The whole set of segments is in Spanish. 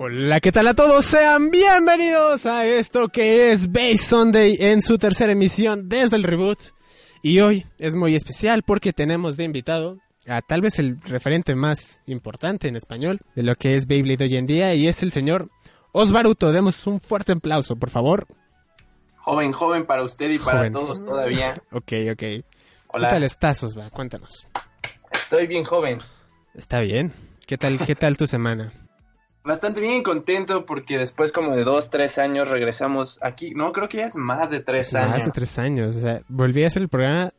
Hola, ¿qué tal a todos? Sean bienvenidos a esto que es Base Sunday en su tercera emisión desde el reboot. Y hoy es muy especial porque tenemos de invitado a tal vez el referente más importante en español de lo que es Beyblade hoy en día y es el señor Osbaruto. Demos un fuerte aplauso, por favor. Joven, joven para usted y para Joven. todos todavía. Ok, ok. Hola. ¿Qué tal estás, Osva? Cuéntanos. Estoy bien joven. Está bien. ¿Qué tal, qué tal tu semana? Bastante bien contento porque después como de dos, tres años regresamos aquí. No, creo que ya es más de tres Más años. de tres años. O sea, volví a hacer el programa.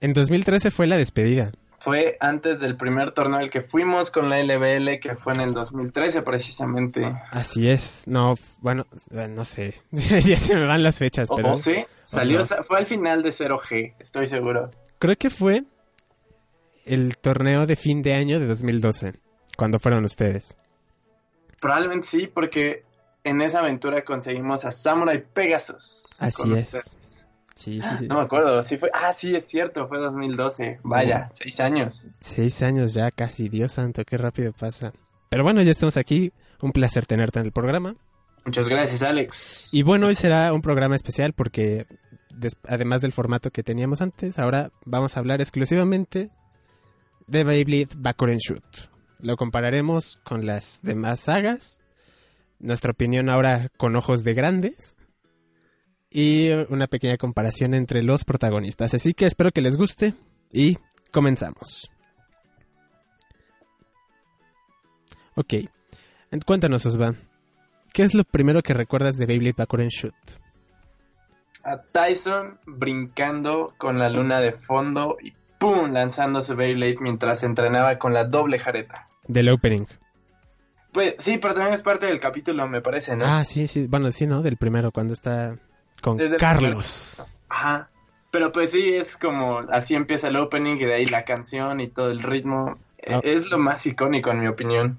En 2013 fue la despedida. Fue antes del primer torneo al que fuimos con la LBL, que fue en el 2013 precisamente. Así es. No, bueno, eh, no sé. ya se me van las fechas, ¿O, pero o sí? Salió, no. fue al final de 0G, estoy seguro. creo que fue el torneo de fin de año de 2012, cuando fueron ustedes. Probablemente sí, porque en esa aventura conseguimos a Samurai Pegasus. Así es. usted. Sí, sí, sí. No me acuerdo, sí fue. Ah, sí, es cierto, fue 2012. Vaya, seis años. Seis años ya, casi. Dios santo, qué rápido pasa. Pero bueno, ya estamos aquí. Un placer tenerte en el programa. Muchas gracias, Alex. Y bueno, hoy será un programa especial porque, además del formato que teníamos antes, ahora vamos a hablar exclusivamente de Beyblade Bakuren Shoot. Lo compararemos con las demás sagas, nuestra opinión ahora con ojos de grandes y una pequeña comparación entre los protagonistas. Así que espero que les guste y comenzamos. Ok, cuéntanos, Osva. ¿Qué es lo primero que recuerdas de Beyblade Bakuren Shoot? A Tyson brincando con la luna de fondo y ¡pum! lanzando su Beyblade mientras entrenaba con la doble jareta. Del opening. Pues sí, pero también es parte del capítulo, me parece, ¿no? Ah, sí, sí. Bueno, sí, ¿no? Del primero, cuando está con Desde Carlos. Ajá. Pero pues sí, es como así empieza el opening y de ahí la canción y todo el ritmo. Ah. Es lo más icónico en mi opinión.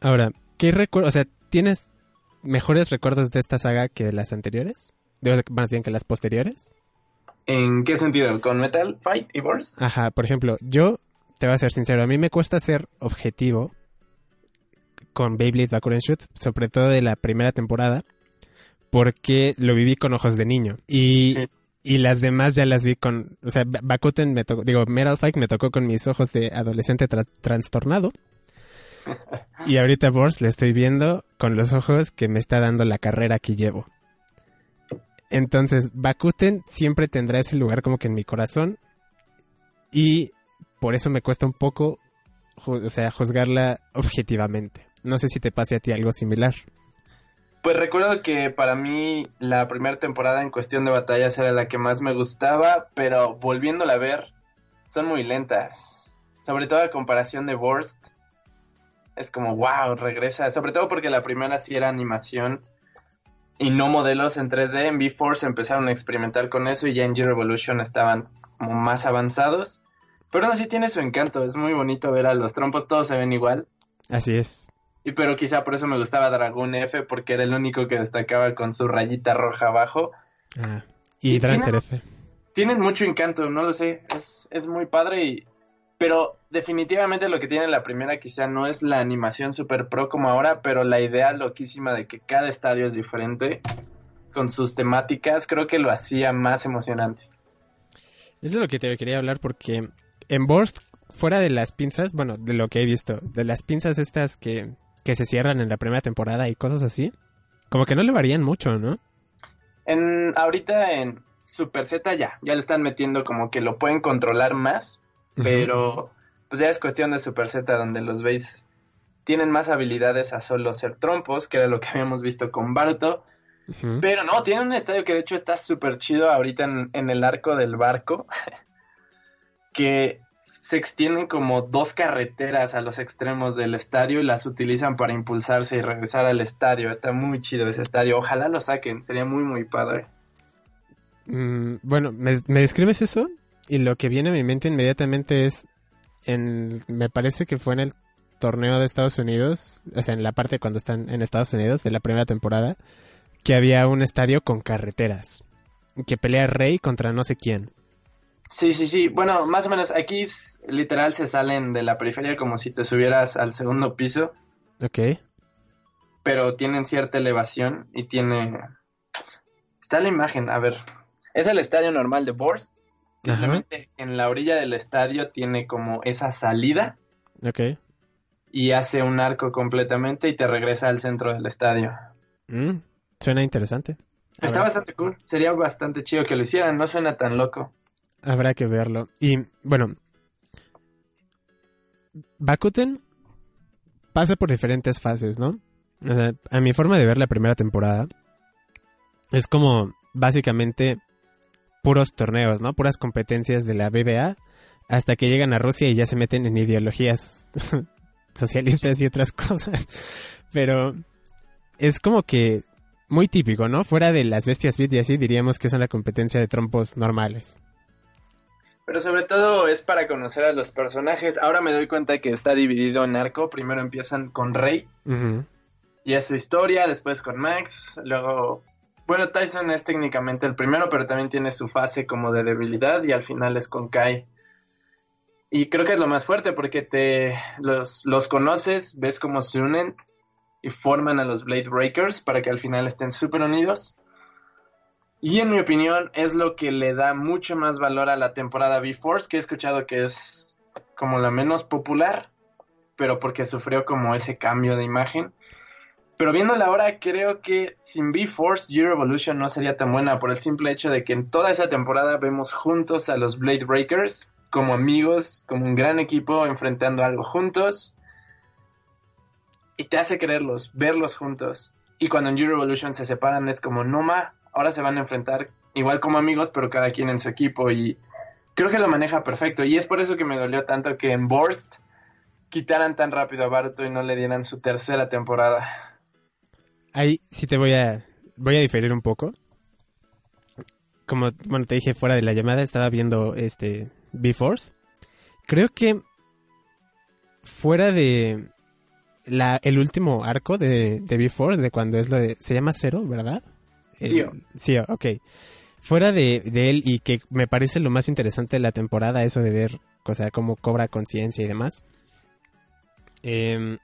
Ahora, ¿qué recuerdo? O sea, ¿tienes mejores recuerdos de esta saga que las anteriores? Digo, más bien que las posteriores. ¿En qué sentido? ¿Con Metal Fight y Burst? Ajá, por ejemplo, yo te voy a ser sincero, a mí me cuesta ser objetivo con Beyblade Bakuren Shoot, sobre todo de la primera temporada, porque lo viví con ojos de niño. Y, Sí. y las demás ya las vi con, o sea, Ba- Bakuten me tocó, digo, Metal Fight me tocó con mis ojos de adolescente tra- trastornado. Y ahorita Burst le estoy viendo con los ojos que me está dando la carrera que llevo. Entonces, Bakuten siempre tendrá ese lugar como que en mi corazón. Y por eso me cuesta un poco, o sea, juzgarla objetivamente. No sé si te pase a ti algo similar. Pues recuerdo que para mí la primera temporada en cuestión de batallas era la que más me gustaba, pero volviéndola a ver, son muy lentas. Sobre todo a comparación de Burst. Es como, wow, regresa. Sobre todo porque la primera sí era animación y no modelos en 3D. En V-Force empezaron a experimentar con eso y ya en G-Revolution estaban como más avanzados. Pero aún así tiene su encanto, es muy bonito ver a los trompos, todos se ven igual. Así es. Y pero quizá por eso me gustaba Dragoon F, porque era el único que destacaba con su rayita roja abajo. Ah, y Y Drancer F. Tienen mucho encanto, no lo sé, es, es muy padre y... Pero definitivamente lo que tiene la primera quizá no es la animación super pro como ahora, pero la idea loquísima de que cada estadio es diferente con sus temáticas, creo que lo hacía más emocionante. Eso es lo que te quería hablar porque en Burst, fuera de las pinzas, bueno, de lo que he visto, de las pinzas estas que, que se cierran en la primera temporada y cosas así, como que no le varían mucho, ¿no? En, ahorita en Super Z ya, ya le están metiendo como que lo pueden controlar más, pero pues ya es cuestión de Super Z donde los veis tienen más habilidades a solo ser trompos, que era lo que habíamos visto con Baruto, Ujú. pero no, tienen un estadio que de hecho está súper chido ahorita en, en el arco del barco, que se extienden como dos carreteras a los extremos del estadio y las utilizan para impulsarse y regresar al estadio, está muy chido ese estadio, ojalá lo saquen, sería muy muy padre. Mm, bueno, me, me describes eso y lo que viene a mi mente inmediatamente es, en, me parece que fue en el torneo de Estados Unidos, o sea, en la parte cuando están en Estados Unidos de la primera temporada, que había un estadio con carreteras, que pelea Rey contra no sé quién. Sí, sí, sí. Bueno, más o menos aquí literal se salen de la periferia como si te subieras al segundo piso Ok. pero tienen cierta elevación y tiene... Está la imagen, a ver. Es el estadio normal de Borst. Simplemente en la orilla del estadio tiene como esa salida. Ok. Y hace un arco completamente y te regresa al centro del estadio. Mm, suena interesante. Está bastante cool. Sería bastante chido que lo hicieran. No suena tan loco. Habrá que verlo. Y bueno, Bakuten pasa por diferentes fases, ¿no? O sea, a mi forma de ver la primera temporada es como básicamente puros torneos, ¿no? Puras competencias de la BBA hasta que llegan a Rusia y ya se meten en ideologías socialistas y otras cosas. Pero es como que muy típico, ¿no? Fuera de las bestias beat y así diríamos que es una competencia de trompos normales. Pero sobre todo es para conocer a los personajes. Ahora me doy cuenta que está dividido en arco. Primero empiezan con Rey. Y es su historia, después con Max. Luego, bueno, Tyson es técnicamente el primero, pero también tiene su fase como de debilidad. Y al final es con Kai. Y creo que es lo más fuerte porque te los, los conoces, ves cómo se unen y forman a los Blade Breakers para que al final estén súper unidos. Y en mi opinión es lo que le da mucho más valor a la temporada B-Force, que he escuchado que es como la menos popular, pero porque sufrió como ese cambio de imagen. Pero viéndola ahora, creo que sin B-Force, Year Evolution no sería tan buena por el simple hecho de que en toda esa temporada vemos juntos a los Blade Breakers como amigos, como un gran equipo enfrentando algo juntos. Y te hace quererlos, verlos juntos. Y cuando en Year Evolution se separan es como, no ma, ahora se van a enfrentar igual como amigos, pero cada quien en su equipo y creo que lo maneja perfecto y es por eso que me dolió tanto que en Borst quitaran tan rápido a Baruto y no le dieran su tercera temporada. Ahí sí te voy a voy a diferir un poco. Como bueno, te dije fuera de la llamada, estaba viendo este B-Force. Creo que fuera de la, el último arco de, de B-Force, de cuando es lo de... Se llama Cero, ¿verdad? Sí, sí, ok. Fuera de, él y que me parece lo más interesante de la temporada, eso de ver, o sea, cómo cobra conciencia y demás. Em,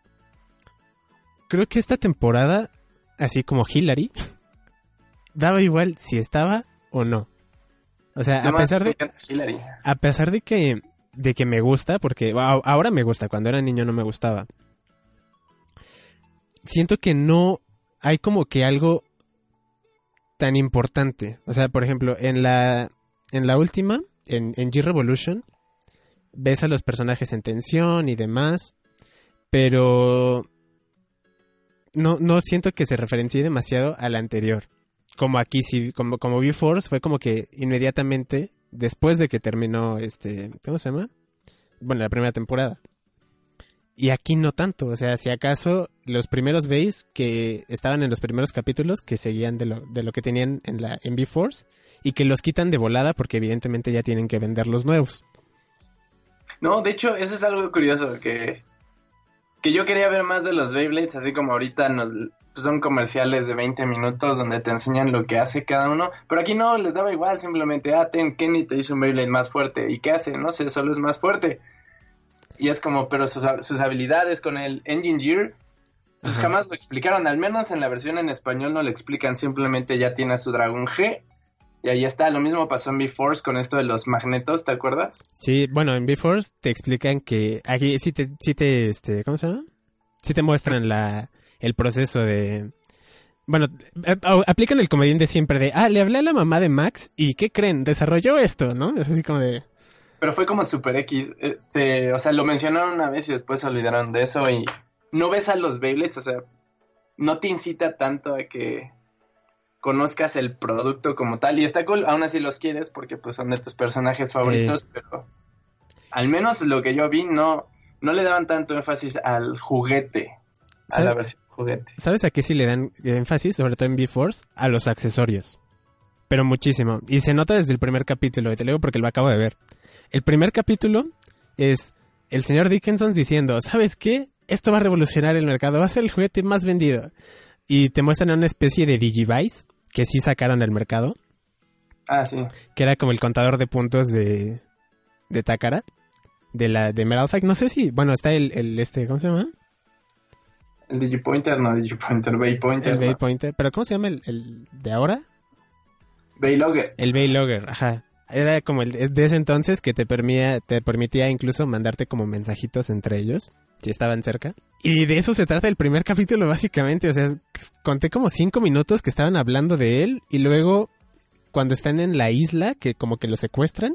creo que esta temporada, así como Hillary, daba igual si estaba o no. O sea, a pesar de a pesar de que de que me gusta, porque ahora me gusta, cuando era niño no me gustaba. Siento que no hay como que algo tan importante. O sea, por ejemplo, en la, en la última, en, en G-Revolution, ves a los personajes en tensión y demás, pero no, no siento que se referencie demasiado a la anterior. Como aquí, sí, como, como V-Force fue como que inmediatamente, después de que terminó este, ¿cómo se llama? Bueno, la primera temporada. Y aquí no tanto, o sea, si acaso los primeros veis que estaban en los primeros capítulos que seguían de lo, de lo que tenían en la en B-Force y que los quitan de volada porque evidentemente ya tienen que vender los nuevos. No, de hecho, eso es algo curioso, que, que yo quería ver más de los Beyblades, así como ahorita nos, son comerciales de 20 minutos donde te enseñan lo que hace cada uno, pero aquí no, les daba igual, simplemente, ah, ten, Kenny te hizo un Beyblade más fuerte, ¿y qué hace? No sé, solo es más fuerte. Y es como, pero sus, habilidades con el Engine Gear, pues jamás lo explicaron. Al menos en la versión en español no lo explican. Simplemente ya tiene su Dragon G. Y ahí está. Lo mismo pasó en B-Force con esto de los magnetos, ¿te acuerdas? Sí, bueno, en B-Force te explican que aquí sí te, sí te, este, ¿cómo se llama? Sí te muestran la, el proceso de... Bueno, aplican el comediante siempre de, ah, le hablé a la mamá de Max y ¿qué creen? Desarrolló esto, ¿no? Es así como de... Pero fue como super X. Eh, se, o sea, lo mencionaron una vez y después se olvidaron de eso. Y no ves a los Beyblades, o sea, no te incita tanto a que conozcas el producto como tal. Y está cool, aún así los quieres porque pues son de tus personajes favoritos, pero al menos lo que yo vi no, no le daban tanto énfasis al juguete, a la versión juguete. ¿Sabes a qué sí le dan énfasis, sobre todo en B-Force? A los accesorios. Pero muchísimo. Y se nota desde el primer capítulo, y te lo digo porque lo acabo de ver. El primer capítulo es el señor Dickinson diciendo, ¿sabes qué? Esto va a revolucionar el mercado, va a ser el juguete más vendido. Y te muestran una especie de Digivice que sí sacaron del mercado. Ah, sí. Que era como el contador de puntos de, de Takara. De la de Metal No sé si, bueno, está el, el este, ¿cómo se llama? El Digipointer, no Digipointer, Baypointer. El ¿no? Baypointer. ¿Pero cómo se llama el, el de ahora? Baylogger. El Baylogger, ajá. Era como el de ese entonces que te permitía, te permitía incluso mandarte como mensajitos entre ellos, si estaban cerca. Y de eso se trata el primer capítulo, básicamente. O sea, conté como cinco minutos que estaban hablando de él y luego cuando están en la isla, que como que lo secuestran.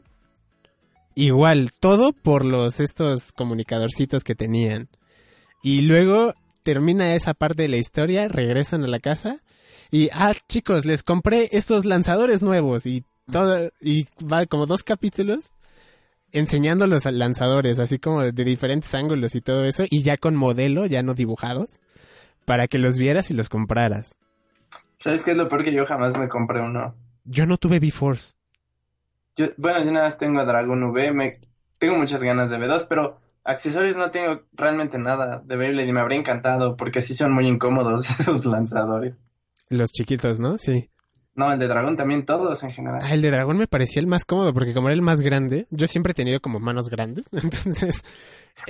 Igual, todo por los estos comunicadorcitos que tenían. Y luego termina esa parte de la historia, regresan a la casa y, ah, chicos, les compré estos lanzadores nuevos y todo, y va como dos capítulos enseñando los lanzadores, así como de diferentes ángulos y todo eso, y ya con modelo, ya no dibujados, para que los vieras y los compraras. ¿Sabes qué es lo peor que yo jamás me compré uno? Yo no tuve B-Force. Yo, bueno, yo nada más tengo a Dragon V, me, tengo muchas ganas de B2, pero accesorios no tengo realmente nada de Beyblade y me habría encantado porque sí son muy incómodos esos lanzadores. Los chiquitos, ¿no? Sí. No, el de dragón también, todos en general. Ah, el de dragón me parecía el más cómodo porque como era el más grande, yo siempre he tenido como manos grandes, entonces...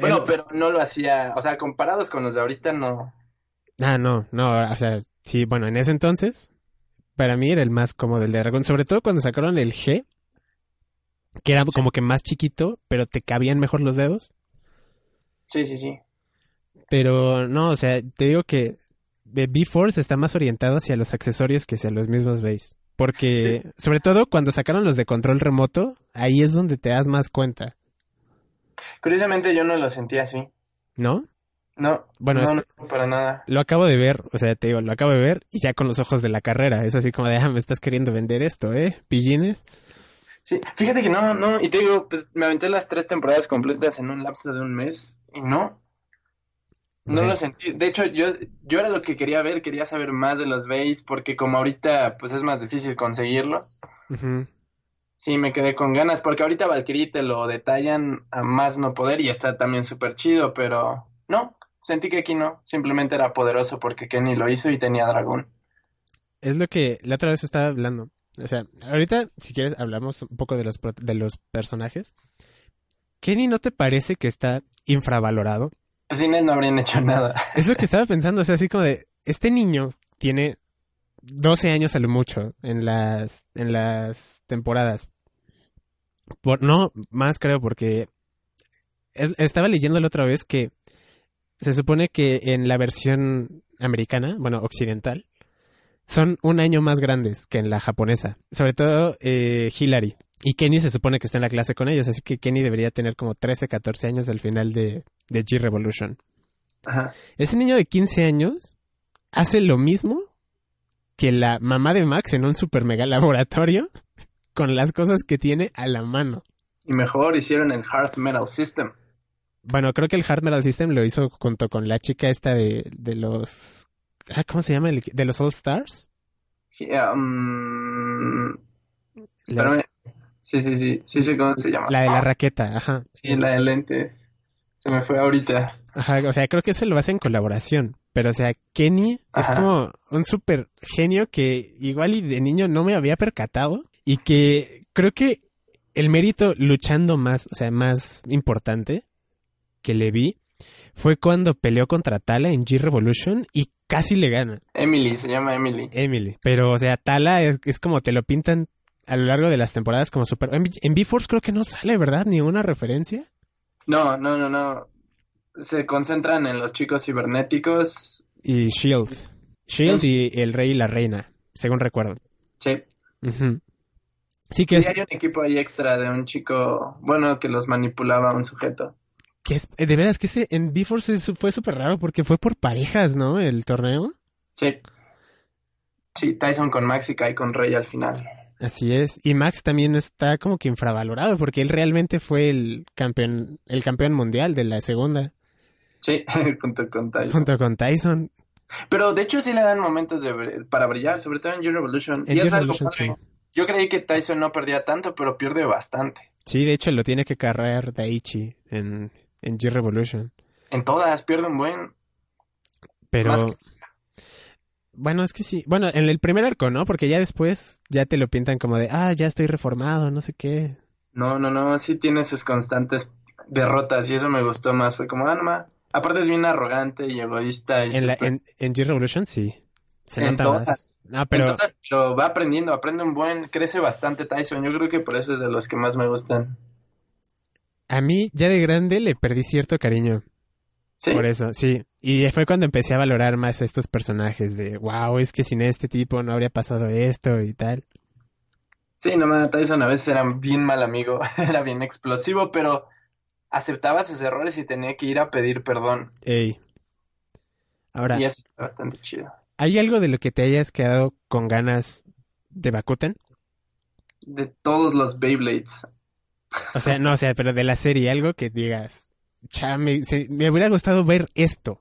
Bueno, el- pero no lo hacía, o sea, comparados con los de ahorita, no. Ah, no, no, o sea, sí, bueno, en ese entonces, para mí era el más cómodo el de dragón, sobre todo cuando sacaron el G, que era como que más chiquito, pero te cabían mejor los dedos. Sí, sí, sí. Pero no, o sea, te digo que B-Force está más orientado hacia los accesorios que hacia los mismos base. Porque, sobre todo cuando sacaron los de control remoto, ahí es donde te das más cuenta, Curiosamente yo no lo sentía así. ¿no? No, Bueno, no, no, para nada. Lo acabo de ver, o sea, te digo, lo acabo de ver y ya con los ojos de la carrera. Es así como de, ah, me estás queriendo vender esto, ¿eh? Pillines. Sí, fíjate que no, no, y te digo, pues me aventé las tres temporadas completas en un lapso de un mes y no, no lo sentí. De hecho, yo, yo era lo que quería ver, quería saber más de los Bays, porque como ahorita pues es más difícil conseguirlos, sí me quedé con ganas, porque ahorita Valkyrie te lo detallan a más no poder y está también súper chido, pero no, sentí que aquí no, simplemente era poderoso porque Kenny lo hizo y tenía dragón. Es lo que la otra vez estaba hablando. O sea, ahorita, si quieres, hablamos un poco de los, de los personajes. Kenny, ¿no te parece que está infravalorado? Sin él no habrían hecho nada. Es lo que estaba pensando, o sea, así como de, este niño tiene 12 años a lo mucho en las, en las temporadas. Por, no, más creo, porque es- estaba leyendo la otra vez que se supone que en la versión americana, bueno, occidental, son un año más grandes que en la japonesa. Sobre todo eh, Hillary. Y Kenny se supone que está en la clase con ellos, así que Kenny debería tener como 13, 14 años al final de, de G-Revolution. Ajá. Ese niño de 15 años hace lo mismo que la mamá de Max en un super mega laboratorio con las cosas que tiene a la mano. Y mejor hicieron el Heart Metal System. Bueno, creo que el Hard Metal System lo hizo junto con la chica esta de, de los... ah, ¿Cómo se llama? De los All Stars. Yeah, La, espérame. Sí, sí, sí, sí sé cómo se llama. la de la raqueta, ajá. Sí, la de lentes. Se me fue ahorita. Ajá, o sea, creo que eso lo hace en colaboración. Pero, o sea, Kenny es como un súper genio que igual y de niño no me había percatado. Y que creo que el mérito luchando más, o sea, más importante que le vi fue cuando peleó contra Tala en G-Revolution y casi le gana Emily, se llama Emily. Emily. Pero, o sea, Tala es, es como te lo pintan a lo largo de las temporadas como súper... En, en B-Force creo que no sale, ¿verdad? Ni una referencia. No, no, no, no. Se concentran en los chicos cibernéticos. Y Shield. Shield Es- y el rey y la reina, según recuerdo. Sí. Ujú. Sí que Sí, es, hay un equipo ahí extra de un chico, bueno, que los manipulaba un sujeto. que es... eh, De veras que ese en B-Force fue súper raro porque fue por parejas, ¿no? El torneo. Sí. Sí, Tyson con Max y Kai con Rey al final. Así es. Y Max también está como que infravalorado porque él realmente fue el campeón, el campeón mundial de la segunda, Sí, junto con Tyson. junto con Tyson. Pero de hecho sí le dan momentos de para brillar, sobre todo en G-Revolution. En Y es algo sí. Yo creí que Tyson no perdía tanto, pero pierde bastante. Sí, de hecho lo tiene que cargar Daichi en, en G-Revolution. En todas, pierde un buen. Pero... Más que- Bueno, es que sí. Bueno, en el primer arco, ¿no? Porque ya después ya te lo pintan como de, ah, ya estoy reformado, no sé qué. No, no, no, sí tiene sus constantes derrotas y eso me gustó más. Fue como, ah, no ma, Aparte es bien arrogante y egoísta. Y En, la, súper- en, en G-Revolution sí. Se En nota todas. más. Ah, pero Entonces, lo va aprendiendo, aprende un buen, crece bastante Tyson. Yo creo que por eso es de los que más me gustan. a mí ya de grande le perdí cierto cariño. Sí, Por eso, sí. Y fue cuando empecé a valorar más a estos personajes de, wow, es que sin este tipo no habría pasado esto y tal. sí, nomás Tyson a veces era bien mal amigo, era bien explosivo, pero aceptaba sus errores y tenía que ir a pedir perdón. Ey. Ahora, Y eso está bastante chido. ¿hay algo de lo que te hayas quedado con ganas de Bakuten? De todos los Beyblades. O sea, no, o sea, pero de la serie, algo que digas, me, se- me hubiera gustado ver esto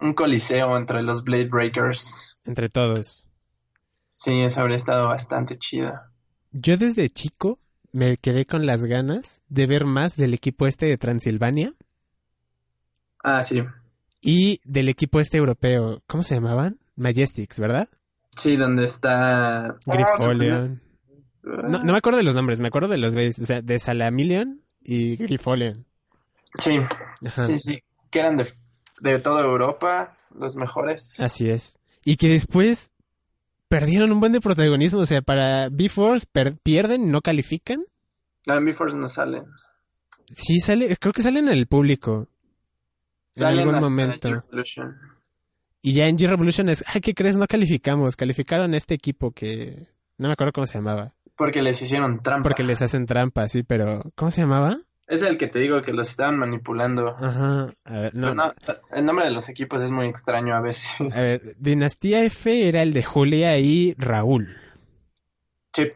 Un coliseo entre los Blade Breakers. entre todos. Sí, eso habría estado bastante chido. Yo desde chico me quedé con las ganas de ver más del equipo este de Transilvania Ah, sí. y del equipo este europeo. ¿Cómo se llamaban? Majestics, ¿verdad? Sí, donde está... Grifolion. Ah, No, no me acuerdo de los nombres, me acuerdo de los o sea, de Salamillion y Grifolion. Sí, Ajá, sí, sí. Que eran de, de toda Europa, los mejores. así es. Y que después perdieron un buen de protagonismo, o sea, para B-Force per- pierden, no califican. Ah, Force no salen. Sí sale, creo que salen en el público. Salen algún hasta momento. Y ya en G-Revolution es, ay, ¿qué crees? No calificamos, calificaron este equipo que no me acuerdo cómo se llamaba, Porque les hicieron trampa. porque les hacen trampa, sí, pero ¿cómo se llamaba? Es el que te digo que los estaban manipulando. Ajá, a ver, no, el nombre de los equipos es muy extraño a veces. a ver, Dinastía F era el de Julia y Raúl. Sí,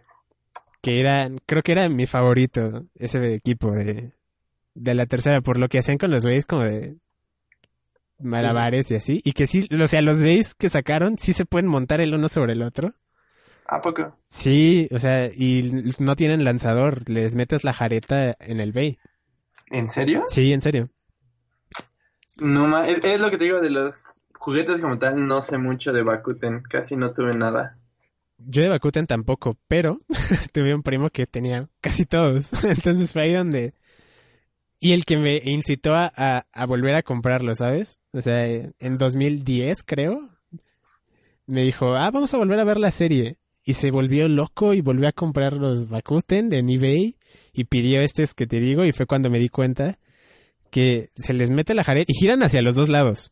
que era, creo que era mi favorito, ese equipo de, de la tercera, por lo que hacían con los veis como de malabares y así, y que sí, o sea, los veis que sacaron, sí se pueden montar el uno sobre el otro. ¿A poco? Sí, o sea, y no tienen lanzador, les metes la jareta en el bay. ¿En serio? Sí, en serio. No ma- es, es lo que te digo de los juguetes como tal, no sé mucho de Bakuten, casi no tuve nada. Yo de Bakuten tampoco, pero tuve un primo que tenía casi todos. Entonces fue ahí donde... Y el que me incitó a, a, a volver a comprarlo, ¿sabes? O sea, en 2010 creo, me dijo, ah, vamos a volver a ver la serie. Y se volvió loco y volvió a comprar los Bakuten en eBay y pidió estos que te digo y fue cuando me di cuenta que se les mete la jareta y giran hacia los dos lados.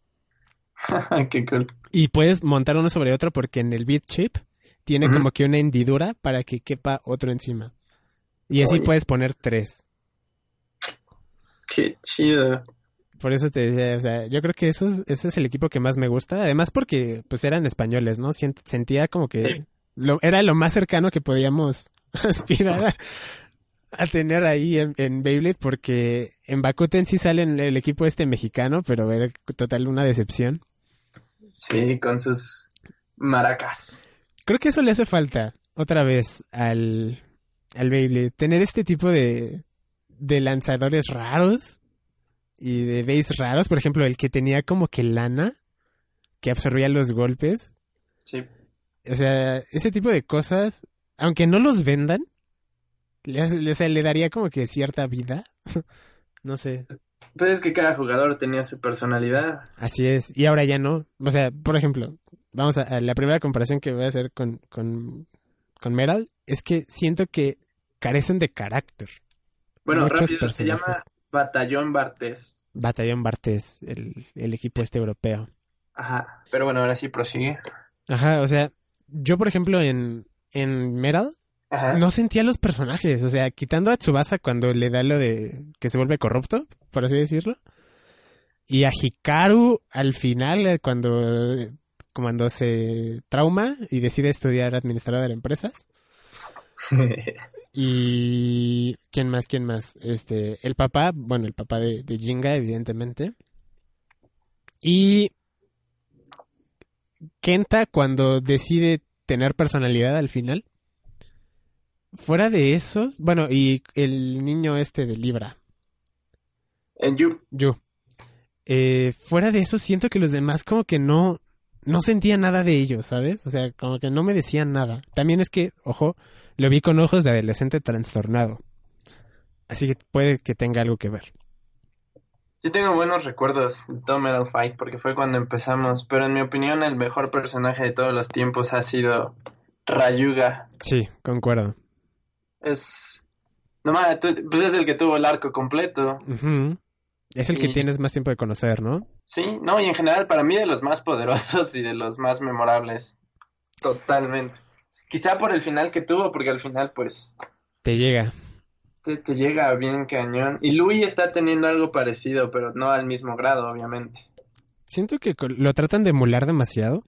Qué cool. Y puedes montar uno sobre otro porque en el beat chip tiene como que una hendidura para que quepa otro encima. Y así Oye. puedes poner tres. Qué chido. Por eso te decía, o sea, yo creo que eso es- ese es el equipo que más me gusta. Además porque pues eran españoles, ¿no? Sentía como que Sí. Lo, era lo más cercano que podíamos aspirar a, a tener ahí en, en Beyblade porque en Bakuten sí salen el equipo este mexicano, pero era total una decepción. Sí, con sus maracas. Creo que eso le hace falta otra vez al, al Beyblade. Tener este tipo de, de lanzadores raros y de base raros. Por ejemplo, el que tenía como que lana que absorbía los golpes. Sí. O sea, ese tipo de cosas, aunque no los vendan, le, o sea, le daría como que cierta vida. no sé. Pues es que cada jugador tenía su personalidad. Así es. Y ahora ya no. O sea, por ejemplo, vamos a, a la primera comparación que voy a hacer con, con, con Meral. Es que siento que carecen de carácter. Bueno, Muchos rápido, se llama Batallón Bartés. Batallón Bartés, el, el equipo este europeo. Ajá. Pero bueno, ahora sí prosigue. Ajá, o sea, yo por ejemplo en, en Ajá. no sentía los personajes. O sea, quitando a Tsubasa cuando le da lo de que se vuelve corrupto, por así decirlo. Y a Hikaru al final, eh, cuando, cuando se trauma y decide estudiar administrador de empresas. Y quién más, quién más, este, el papá, bueno, el papá de, de Jinga, evidentemente. Y Kenta cuando decide tener personalidad al final. Fuera de esos, bueno, y el niño este de Libra, En Yu. yo. Eh, fuera de eso, siento que los demás como que no, no sentía nada de ellos, ¿sabes? O sea, como que no me decían nada. También es que, ojo, lo vi con ojos de adolescente trastornado. Así que puede que tenga algo que ver. Yo tengo buenos recuerdos de todo Metal Fight porque fue cuando empezamos, pero en mi opinión el mejor personaje de todos los tiempos ha sido Rayuga. Sí, concuerdo. Es... No más, pues es el que tuvo el arco completo. Es el que tienes más tiempo de conocer, ¿no? Sí, no, y en general para mí de los más poderosos y de los más memorables. Totalmente. Quizá por el final que tuvo, porque al final pues Te llega. Te, te llega bien cañón. Y Louis está teniendo algo parecido, pero no al mismo grado, obviamente. Siento que lo tratan de emular demasiado.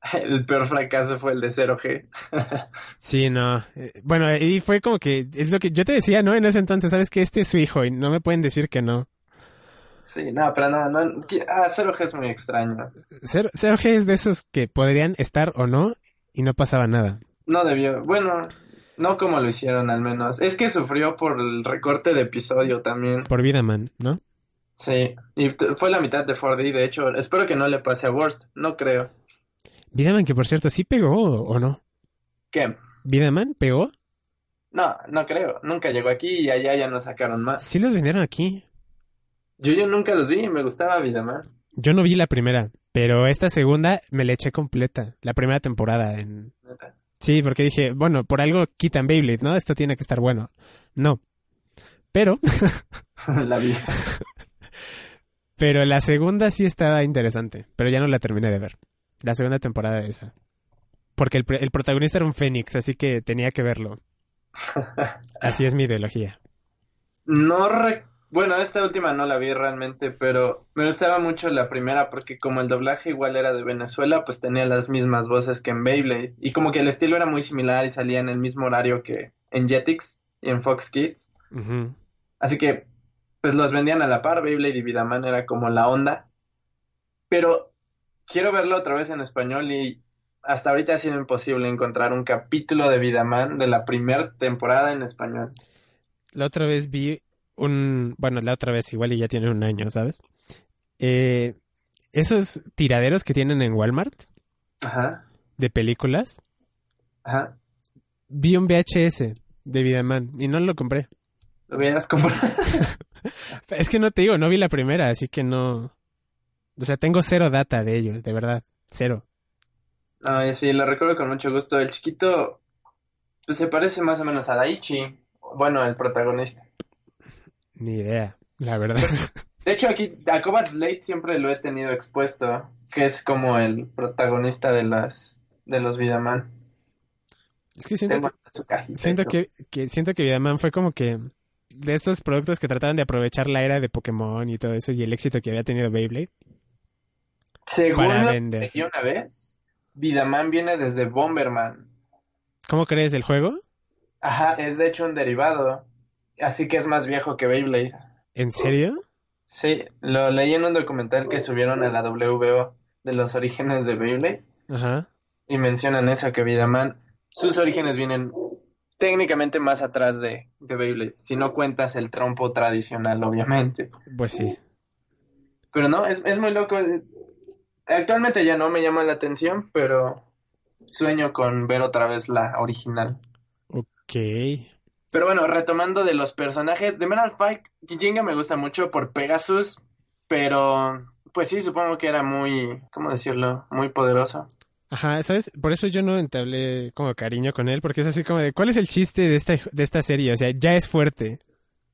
El peor fracaso fue el de 0G. Sí, no. Eh, Bueno, y fue como que es lo que yo te decía, ¿no? En ese entonces, sabes que este es su hijo y no me pueden decir que no. Sí, no, pero no, no, ah, 0G es muy extraño. Ser- Sergio es de esos que podrían estar o no y no pasaba nada. No debió, bueno, no como lo hicieron al menos. Es que sufrió por el recorte de episodio también. Por vida, man, ¿no? Sí, y fue la mitad de 4D, de hecho. Espero que no le pase a Worst, no creo. Vidaman, que por cierto, ¿sí pegó o no? ¿Qué? ¿Vidaman pegó? No, no creo. Nunca llegó aquí y allá ya no sacaron más. Sí los vendieron aquí. Yo, yo nunca los vi y me gustaba Vidamar. Yo no vi la primera, pero esta segunda me la eché completa. La primera temporada en... neta. Sí, porque dije, bueno, por algo quitan Beyblade, ¿no? Esto tiene que estar bueno. No. Pero, la vi. pero la segunda sí estaba interesante, pero ya no la terminé de ver. La segunda temporada de esa. Porque el, el protagonista era un fénix, así que tenía que verlo. Así es mi ideología. No re- Bueno, esta última no la vi realmente, pero me gustaba mucho la primera porque como el doblaje igual era de Venezuela, pues tenía las mismas voces que en Beyblade. Y como que el estilo era muy similar y salía en el mismo horario que en Jetix y en Fox Kids. Así que, pues los vendían a la par, Beyblade y Vidaman era como la onda. Pero quiero verlo otra vez en español y hasta ahorita ha sido imposible encontrar un capítulo de Vidaman de la primera temporada en español. La otra vez vi un... Bueno, la otra vez igual y ya tiene un año, ¿sabes? Eh, esos tiraderos que tienen en Walmart Ajá, de películas, ajá. vi un VHS de Vidaman y no lo compré. Lo hubieras comprado. Es que no te digo, no vi la primera, así que no... O sea, tengo cero data de ellos, de verdad. Cero. No, sí, lo recuerdo con mucho gusto. El chiquito, pues se parece más o menos a Daichi. Bueno, el protagonista. Ni idea, la verdad. De hecho, aquí a Cobalt Blade siempre lo he tenido expuesto, que es como el protagonista de las de los Vidaman. Es que siento que, cajita siento que, que siento que Vidaman fue como que de estos productos que trataban de aprovechar la era de Pokémon y todo eso y el éxito que había tenido Beyblade. Según para vender. una vez, Vidaman viene desde Bomberman. ¿Cómo crees el juego? Ajá, es de hecho un derivado. Así que es más viejo que Beyblade. ¿En serio? Sí, lo leí en un documental que subieron a la WBO de los orígenes de Beyblade. Ajá. Y mencionan eso, que Vidaman, sus orígenes vienen técnicamente más atrás de, de Beyblade. Si no cuentas el trompo tradicional, obviamente. Pues sí. Pero no, es, es muy loco. Actualmente ya no me llama la atención, pero sueño con ver otra vez la original. Ok. Pero bueno, retomando de los personajes, de Metal Fight, Kijinga me gusta mucho por Pegasus, pero pues sí, supongo que era muy, ¿cómo decirlo? Muy poderoso. Ajá, ¿sabes? Por eso yo no entablé como cariño con él, porque es así como de, ¿cuál es el chiste de esta, de esta serie? O sea, ya es fuerte.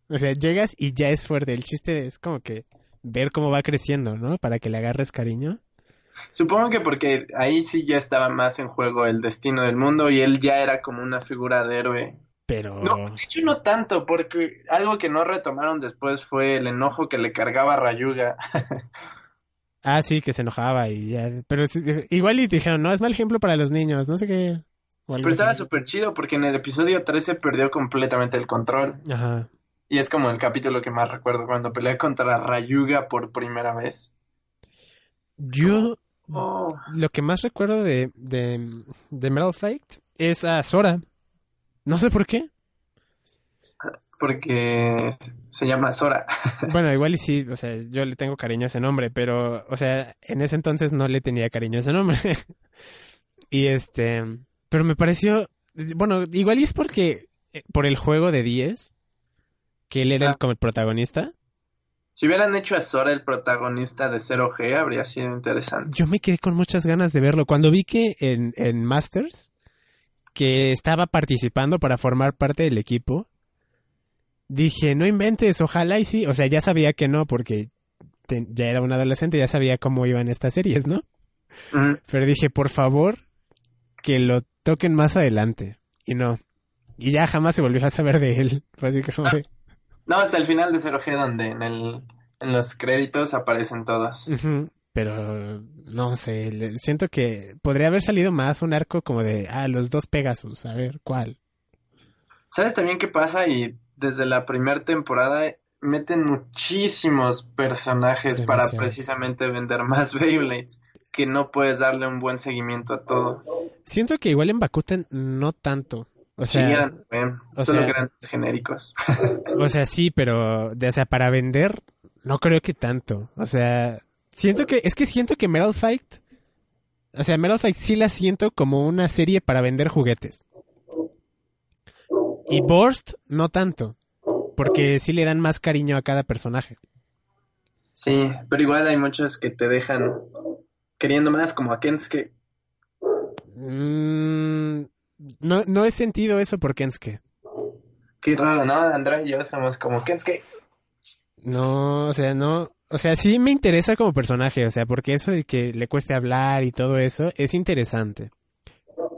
O sea, llegas y ya es fuerte. El chiste es como que ver cómo va creciendo, ¿no? Para que le agarres cariño. Supongo que porque ahí sí ya estaba más en juego el destino del mundo y él ya era como una figura de héroe. Pero... No, de hecho no tanto, porque algo que no retomaron después fue el enojo que le cargaba a Rayuga. Ah, sí, que se enojaba y ya. Pero igual y te dijeron, no, es mal ejemplo para los niños, no sé qué. Pero estaba súper chido porque en el episodio 13 perdió completamente el control. Ajá. Y es como el capítulo que más recuerdo cuando peleé contra Rayuga por primera vez. Yo Oh, lo que más recuerdo de, de, de Metal Fight es a Sora. No sé por qué. porque se llama Sora. Bueno, igual y sí, o sea, yo le tengo cariño a ese nombre, pero, o sea, en ese entonces no le tenía cariño a ese nombre. y este, pero me pareció, bueno, igual y es porque, eh, por el juego de 10, que él era el, Ah. como el protagonista, Si hubieran hecho a Sora el protagonista de 0G, habría sido interesante. Yo me quedé con muchas ganas de verlo. Cuando vi que en, en Masters, que estaba participando para formar parte del equipo, dije, no inventes, ojalá y sí. O sea, ya sabía que no, porque te- ya era un adolescente, ya sabía cómo iban estas series, ¿no? Pero dije, por favor, que lo toquen más adelante. Y no. Y ya jamás se volvió a saber de él. Fue así como de, No, hasta el final de 0G, donde en, el, en los créditos aparecen todos. Pero no sé, le- siento que podría haber salido más un arco como de, ah, los dos Pegasus, a ver, ¿cuál? ¿Sabes también qué pasa? Y desde la primera temporada meten muchísimos personajes para precisamente vender más Beyblades, que no puedes darle un buen seguimiento a todo. Siento que igual en Bakuten no tanto. O Sí, sea, eran, eh, o solo sea- eran genéricos. o sea, sí, pero, o sea, para vender, no creo que tanto. O sea, siento que, es que siento que Metal Fight, o sea, Metal Fight sí la siento como una serie para vender juguetes. Y Burst, no tanto. Porque sí le dan más cariño a cada personaje. Sí, pero igual hay muchos que te dejan queriendo más, como a Kensuke. Mm, no, no he sentido eso por Kensuke. Qué raro, ¿no? Andrea y yo somos como Kensuke. No, o sea, no. O sea, sí me interesa como personaje, o sea, porque eso de que le cueste hablar y todo eso es interesante.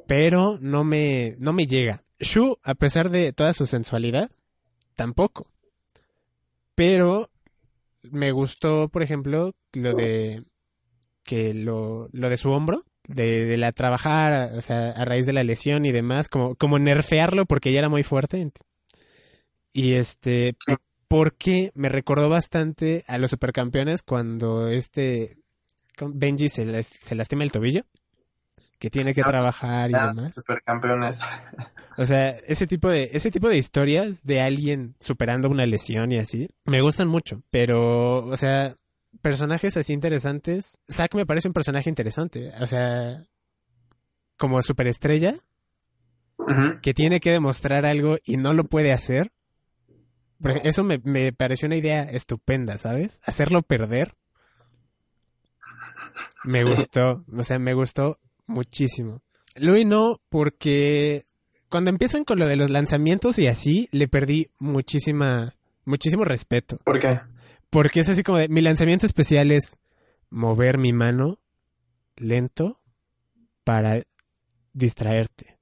Pero no me, no me llega. Shu, a pesar de toda su sensualidad, tampoco. Pero me gustó, por ejemplo, lo de que lo, lo de su hombro, de, de la trabajar, o sea, a raíz de la lesión y demás, como, como nerfearlo porque ya era muy fuerte. Y este. Porque me recordó bastante a los supercampeones cuando este Benji se, las- se lastima el tobillo, que tiene que Ah, trabajar y demás. supercampeones. O sea, ese tipo de ese tipo de historias de alguien superando una lesión y así me gustan mucho, pero o sea, personajes así interesantes, Zack me parece un personaje interesante, o sea, como superestrella que tiene que demostrar algo y no lo puede hacer. Eso me, me pareció una idea estupenda, ¿sabes? Hacerlo perder. Me Sí. gustó, o sea, me gustó muchísimo. Louis no, porque cuando empiezan con lo de los lanzamientos y así, le perdí muchísima, muchísimo respeto. ¿Por qué? Porque es así como de, mi lanzamiento especial es mover mi mano lento para distraerte.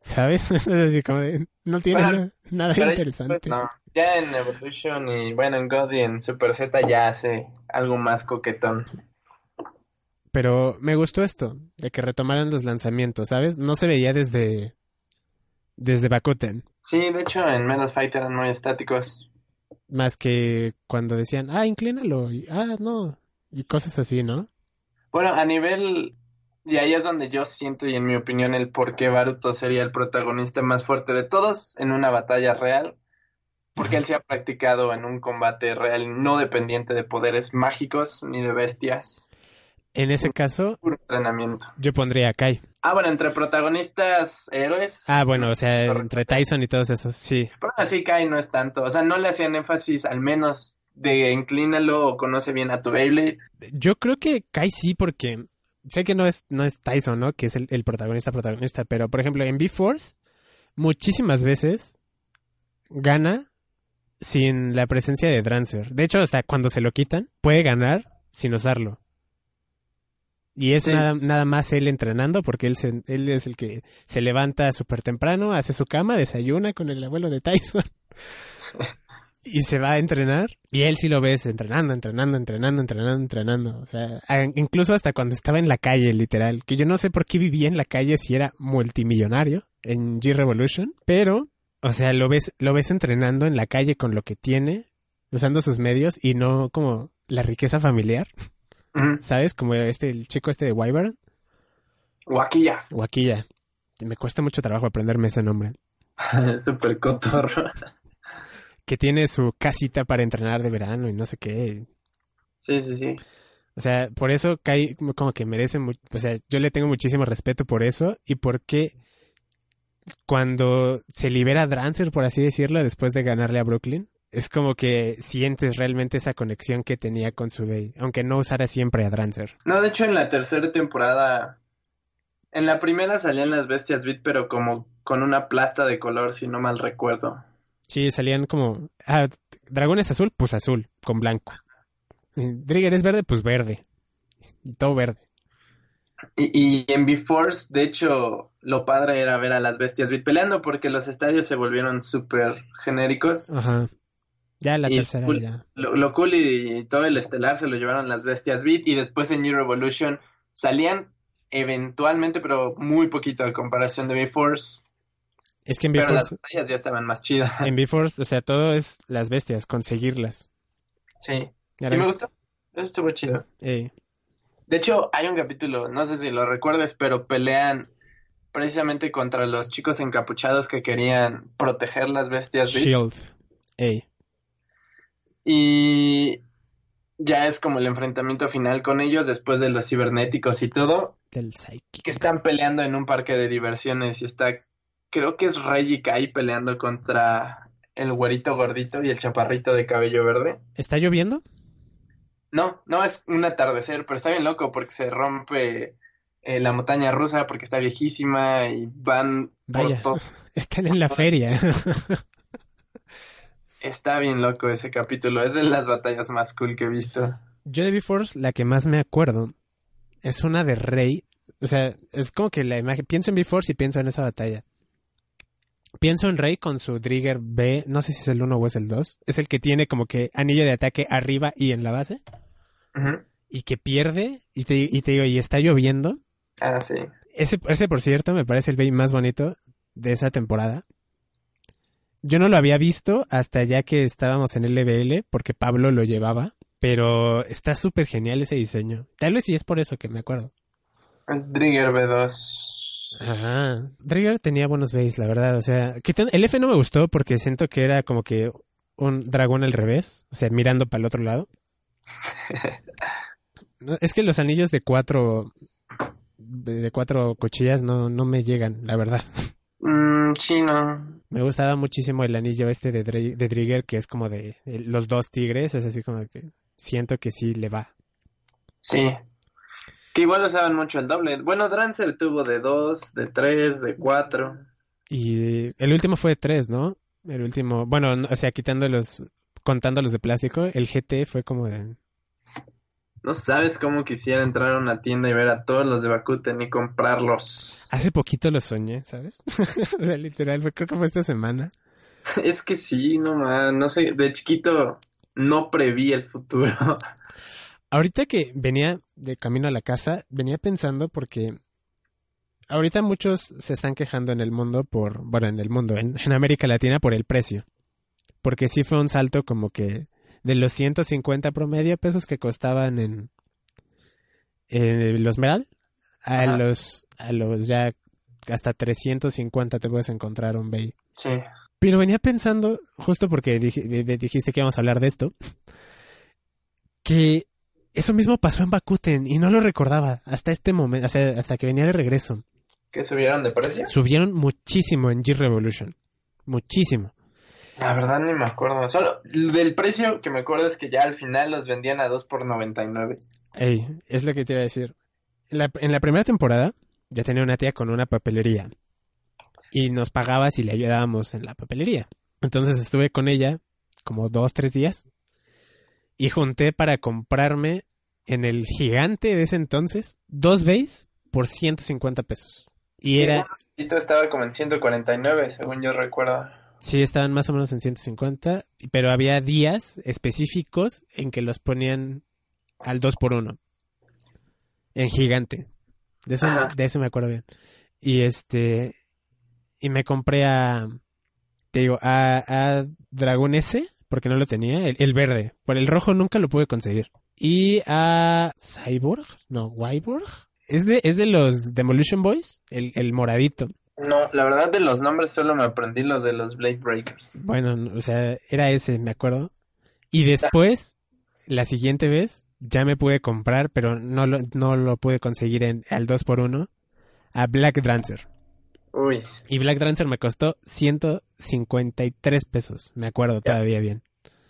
¿Sabes? Es así como de, no tiene nada, nada interesante. después no. Ya en Evolution y bueno, en God y en Super Z ya hace algo más coquetón. Pero me gustó esto, de que retomaran los lanzamientos, ¿sabes? No se veía desde, desde Bakuten, Sí, de hecho en Metal Fight eran muy estáticos. más que cuando decían, ah, inclínalo, y, ah, no, y cosas así, ¿no? Bueno, a nivel... Y ahí es donde yo siento y en mi opinión el por qué Baruto sería el protagonista más fuerte de todos en una batalla real. Porque él se ha practicado en un combate real no dependiente de poderes mágicos ni de bestias. En ese caso, Puro entrenamiento. yo pondría a Kai. Ah, bueno, entre protagonistas héroes. Ah, bueno, o sea, entre Tyson y todos esos, sí. Pero así Kai no es tanto. O sea, no le hacían énfasis al menos de inclínalo o conoce bien a tu Beyblade. Yo creo que Kai sí, porque sé que no es, no es Tyson, ¿no? Que es el, el protagonista protagonista, pero por ejemplo en B-Force, muchísimas veces gana sin la presencia de Drancer. De hecho, hasta cuando se lo quitan, puede ganar sin usarlo. Y es Sí. nada, nada más él entrenando, porque él, se- él es el que se levanta súper temprano, hace su cama, desayuna con el abuelo de Tyson. y se va a entrenar. Y él sí lo ves entrenando, entrenando, entrenando, entrenando, entrenando. O sea, incluso hasta cuando estaba en la calle, literal. Que yo no sé por qué vivía en la calle si era multimillonario en G-Revolution. Pero, o sea, lo ves, lo ves entrenando en la calle con lo que tiene, usando sus medios y no como la riqueza familiar. ¿Sabes? Como este, el chico este de Wyvern. Guaquilla. Guaquilla. Me cuesta mucho trabajo aprenderme ese nombre. Super cotorro. Que tiene su casita para entrenar de verano y no sé qué. Sí, sí, sí. O sea, por eso Kai como que merece, o sea, yo le tengo muchísimo respeto por eso y porque cuando se libera Drancer, por así decirlo, después de ganarle a Brooklyn, es como que sientes realmente esa conexión que tenía con su Bey, aunque no usara siempre a Drancer. No, de hecho en la tercera temporada, en la primera salían las bestias Beat, pero como con una plasta de color, si no mal recuerdo. Sí, salían como, ah, dragón es azul, pues azul, con blanco. Drigger es verde, pues verde. Y todo verde. Y, y en B-Force, de hecho, lo padre era ver a las bestias Beat peleando porque los estadios se volvieron súper genéricos. Ajá. Ya la Y tercera, cool- ya. Lo, lo cool y, todo el estelar se lo llevaron las bestias Beat y después en New Revolution salían eventualmente, pero muy poquito a comparación de B-Force. Es que en Pero las B-Force, batallas ya estaban más chidas. en B-Force, o sea, todo es las bestias, conseguirlas. Sí. Y me gustó. Eso estuvo chido. eh, De hecho, hay un capítulo, no sé si lo recuerdes, pero pelean precisamente contra los chicos encapuchados que querían proteger las bestias Beat. Shield. Ey. Y ya es como el enfrentamiento final con ellos después de los cibernéticos y todo, Del Psyche. que están peleando en un parque de diversiones y está, creo que es Reggie Kai peleando contra el güerito gordito y el chaparrito de cabello verde. ¿Está lloviendo? No, no es un atardecer, pero está bien loco porque se rompe eh, la montaña rusa porque está viejísima y van Vaya. Están en la feria. Está bien loco ese capítulo, es de las batallas más cool que he visto. Yo de B-Force, la que más me acuerdo es una de Rey. O sea, es como que la imagen. Pienso en B-Force y pienso en esa batalla. Pienso en Rey con su Trigger B. No sé si es el 1 o es el 2. Es el que tiene como que anillo de ataque arriba y en la base. Ujú. Y que pierde. Y te, y te digo, y está lloviendo. Ah, sí. Ese, ese, por cierto, me parece el Bay más bonito de esa temporada. Yo no lo había visto hasta ya que estábamos en LBL, porque Pablo lo llevaba. Pero está súper genial ese diseño. Tal vez sí es por eso que me acuerdo. Es Trigger B2. Ajá. Trigger tenía buenos bays, la verdad. O sea, el F no me gustó porque siento que era como que un dragón al revés. O sea, mirando para el otro lado. No, Es que los anillos de cuatro de cuatro cuchillas no, no me llegan, la verdad. Mm, chino. Me gustaba muchísimo el anillo este de, Dri- de Trigger, que es como de, de los dos tigres, es así como que siento que sí le va. Sí. Que igual usaban mucho el doble. Bueno, Drancer tuvo de 2, de 3, de 4. Y el último fue de tres, ¿no? El último, bueno, no- o sea, quitando los, contando los de plástico, el GT fue como de... No sabes cómo quisiera entrar a una tienda y ver a todos los de Bakuten y comprarlos. Hace poquito lo soñé, ¿sabes? o sea, literal, fue- creo que fue esta semana. Es que sí, no man, no sé, de chiquito no preví el futuro. Ahorita que venía de camino a la casa, venía pensando porque ahorita muchos se están quejando en el mundo por, bueno, en el mundo, en, en América Latina por el precio. Porque sí fue un salto como que de los 150 promedio pesos que costaban en, en los Meral a Ajá. los, a los ya hasta 350 te puedes encontrar un Bay. Sí. Pero venía pensando, justo porque dijiste que íbamos a hablar de esto, que eso mismo pasó en Bakuten y no lo recordaba hasta este momento, sea, hasta que venía de regreso. ¿Que subieron de precio? Subieron muchísimo en G-Revolution. Muchísimo. La verdad ni me acuerdo. Solo del precio que me acuerdo es que ya al final los vendían a 2 por 99. Ey, es lo que te iba a decir. En la, en la primera temporada, ya tenía una tía con una papelería. Y nos pagaba si le ayudábamos en la papelería. Entonces estuve con ella como dos, tres días. Y junté para comprarme en el gigante de ese entonces dos bays por 150 pesos. Y era, Y estaba como en 149, según yo recuerdo. sí, estaban más o menos en 150, pero había días específicos en que los ponían al 2 por 1 En gigante. De eso, Ajá. de eso me acuerdo bien. Y este, y me compré a, te digo, a, a Dragón S, porque no lo tenía, el, el verde. Por el rojo nunca lo pude conseguir. Y a Cyborg, no, Wyborg. Es de, es de los Demolition Boys, el, el moradito. No, la verdad de los nombres solo me aprendí los de los Blade Breakers. Bueno, no, o sea, era ese, me acuerdo. Y después, la siguiente vez, ya me pude comprar, pero no lo, no lo pude conseguir en, al 2x1, a Black Drancer. Uy, Y Black Drancer me costó 153 pesos, me acuerdo todavía bien.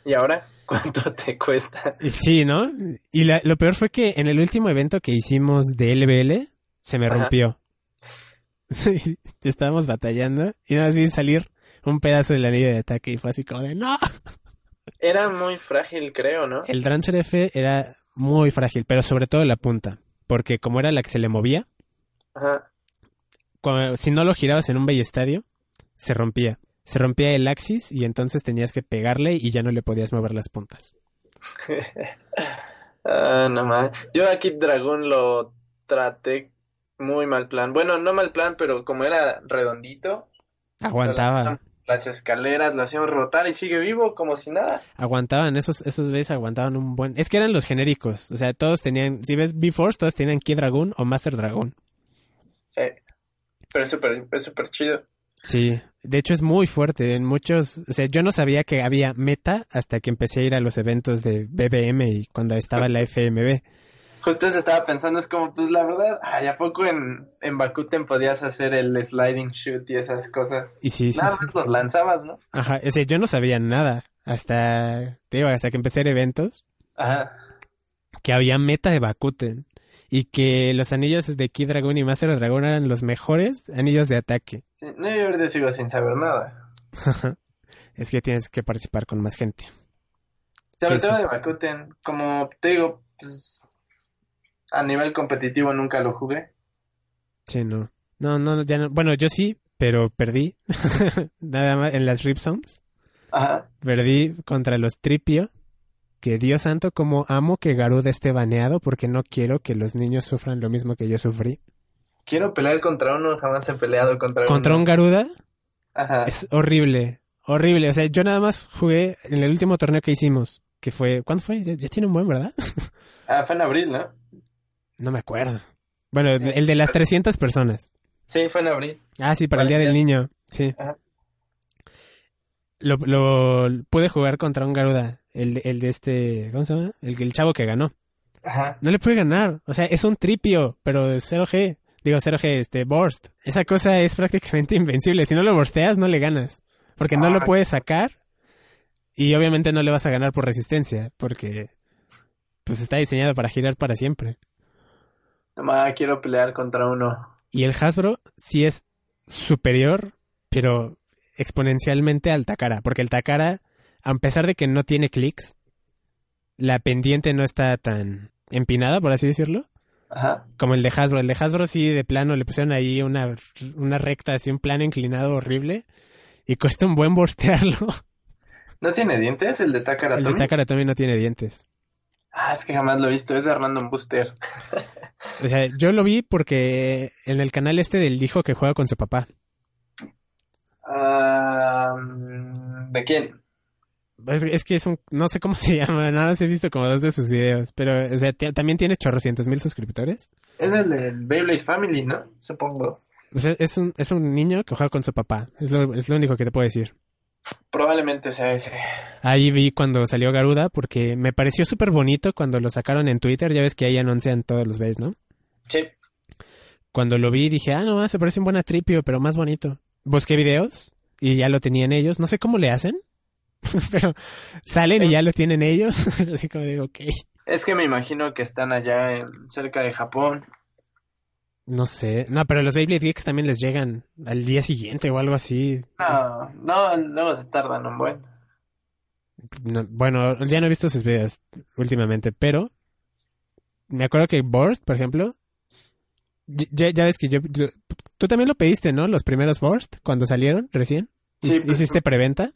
¿Y ahora cuánto te cuesta? Sí, ¿no? Y lo peor fue que en el último evento que hicimos de LBL se me rompió. Estábamos batallando y nada más vi salir un pedazo del anillo de ataque y fue así como de ¡No! Era muy frágil, creo, ¿no? El Drancer F era muy frágil, pero sobre todo la punta. Porque como era la que se le movía, Ajá. Si no lo girabas en un estadio, se rompía. Se rompía el axis y entonces tenías que pegarle y ya no le podías mover las puntas. ah, no más. Yo aquí Dragón lo traté muy mal plan. Bueno, no mal plan, pero como era redondito. Aguantaba. Las escaleras lo hacían rotar y sigue vivo como si nada. Aguantaban, esos, esos veces aguantaban un buen... Es que eran los genéricos. O sea, todos tenían... Si ves B-Force, todos tenían Key Dragon o Master Dragon. Sí. Pero es súper es super chido. Sí, de hecho es muy fuerte. En muchos, o sea, yo no sabía que había meta hasta que empecé a ir a los eventos de BBM y cuando estaba la FMB. Justo eso estaba pensando, es como, pues la verdad, ay, ¿a poco en, en Bakuten podías hacer el sliding shoot y esas cosas? Y sí, Nada más los lanzabas, ¿no? Ajá, o sea, yo no sabía nada hasta, te digo, hasta que empecé a ir eventos. Ajá. Que había meta de Bakuten y que los anillos de Kid Dragon y Master Dragon eran los mejores anillos de ataque. Sí, no, yo ahorita sigo sin saber nada. es que tienes que participar con más gente. Sobre todo de Bakuten, como te digo, pues a nivel competitivo nunca lo jugué. Sí, no. No, no, ya no. Bueno, yo sí, pero perdí. Nada más en las Rip Ajá. Perdí contra los Tripio que Dios santo, como amo que Garuda esté baneado porque no quiero que los niños sufran lo mismo que yo sufrí. Quiero pelear contra uno, jamás he peleado contra uno. ¿Contra un Garuda? Ajá. Es horrible, horrible. O sea, yo nada más jugué en el último torneo que hicimos, que fue... ¿Cuándo fue? Ya, tiene un buen, ¿verdad? ah, fue en abril, ¿no? No me acuerdo. Bueno, el de las 300 personas. Sí, fue en abril. Ah, sí, para el Día del Niño, sí. Ajá. Lo, lo pude jugar contra un Garuda el, el de este, ¿cómo se llama? El, el chavo que ganó. Ajá. No le puede ganar. O sea, es un tripio, pero de 0G. Digo, 0G, este, burst. Esa cosa es prácticamente invencible. Si no lo bursteas, no le ganas. Porque no lo puedes sacar. Y obviamente no le vas a ganar por resistencia. Porque, pues está diseñado para girar para siempre. Nomás quiero pelear contra uno. Y el Hasbro sí es superior, pero exponencialmente al Takara. Porque el Takara a pesar de que no tiene clics, la pendiente no está tan empinada, por así decirlo. Ajá. Como el de Hasbro. El de Hasbro sí, de plano, le pusieron ahí una, una recta, así un plano inclinado horrible. Y cuesta un buen borstearlo. ¿No tiene dientes el de Takara El de Takara también no tiene dientes. Ah, es que jamás lo he visto, es de Random Booster. o sea, yo lo vi porque en el canal este del hijo que juega con su papá. Ah, ¿De quién? Es, que es un, no sé cómo se llama, nada más he visto como dos de sus videos, pero, o sea, también tiene chorrocientos mil suscriptores. Es el del Beyblade Family, ¿no? Supongo. O sea, es un, es un niño que juega con su papá, es lo, es lo único que te puedo decir. Probablemente sea ese. Ahí vi cuando salió Garuda, porque me pareció súper bonito cuando lo sacaron en Twitter, ya ves que ahí anuncian todos los bebés, ¿no? Sí. Cuando lo vi dije, ah, no, se parece un buen atripio, pero más bonito. Busqué videos y ya lo tenían ellos, no sé cómo le hacen, pero salen y ya lo tienen ellos. Así como digo, ok. Es que me imagino que están allá en, cerca de Japón. No sé. No, pero los Beyblade Geeks también les llegan al día siguiente o algo así. No, no, luego se tardan un buen. bueno, ya no he visto sus videos últimamente, pero me acuerdo que Burst, por ejemplo, ya, ya ves que yo, Tú también lo pediste, ¿no? Los primeros Burst, cuando salieron recién. Sí, pues, ¿Hiciste preventa?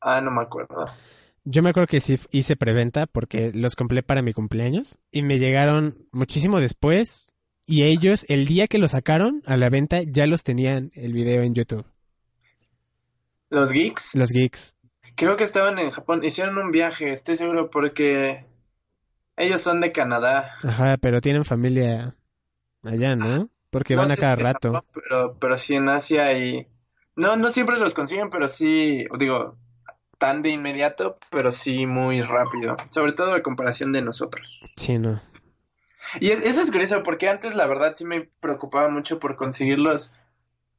Ah, no me acuerdo. Yo me acuerdo que sí hice preventa porque los compré para mi cumpleaños y me llegaron muchísimo después y ellos el día que los sacaron a la venta ya los tenían el video en YouTube. ¿Los geeks? Los geeks. Creo que estaban en Japón, hicieron un viaje, estoy seguro porque ellos son de Canadá. Ajá, pero tienen familia allá, ¿no? Porque van a cada rato. pero, pero sí en Asia y... No, no siempre los consiguen, pero sí, digo, tan de inmediato, pero sí muy rápido. Sobre todo en comparación de nosotros. Sí, no. Y eso es curioso, porque antes la verdad sí me preocupaba mucho por conseguirlos,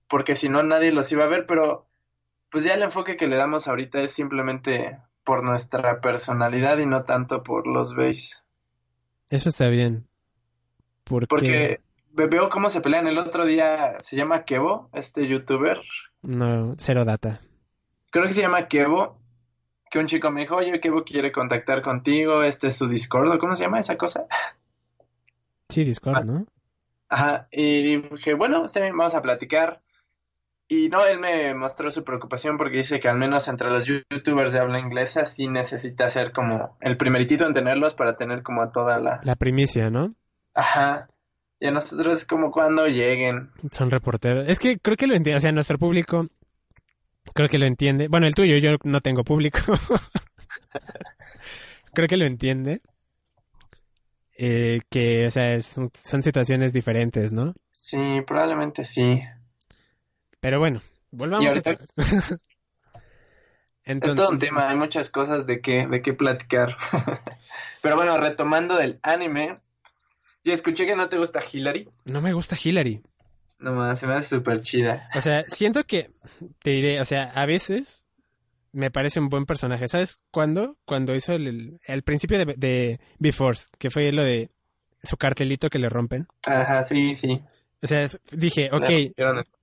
porque si no nadie los iba a ver, pero pues ya el enfoque que le damos ahorita es simplemente por nuestra personalidad y no tanto por los base. Eso está bien. Porque, Porque ve- veo cómo se pelean. El otro día se llama Kevo, este youtuber. no, cero data. Creo que se llama Kevo. Que un chico me dijo, oye, Kevo quiere contactar contigo. Este es su Discord. ¿o ¿Cómo se llama esa cosa? Sí, Discord, ¿no? Ajá. Y dije, bueno, sí, vamos a platicar. Y no, él me mostró su preocupación porque dice que al menos entre los youtubers de habla inglesa sí necesita ser como el primeritito en tenerlos para tener como toda la... La primicia, ¿no? Ajá. Y a nosotros es como cuando lleguen. Son reporteros. Es que creo que lo entiende, o sea, nuestro público creo que lo entiende. Bueno, el tuyo, yo no tengo público. creo que lo entiende. Eh, que, o sea, es- son situaciones diferentes, ¿no? Sí, probablemente sí. Pero bueno, volvamos Y ahorita- otra vez. Es todo un Entonces, tema, hay muchas cosas de qué, de qué platicar. Pero bueno, retomando del anime, ya escuché que no te gusta Hillary. no me gusta Hillary. No más, se me hace súper chida. O sea, siento que, te diré, o sea, a veces me parece un buen personaje. ¿Sabes cuándo? Cuando hizo el, el, principio de, de Before, que fue lo de su cartelito que le rompen. Ajá, sí, sí. O sea, dije, ok,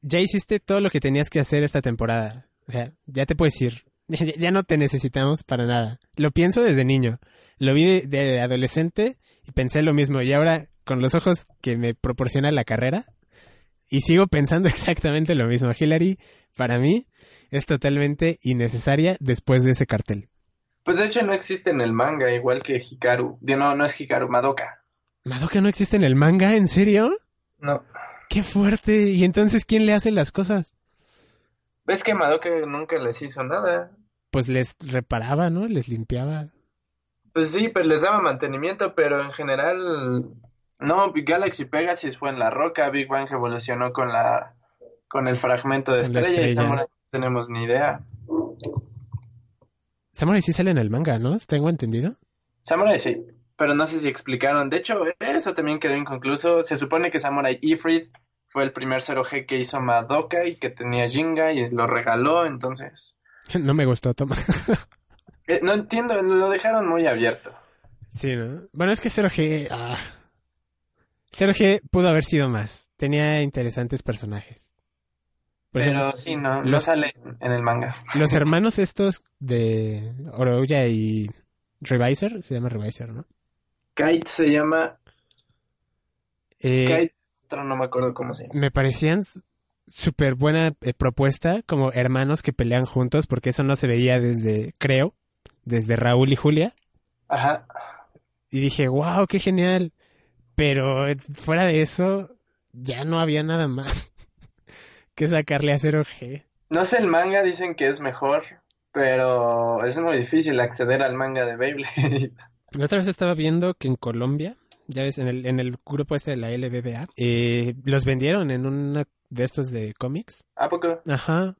ya hiciste todo lo que tenías que hacer esta temporada. O sea, ya te puedes ir. Ya no te necesitamos para nada. Lo pienso desde niño. Lo vi de, de adolescente y pensé lo mismo. Y ahora, con los ojos que me proporciona la carrera, y sigo pensando exactamente lo mismo. Hillary, para mí, es totalmente innecesaria después de ese cartel. Pues de hecho no existe en el manga, igual que Hikaru. No, no es Hikaru, Madoka. ¿Madoka no existe en el manga? ¿En serio? No. ¡Qué fuerte! ¿Y entonces quién le hace las cosas? ¿Ves que Madoka nunca les hizo nada? Pues les reparaba, ¿no? Les limpiaba. Pues sí, pues les daba mantenimiento, pero en general... No, Galaxy Pegasus fue en la roca, Big Bang evolucionó con la... con el fragmento de Con la estrella, y estrella. Samurai no tenemos ni idea. Samurai sí sale en el manga, ¿no? ¿Tengo entendido? Samurai sí, pero no sé si explicaron. De hecho, eso también quedó inconcluso. Se supone que Samurai Ifrit fue el primer 0G que hizo Madoka y que tenía Jinga y lo regaló, entonces... No me gustó, toma. Eh, no entiendo, lo dejaron muy abierto. Sí, ¿no? Bueno, es que 0G... Ah. 0G pudo haber sido más. Tenía interesantes personajes. Por Pero ejemplo, sí, no, no los- sale en el manga. los hermanos estos de Oroya y Revisor, se llama Revisor, ¿no? Kite se llama... Eh, Kite, otro no me acuerdo cómo se llama. me parecían súper buena eh, propuesta, como hermanos que pelean juntos, porque eso no se veía desde, creo, desde Raúl y Julia. Ajá. Y dije, wow, qué genial. Pero eh, fuera de eso, ya no había nada más que sacarle a 0G. No sé, el manga dicen que es mejor, pero es muy difícil acceder al manga de Beyblade. La otra vez estaba viendo que en Colombia, ya ves, en el, en el grupo este de la LBBA, eh, los vendieron en uno de estos de cómics. ¿A poco? Ajá.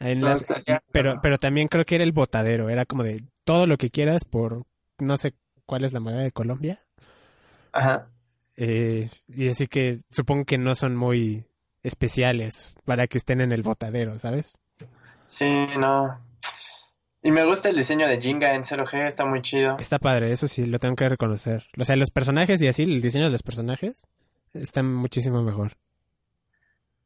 En No, las- está ya, pero, pero- pero también creo que era el botadero, era como de todo lo que quieras por no sé cuál es la moneda de Colombia. Ajá. Eh, y así que supongo que no son muy especiales para que estén en el botadero, ¿sabes? Sí, no. Y me gusta el diseño de Jinga en 0G, está muy chido. Está padre, eso sí, lo tengo que reconocer. O sea, los personajes y así, el diseño de los personajes están muchísimo mejor.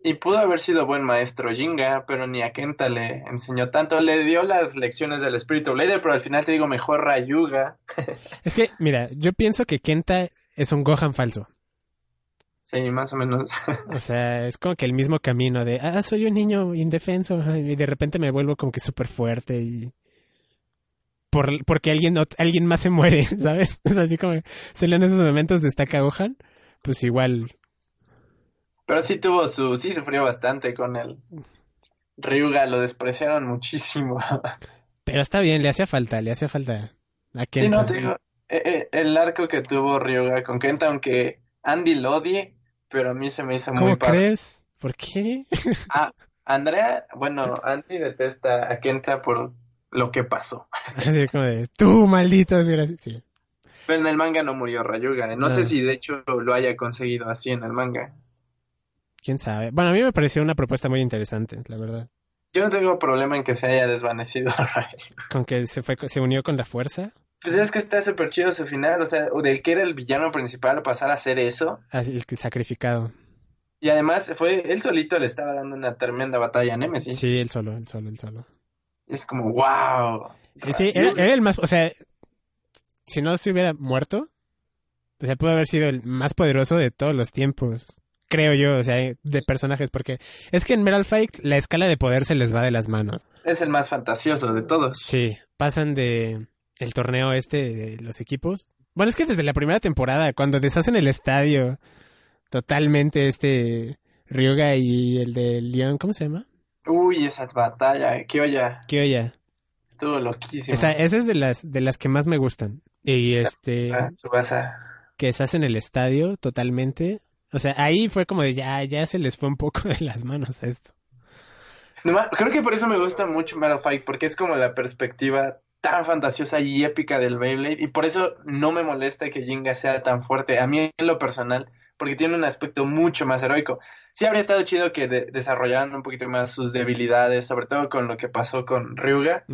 Y pudo haber sido buen maestro Jinga, pero ni a Kenta le enseñó tanto. Le dio las lecciones del espíritu Blader, pero al final te digo mejor Rayuga. Es que, mira, yo pienso que Kenta es un Gohan falso. Sí, más o menos. O sea, es como que el mismo camino de, ah, soy un niño indefenso y de repente me vuelvo como que súper fuerte y... Por, porque alguien, alguien más se muere, ¿sabes? Es así como se leen esos momentos destaca Gohan, pues igual. Pero sí tuvo su, sí sufrió bastante con el Ryuga, lo despreciaron muchísimo. Pero está bien, le hacía falta, le hacía falta a Sí, no, te digo, eh, eh, el arco que tuvo Ryuga con Kenta, aunque Andy lo odie, pero a mí se me hizo muy ¿Cómo crees? ¿Por qué? Ah, Andrea, bueno, Andy detesta a Kenta por lo que pasó. Así como de, tú, maldito. Sí. Pero en el manga no murió Rayuga. No, No. sé si de hecho lo haya conseguido así en el manga. quién sabe. Bueno, a mí me pareció una propuesta muy interesante, la verdad. Yo no tengo problema en que se haya desvanecido Con que se fue, se unió con la fuerza. Pues es que está súper chido su final, o sea, del que era el villano principal pasar a hacer eso. El sacrificado. Y además fue, él solito le estaba dando una tremenda batalla a Nemesis. Sí, él solo, él solo, él solo. Es como, wow. Sí, era, el más, o sea, si no se hubiera muerto, o sea, pudo haber sido el más poderoso de todos los tiempos. Creo yo, o sea, de personajes, porque es que en Metal Fight la escala de poder se les va de las manos. Es el más fantasioso de todos. Sí, pasan de el torneo este de los equipos. Bueno, es que desde la primera temporada, cuando deshacen el estadio totalmente este Ryuga y el de León, ¿cómo se llama? Uy, esa batalla, olla. Qué olla. Estuvo loquísimo. Esa, esa es de las de las que más me gustan. Y este ah, que se hace en el estadio totalmente. O sea, ahí fue como de ya, ya se les fue un poco de las manos esto. creo que por eso me gusta mucho Metal Fight, porque es como la perspectiva tan fantasiosa y épica del Beyblade, y por eso no me molesta que Jinga sea tan fuerte. A mí en lo personal, porque tiene un aspecto mucho más heroico. Sí habría estado chido que desarrollaran un poquito más sus debilidades, sobre todo con lo que pasó con Ryuga.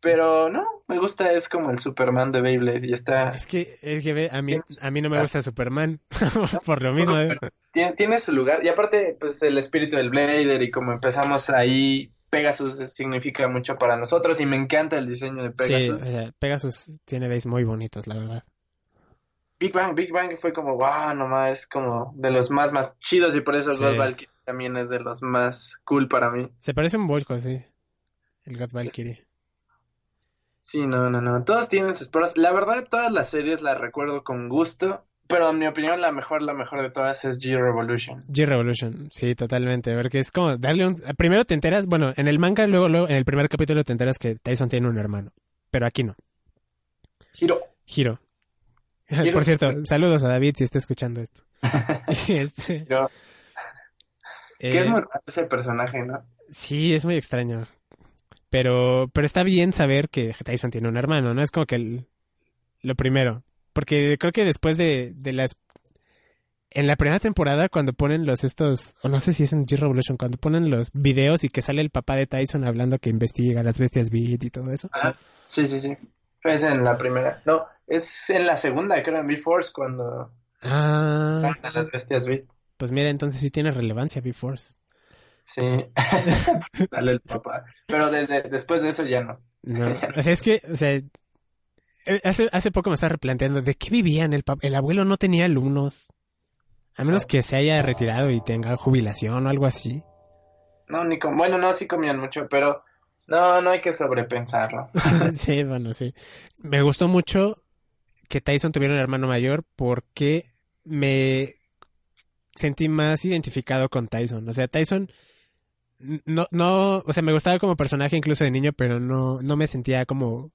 Pero no, me gusta, es como el Superman de Beyblade y está... Es que, es que a mí, a mí no me gusta Superman, por lo mismo. ¿eh? Tiene, su lugar, y aparte, pues el espíritu del Blader y como empezamos ahí, Pegasus significa mucho para nosotros y me encanta el diseño de Pegasus. Sí, Pegasus tiene veis muy bonitos, la verdad. Big Bang, Big Bang fue como, wow, nomás es como de los más, más chidos y por eso el God Valkyrie también es de los más cool para mí. Se parece un Volko, sí. El God Valkyrie. Sí, no, no, no. Todos tienen sus pruebas. La verdad, todas las series las recuerdo con gusto. Pero en mi opinión, la mejor, la mejor de todas es G-Revolution. G-Revolution, sí, totalmente. Porque es como darle un... Primero te enteras, bueno, en el manga, luego, luego, en el primer capítulo te enteras que Tyson tiene un hermano. Pero aquí no. Hiro. Hiro. Por cierto, saludos a David si está escuchando esto. este, que es eh, muy raro ese personaje, ¿no? Sí, es muy extraño. Pero, pero está bien saber que Tyson tiene un hermano, ¿no? Es como que el, lo primero. Porque creo que después de, de las... En la primera temporada, cuando ponen los estos, o no sé si es en G-Revolution, cuando ponen los videos y que sale el papá de Tyson hablando que investiga las bestias Beat y todo eso. Ah, sí, sí, sí. Es en la primera. No, es en la segunda, creo, en B-Force, cuando... Ah. las bestias Beat. Pues mira, entonces sí tiene relevancia B-Force. Sí, sale el papá. Pero desde, después de eso ya no. No, o sea, es que, o sea, hace, hace poco me estaba replanteando de qué vivían. El, el abuelo no tenía alumnos. A menos que se haya retirado y tenga jubilación o algo así. No, ni con... Bueno, no, sí comían mucho, pero no, no hay que sobrepensarlo. sí, bueno, sí. Me gustó mucho que Tyson tuviera un hermano mayor porque me sentí más identificado con Tyson. O sea, Tyson no, no, o sea, me gustaba como personaje incluso de niño, pero no, no me sentía como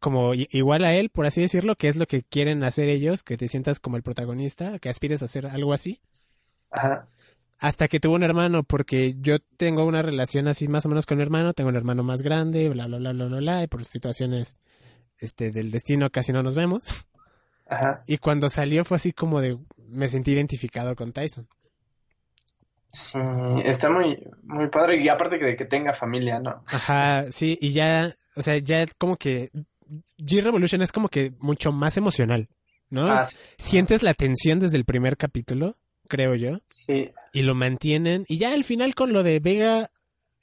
como igual a él, por así decirlo, que es lo que quieren hacer ellos, que te sientas como el protagonista, que aspires a hacer algo así. Ajá. Hasta que tuvo un hermano, porque yo tengo una relación así más o menos con mi hermano, tengo un hermano más grande, bla, bla, bla, bla, bla, bla, y por situaciones este, del destino casi no nos vemos. Ajá. Y cuando salió fue así como de, me sentí identificado con Tyson. Sí, está muy, muy padre, y aparte que, que tenga familia, ¿no? Ajá, sí, y ya, o sea, ya como que G-Revolution es como que mucho más emocional, ¿no? Ah, Sientes la tensión desde el primer capítulo, creo yo. Sí. Y lo mantienen. Y ya al final con lo de Vega,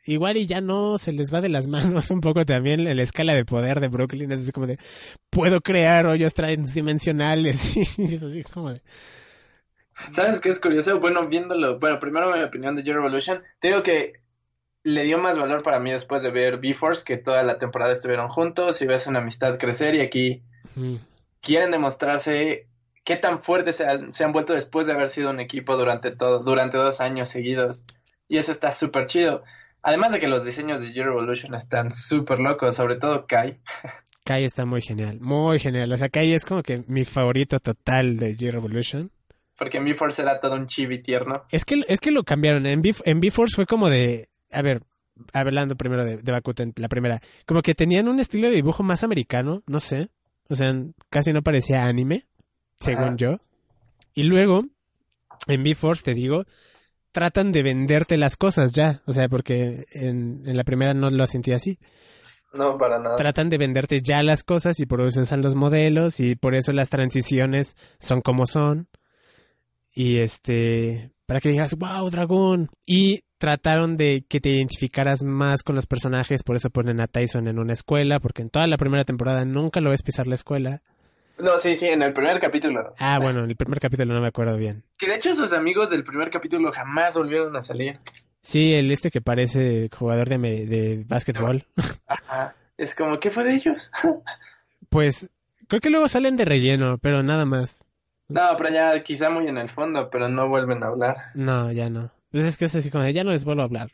igual y ya no se les va de las manos un poco también en la escala de poder de Brooklyn. Es así como de, puedo crear hoyos transdimensionales. y es así como de... ¿Sabes qué es curioso? Bueno, viéndolo, bueno, primero mi opinión de G-Revolution, digo que le dio más valor para mí después de ver B-Force, que toda la temporada estuvieron juntos y ves una amistad crecer y aquí quieren demostrarse qué tan fuertes se han, vuelto después de haber sido un equipo durante todo, durante dos años seguidos. Y eso está súper chido. Además de que los diseños de G-Revolution están súper locos, sobre todo Kai. Kai está muy genial, muy genial. O sea, Kai es como que mi favorito total de G-Revolution. Porque en B-Force era todo un chibi tierno. Es que, es que lo cambiaron. En B-Force fue como de a ver, hablando primero de, de Bakuten, la primera, como que tenían un estilo de dibujo más americano, no sé, o sea, casi no parecía anime, según yo. Y luego, en B-Force, te digo, tratan de venderte las cosas ya. O sea, porque en, en la primera no lo sentí así. No, para nada. Tratan de venderte ya las cosas y por eso usan los modelos y por eso las transiciones son como son. Y este, para que digas, wow, dragón. Y trataron de que te identificaras más con los personajes, por eso ponen a Tyson en una escuela, porque en toda la primera temporada nunca lo ves pisar la escuela. No, sí, sí, en el primer capítulo. Ah, bueno, en el primer capítulo no me acuerdo bien. Que de hecho sus amigos del primer capítulo jamás volvieron a salir. Sí, el este que parece jugador de, de básquetbol. Ajá. Es como, ¿qué fue de ellos? Pues creo que luego salen de relleno, pero nada más. no, pero ya quizá muy en el fondo, pero no vuelven a hablar. No, ya no. Pues es que es así como de, ya no les vuelvo a hablar.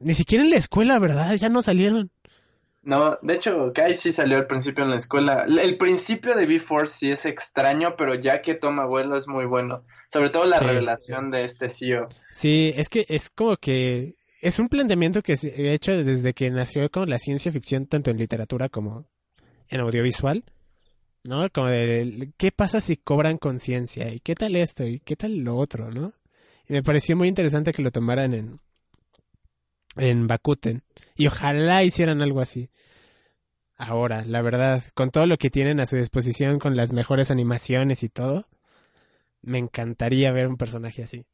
Ni siquiera en la escuela, ¿verdad? Ya no salieron. No, de hecho, Kai sí salió al principio en la escuela. El principio de B-Force sí es extraño, pero ya que toma vuelo es muy bueno. Sobre todo la Sí. revelación de este CEO. Sí, es que es como que es un planteamiento que se ha hecho desde que nació con la ciencia ficción, tanto en literatura como en audiovisual, ¿no? Como de qué pasa si cobran conciencia y qué tal esto y qué tal lo otro, ¿no? Y me pareció muy interesante que lo tomaran en en Bakuten y ojalá hicieran algo así. Ahora, la verdad, con todo lo que tienen a su disposición, con las mejores animaciones y todo, me encantaría ver un personaje así.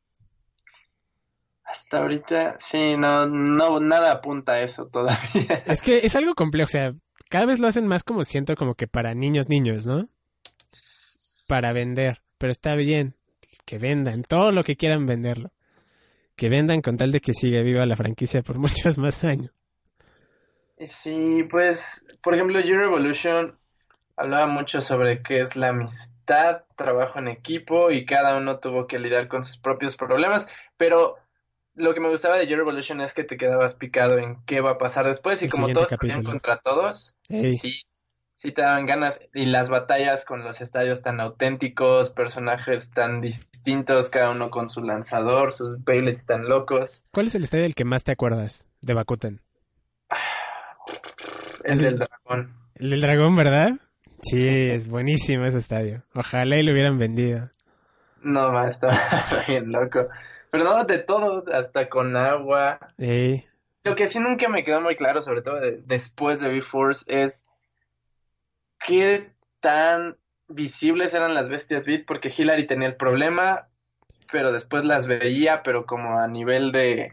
Hasta ahorita, sí, no, no, nada apunta a eso todavía. Es que es algo complejo, o sea, cada vez lo hacen más como siento como que para niños, niños, ¿no? Para vender, pero está bien, que vendan todo lo que quieran venderlo. Que vendan con tal de que siga viva la franquicia por muchos más años. Sí, pues, por ejemplo, Your Revolution hablaba mucho sobre qué es la amistad, trabajo en equipo y cada uno tuvo que lidiar con sus propios problemas, pero lo que me gustaba de Your Revolution es que te quedabas picado en qué va a pasar después y El como todos pelean contra todos, Ey, sí, sí te daban ganas y las batallas con los estadios tan auténticos, personajes tan distintos, cada uno con su lanzador, sus Beyblades tan locos, ¿Cuál es el estadio del que más te acuerdas de Bakuten? el Sí. del dragón. El del dragón, ¿verdad? Sí, es buenísimo ese estadio. Ojalá y lo hubieran vendido. No, va, está bien loco. Pero no, de todos, hasta con agua. Ey, Lo que sí nunca me quedó muy claro, sobre todo de- después de B-Force, es qué tan visibles eran las bestias Beat, porque Hillary tenía el problema, pero después las veía, pero como a nivel de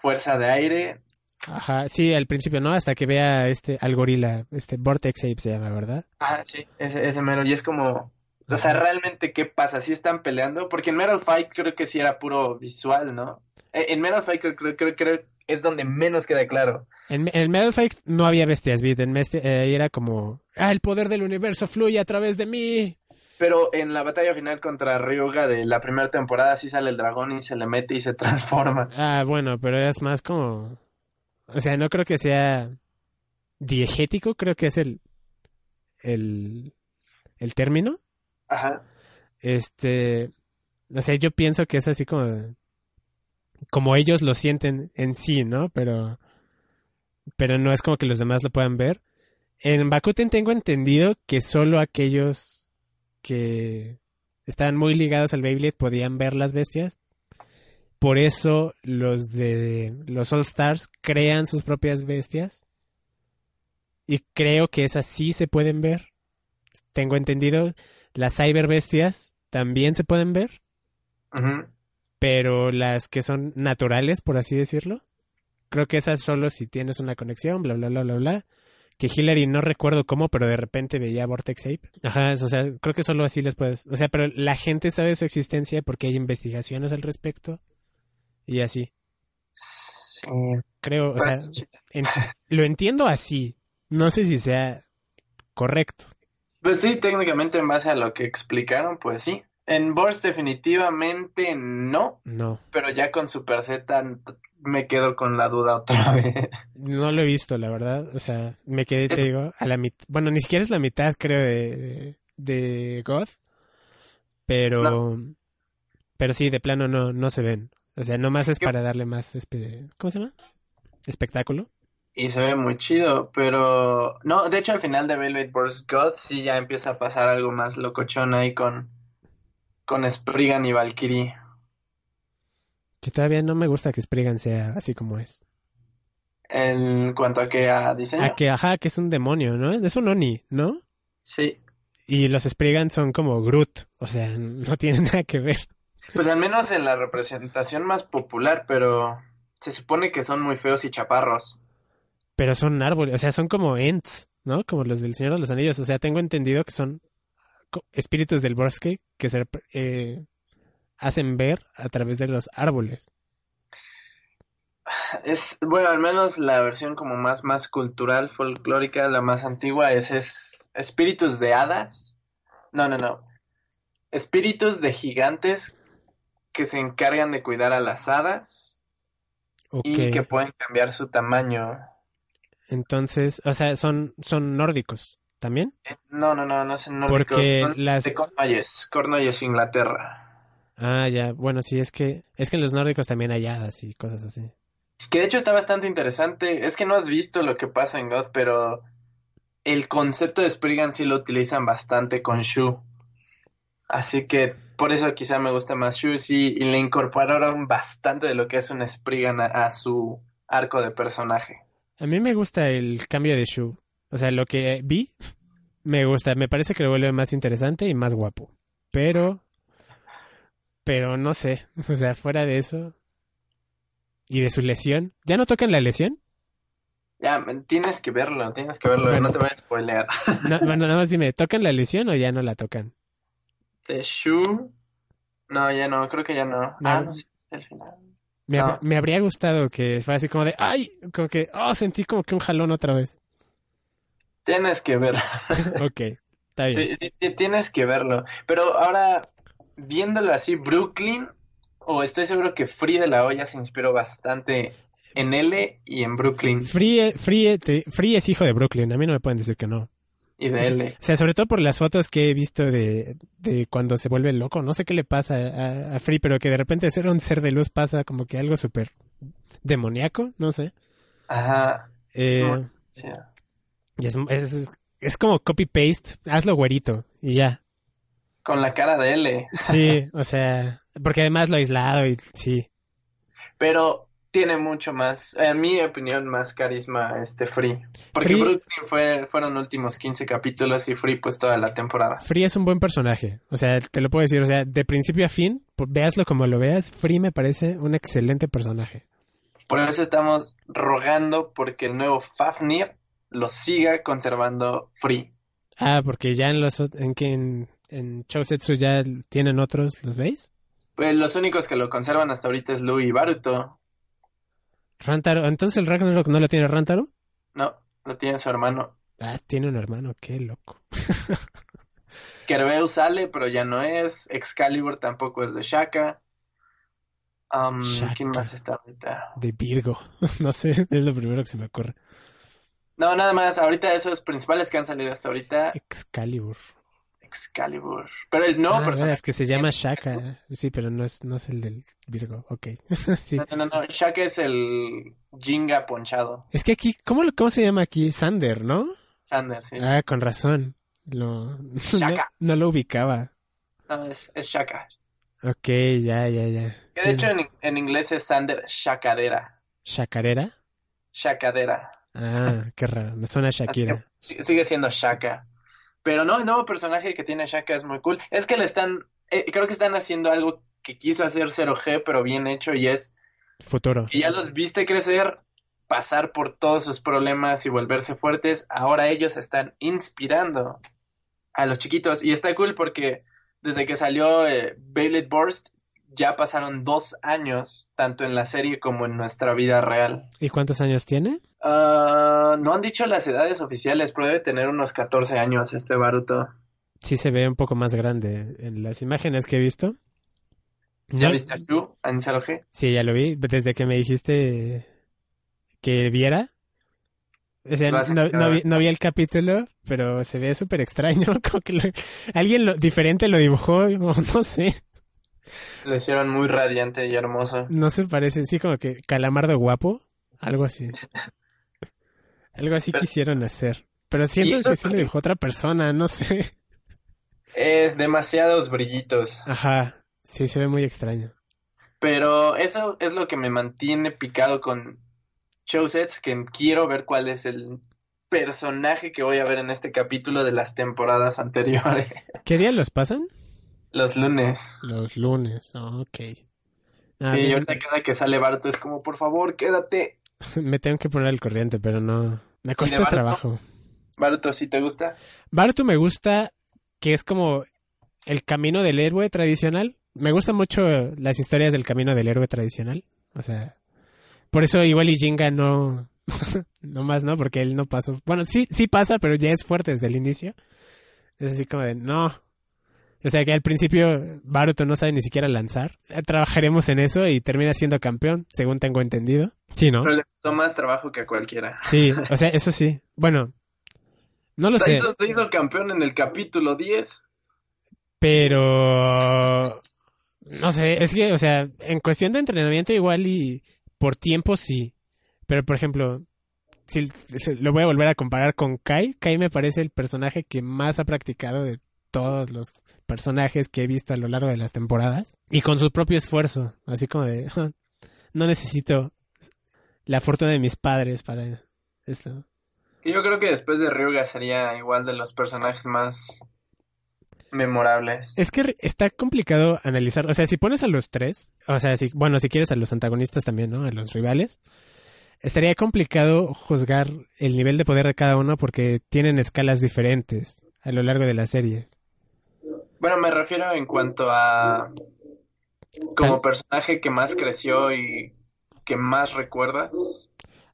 fuerza de aire. Ajá, sí, al principio, ¿no? Hasta que vea este, al gorila, este Vortex Ape se llama, ¿verdad? Ah, sí, ese, ese mero. Y es como, o sea, realmente qué pasa, si están peleando, porque en Metal Fight creo que sí era puro visual, ¿no? Eh, En Metal Fight creo, creo, creo, creo es donde menos queda claro. En, en Metal Fight no había bestias beat, en este, eh, era como, ah, el poder del universo fluye a través de mí. Pero en la batalla final contra Ryuga de la primera temporada sí sale el dragón y se le mete y se transforma. Ah, bueno, pero es más como, o sea, no creo que sea diegético, creo que es el, el, el término. Ajá. Este, o sea, yo pienso que es así como, como ellos lo sienten en sí, ¿no? Pero, pero no es como que los demás lo puedan ver. En Bakuten tengo entendido que solo aquellos que estaban muy ligados al Beyblade podían ver las bestias. Por eso los de los All Stars crean sus propias bestias. Y creo que esas sí se pueden ver. Tengo entendido. Las cyber bestias también se pueden ver. Pero las que son naturales, por así decirlo. Creo que esas solo si tienes una conexión, bla, bla, bla, bla, bla. Que Hillary no recuerdo cómo, pero de repente veía Vortex Ape. Ajá, o sea, creo que solo así les puedes. O sea, pero la gente sabe su existencia porque hay investigaciones al respecto. Y así. Sí. Creo, o sea, Pues, en- lo entiendo así. No sé si sea correcto. Pues sí, técnicamente en base a lo que explicaron, pues sí. En Burst definitivamente no, No, pero ya con Super Z me quedo con la duda otra vez. no lo he visto, la verdad. O sea, me quedé, te digo, a la mitad. Bueno, ni siquiera es la mitad, creo, de, de, God. Pero, pero sí, de plano no, no se ven. O sea, nomás es para darle más, espe- ¿cómo se llama? Espectáculo. Y se ve muy chido, pero no, de hecho al final de Velvet Burst God sí ya empieza a pasar algo más locochón ahí con con Spriggan y Valkyrie. Que todavía no me gusta que Spriggan sea así como es. En cuanto a que a diseño. A que, ajá, que es un demonio, ¿no? Es un Oni, ¿no? Sí. Y los Spriggan son como Groot, o sea, no tienen nada que ver. Pues al menos en la representación más popular, pero se supone que son muy feos y chaparros. Pero son árboles, o sea, son como Ents, ¿no? Como los del Señor de los Anillos. O sea, tengo entendido que son espíritus del bosque que se eh, hacen ver a través de los árboles. Es, bueno, al menos la versión como más, más cultural, folclórica, la más antigua, es, es espíritus de hadas. No, no, no. Espíritus de gigantes que se encargan de cuidar a las hadas y que pueden cambiar su tamaño. Entonces, o sea, son, son nórdicos también. No, no, no, no son nórdicos, Porque son las... de Cornualles, Inglaterra. Ah, ya. Bueno, sí, es que, es que en los nórdicos también hay hadas y cosas así. Que de hecho está bastante interesante. Es que no has visto lo que pasa en God, pero el concepto de Spriggan sí lo utilizan bastante con Shu. Así que por eso quizá me gusta más Shu, sí, y le incorporaron bastante de lo que es un Spriggan a, a su arco de personaje. A mí me gusta el cambio de Shu. O sea, lo que vi me gusta. Me parece que lo vuelve más interesante y más guapo. Pero, pero no sé. O sea, fuera de eso y de su lesión. ¿Ya no tocan la lesión? Ya, tienes que verlo, tienes que verlo, Bueno. no te voy a spoilear. No, bueno, nada más dime, ¿tocan la lesión o ya no la tocan? De Shu, no, ya no, creo que ya no. No. Ah, no, sí, hasta el final. Me, me habría gustado que fuera así como de, ay, como que, oh, sentí como que un jalón otra vez. Tienes que ver. Ok, está bien. Sí, sí, ti- tienes que verlo. Pero ahora, viéndolo así, Brooklyn, o estoy seguro que Free de la Olla se inspiró bastante en L y en Brooklyn Free, Free, te- Free es hijo de Brooklyn, a mí no me pueden decir que no. Y de L. O sea, sobre todo por las fotos que he visto de, de cuando se vuelve loco. No sé qué le pasa a, a Free, pero que de repente ser un ser de luz pasa como que algo súper demoníaco, no sé. Ajá. Eh, sí. y es, es, es como copy-paste, hazlo güerito y ya. Con la cara de L. Sí, o sea, porque además lo aislado y sí. Pero tiene mucho más, en mi opinión, más carisma este Free. Porque Free- Brooklyn fue, fueron últimos 15 capítulos y Free pues toda la temporada. Free es un buen personaje, o sea, te lo puedo decir, o sea, de principio a fin, véaslo como lo veas, Free me parece un excelente personaje. Por eso estamos rogando porque el nuevo Fafnir lo siga conservando Free. Ah, porque ya en los en que en, en ya tienen otros, ¿los veis? Pues los únicos que lo conservan hasta ahorita es Lu y Baruto. Rantaro, entonces el Ragnarok no lo tiene Rantaro? No, lo tiene su hermano. Ah, tiene un hermano, qué loco. Kerbeu sale, pero ya no es. Excalibur tampoco es de Shaka. Um, Shaka. ¿Quién más está ahorita? De Virgo, no sé, es lo primero que se me ocurre. No, nada más. Ahorita esos principales que han salido hasta ahorita. Excalibur. Excalibur. Pero el nuevo ah, personaje. es que se llama Shaka. Sí, pero no es, no es el del Virgo, ok. sí. No, no, no. Shaka es el Jinga ponchado. Es que aquí, ¿cómo, lo- ¿cómo se llama aquí? Sander, ¿no? Sander, sí. Ah, con razón. Lo, Shaka. no lo ubicaba. No, es, es Shaka. Ok, ya, ya, ya. Que Sí, de hecho en, en inglés es Sander Shakadera. ¿Shakarera? Shakadera. Ah, qué raro. Me suena a Shakira. sigue siendo Shaka. Pero no, el nuevo personaje que tiene Shaka es muy cool. Es que le están, eh, creo que están haciendo algo que quiso hacer 0G, pero bien hecho, y es Futuro. que ya los viste crecer, pasar por todos sus problemas y volverse fuertes. Ahora ellos están inspirando a los chiquitos. Y está cool porque desde que salió eh, Burst, ya pasaron dos años, tanto en la serie como en nuestra vida real. ¿Y cuántos años tiene? Ah, no han dicho las edades oficiales, pero debe tener unos 14 años este Baruto. Sí se ve un poco más grande en las imágenes que he visto. ¿Ya No- viste a Shu en 0G? Sí, ya lo vi. Desde que me dijiste que viera. O sea, no, vi, no vi el capítulo, pero se ve súper extraño. Como que lo- alguien lo, diferente lo dibujó, no sé. Lo hicieron muy radiante y hermoso. No se parece, sí, como que calamardo guapo, algo así. Algo así Pero- quisieron hacer. Pero siento que sí lo dibujó otra persona, no sé. Eh, demasiados brillitos. Ajá, sí, se ve muy extraño. Pero eso es lo que me mantiene picado con showsets, que quiero ver cuál es el personaje que voy a ver en este capítulo de las temporadas anteriores. ¿Qué día los pasan? Los lunes. Los lunes, ok. Ah, sí, ahorita cada que sale Barto es como, por favor, quédate. me tengo que poner al corriente, pero no. Me cuesta trabajo. ¿Baruto sí te gusta? Baruto me gusta que es como el camino del héroe tradicional. Me gustan mucho las historias del camino del héroe tradicional. O sea, por eso igual y Jinga no, no más, ¿no? Porque él no pasó. Bueno, sí, sí pasa, pero ya es fuerte desde el inicio. Es así como de, no. O sea que al principio Baruto no sabe ni siquiera lanzar. Trabajaremos en eso y termina siendo campeón, según tengo entendido. Sí, ¿no? Pero le costó más trabajo que a cualquiera. Sí, o sea, eso sí. Bueno, no lo sé. se hizo campeón en el capítulo 10. Pero... No sé, es que, o sea, en cuestión de entrenamiento igual y por tiempo sí. Pero, por ejemplo, si lo voy a volver a comparar con Kai, Kai me parece el personaje que más ha practicado de todos los personajes que he visto a lo largo de las temporadas. Y con su propio esfuerzo, así como de, no necesito la fortuna de mis padres para esto. Yo creo que después de Ryuga sería igual de los personajes más memorables. Es que está complicado analizar, o sea, si pones a los tres, o sea, si, bueno, si quieres a los antagonistas también, ¿no? A los rivales, estaría complicado juzgar el nivel de poder de cada uno porque tienen escalas diferentes a lo largo de las series. Bueno, me refiero en cuanto a como personaje que más creció y que más recuerdas.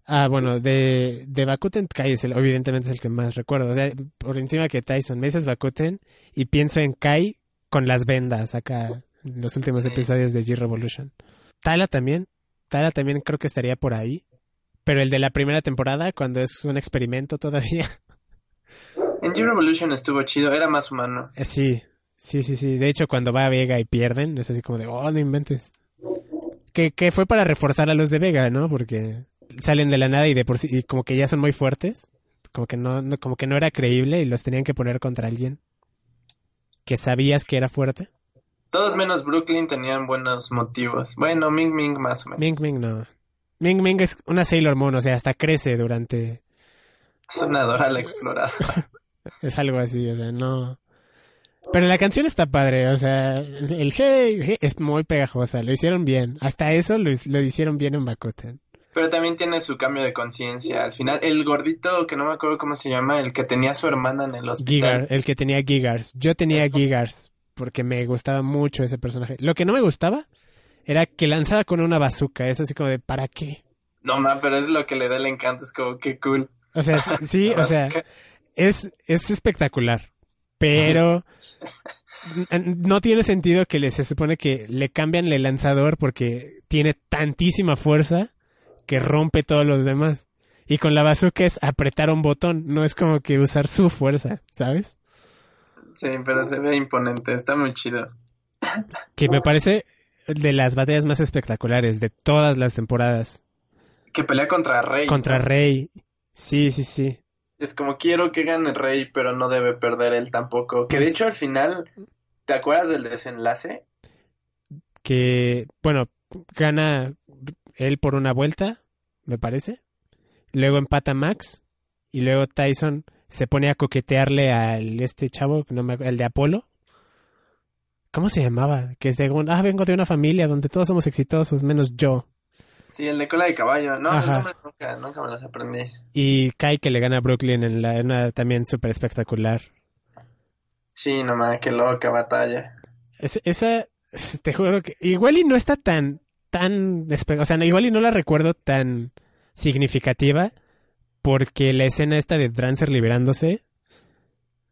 Ah, bueno, de, de Bakuten Kai es el, evidentemente es el que más recuerdo. O sea, por encima que Tyson. Me dices Bakuten y pienso en Kai con las vendas acá en los últimos episodios de G-Revolution. Tala también. Tala también creo que estaría por ahí. Pero el de la primera temporada, cuando es un experimento todavía. En G-Revolution estuvo chido, era más humano. Eh, sí, sí, sí, sí. De hecho, cuando va a Vega y pierden, es así como de, oh, no inventes. Que, que fue para reforzar a los de Vega, ¿no? Porque salen de la nada y de por sí y como que ya son muy fuertes, como que no, como que no era creíble y los tenían que poner contra alguien que sabías que era fuerte. Todos menos Brooklyn tenían buenos motivos. Bueno, Ming Ming más o menos. Ming Ming no. Ming Ming es una Sailor Moon, o sea, hasta crece durante... Es una Dora la explorada. es algo así, o sea, no... Pero la canción está padre, o sea, el hey, es muy pegajosa, lo hicieron bien. Hasta eso lo, lo hicieron bien en Bakuten. Pero también tiene su cambio de conciencia. Al final, el gordito, que no me acuerdo cómo se llama, el que tenía a su hermana en el hospital. Gigar, el que tenía Gigars. Yo tenía Gigars porque me gustaba mucho ese personaje. Lo que no me gustaba era que lanzaba con una bazooka. Es así como de, ¿para qué? No, ma, pero es lo que le da el encanto. Es como, qué cool. O sea, sí, o sea, es, es espectacular. Pero no tiene sentido que le, se supone que le cambian el lanzador porque tiene tantísima fuerza que rompe todos los demás. Y con la bazooka es apretar un botón, no es como que usar su fuerza, ¿sabes? Sí, pero se ve imponente, está muy chido. Que me parece de las batallas más espectaculares de todas las temporadas. Que pelea contra Rey. Contra Rey. Sí, sí, sí. Es como quiero que gane Rey, pero no debe perder él tampoco. Que de hecho al final, ¿te acuerdas del desenlace? Que, bueno, gana él por una vuelta, me parece. Luego empata Max. Y luego Tyson se pone a coquetearle al este chavo, no me, el de Apolo. ¿Cómo se llamaba? Que es de ah, vengo de una familia donde todos somos exitosos, menos yo. Sí, el de cola de caballo. No, nunca, nunca me los aprendí. Y Kai que le gana a Brooklyn en la una también súper espectacular. Sí, nomás, qué loca batalla. esa, te juro que igual y no está tan tan, o sea, igual y no la recuerdo tan significativa porque la escena esta de Drancer liberándose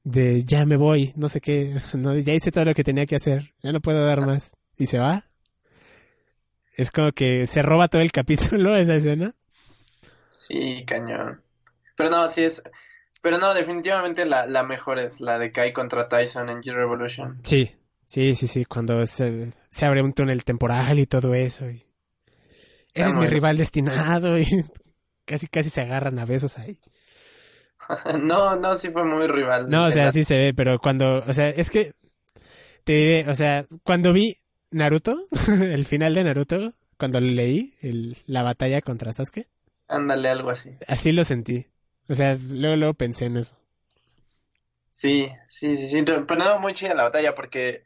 de ya me voy, no sé qué, no, ya hice todo lo que tenía que hacer, ya no puedo dar más y se va. Es como que se roba todo el capítulo esa escena. Sí, cañón. Pero no, sí es pero no, definitivamente la, la mejor es la de Kai contra Tyson en G-Revolution. Sí, Sí, sí, sí, cuando se, se abre un túnel temporal y todo eso. Y eres mi rival destinado y casi, casi se agarran a besos ahí. no, no, sí fue muy rival. No, o sea, sí se ve, pero cuando, o sea, es que te diré, o sea, cuando vi Naruto, el final de Naruto, cuando lo leí, el- la batalla contra Sasuke, Ándale, algo así. así lo sentí. O sea, luego, luego pensé en eso. Sí, sí, sí, sí. Pero no, muy chida la batalla porque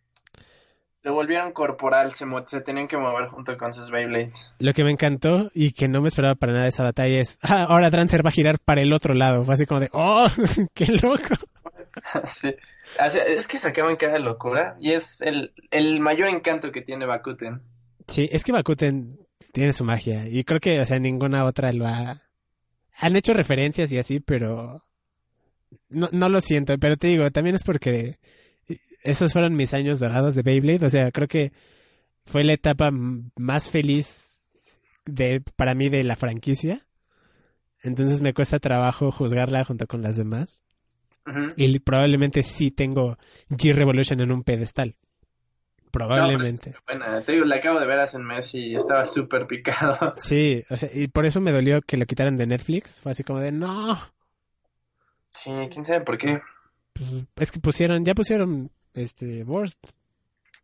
lo volvieron corporal, se, se tenían que mover junto con sus Beyblades. Lo que me encantó y que no me esperaba para nada de esa batalla es, ah, ahora Drancer va a girar para el otro lado. Fue así como de, oh, qué loco. Sí. Es que sacaban cada locura y es el, el mayor encanto que tiene Bakuten. Sí, es que Bakuten tiene su magia y creo que, o sea, ninguna otra lo ha... Han hecho referencias y así, pero no, no lo siento. Pero te digo, también es porque esos fueron mis años dorados de Beyblade. O sea, creo que fue la etapa más feliz de, para mí de la franquicia. Entonces me cuesta trabajo juzgarla junto con las demás. Y probablemente sí tengo G-Revolution en un pedestal. Probablemente. No, pues, buena. Te digo, la acabo de ver hace un mes y estaba súper picado. Sí, o sea, y por eso me dolió que lo quitaran de Netflix. Fue así como de, no. Sí, quién sabe por qué. Pues, es que pusieron, ya pusieron este Worst.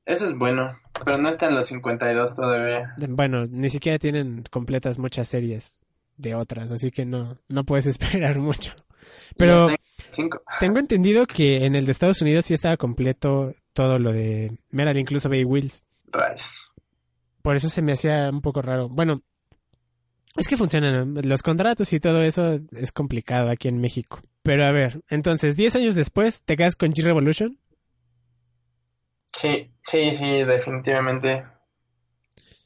Eso es bueno, pero no está en los 52 todavía. Bueno, ni siquiera tienen completas muchas series de otras, así que no, no puedes esperar mucho. Pero Y está en 5. tengo entendido que en el de Estados Unidos sí estaba completo todo lo de Meral, incluso Bay. Rayos. Por eso se me hacía un poco raro. Bueno, es que funcionan los contratos y todo eso es complicado aquí en México. Pero a ver, entonces, 10 años después, ¿te quedas con G-Revolution? Sí, sí, sí, definitivamente.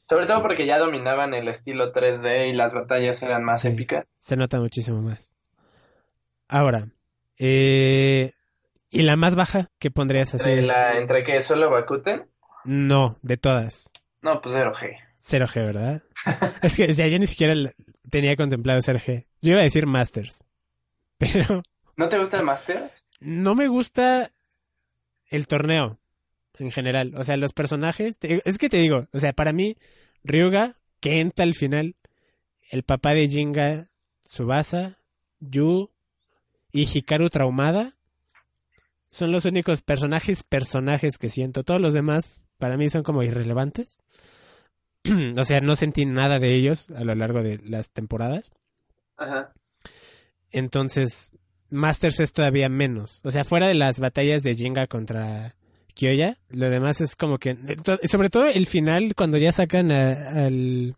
Sobre todo porque ya dominaban el estilo 3D y las batallas eran más Sí. épicas. Se nota muchísimo más. Ahora, eh, ¿y la más baja que pondrías así? Entre, la, entre que solo Bakuten, No, de todas. no, pues 0G. 0G, ¿verdad? es que, o sea, yo ni siquiera tenía contemplado ser G. Yo iba a decir Masters. Pero ¿No te gusta el Masters? no me gusta el torneo en general. O sea, los personajes. te- es que te digo, o sea, para mí, Ryuga, Kenta al final, el papá de Jinga, Tsubasa, Yu y Hikaru Traumada son los únicos personajes, personajes que siento. Todos los demás, para mí, son como irrelevantes. o sea, no sentí nada de ellos a lo largo de las temporadas. Ajá. Entonces, Masters es todavía menos. O sea, fuera de las batallas de Jinga contra Kyoya, lo demás es como que... Sobre todo el final, cuando ya sacan a, al,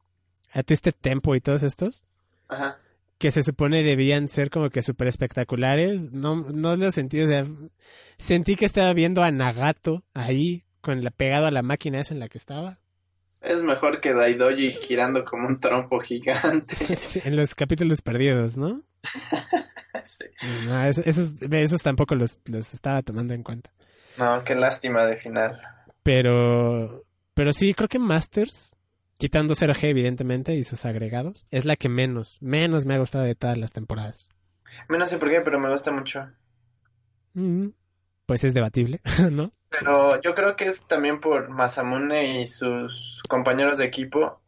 a Twisted Tempo y todos estos, Ajá. Que se supone debían ser como que súper espectaculares, no, no lo sentí, o sea, sentí que estaba viendo a Nagato ahí, con la, pegado a la máquina esa en la que estaba. Es mejor que Daidoji girando como un trompo gigante. En los capítulos perdidos, ¿no? Sí. No, eso- esos, esos tampoco los, los estaba tomando en cuenta. No, qué lástima de final. Pero, pero sí, creo que Masters, quitando 0G evidentemente y sus agregados, es la que menos, menos me ha gustado de todas las temporadas. No sé por qué, pero me gusta mucho. Mm, Pues es debatible, ¿no? Pero yo creo que es también por Masamune y sus compañeros de equipo.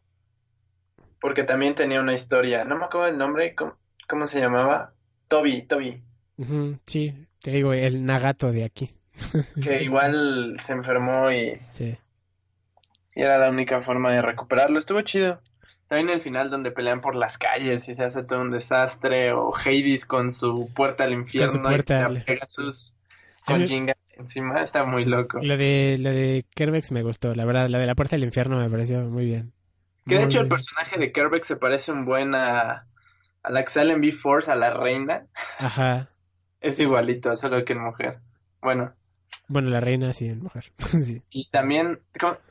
Porque también tenía una historia. No me acuerdo el nombre. ¿Cómo, cómo se llamaba? Toby, Toby. Sí, te digo, el Nagato de aquí. Que igual se enfermó y, Sí. Y era la única forma de recuperarlo. Estuvo chido. También el final donde pelean por las calles y se hace todo un desastre. O Hades con su puerta al infierno. puerta y al- Pegasus con Jinga encima. Está muy loco. Lo de, lo de Kerbex me gustó, la verdad, la de la puerta del infierno me pareció muy bien. Que de Muy hecho el personaje de Kerbeck se parece un buen a, a la que sale en B-Force, a la reina. Ajá. Es igualito, solo que en mujer. Bueno, Bueno, la reina sí, en mujer. sí. y también,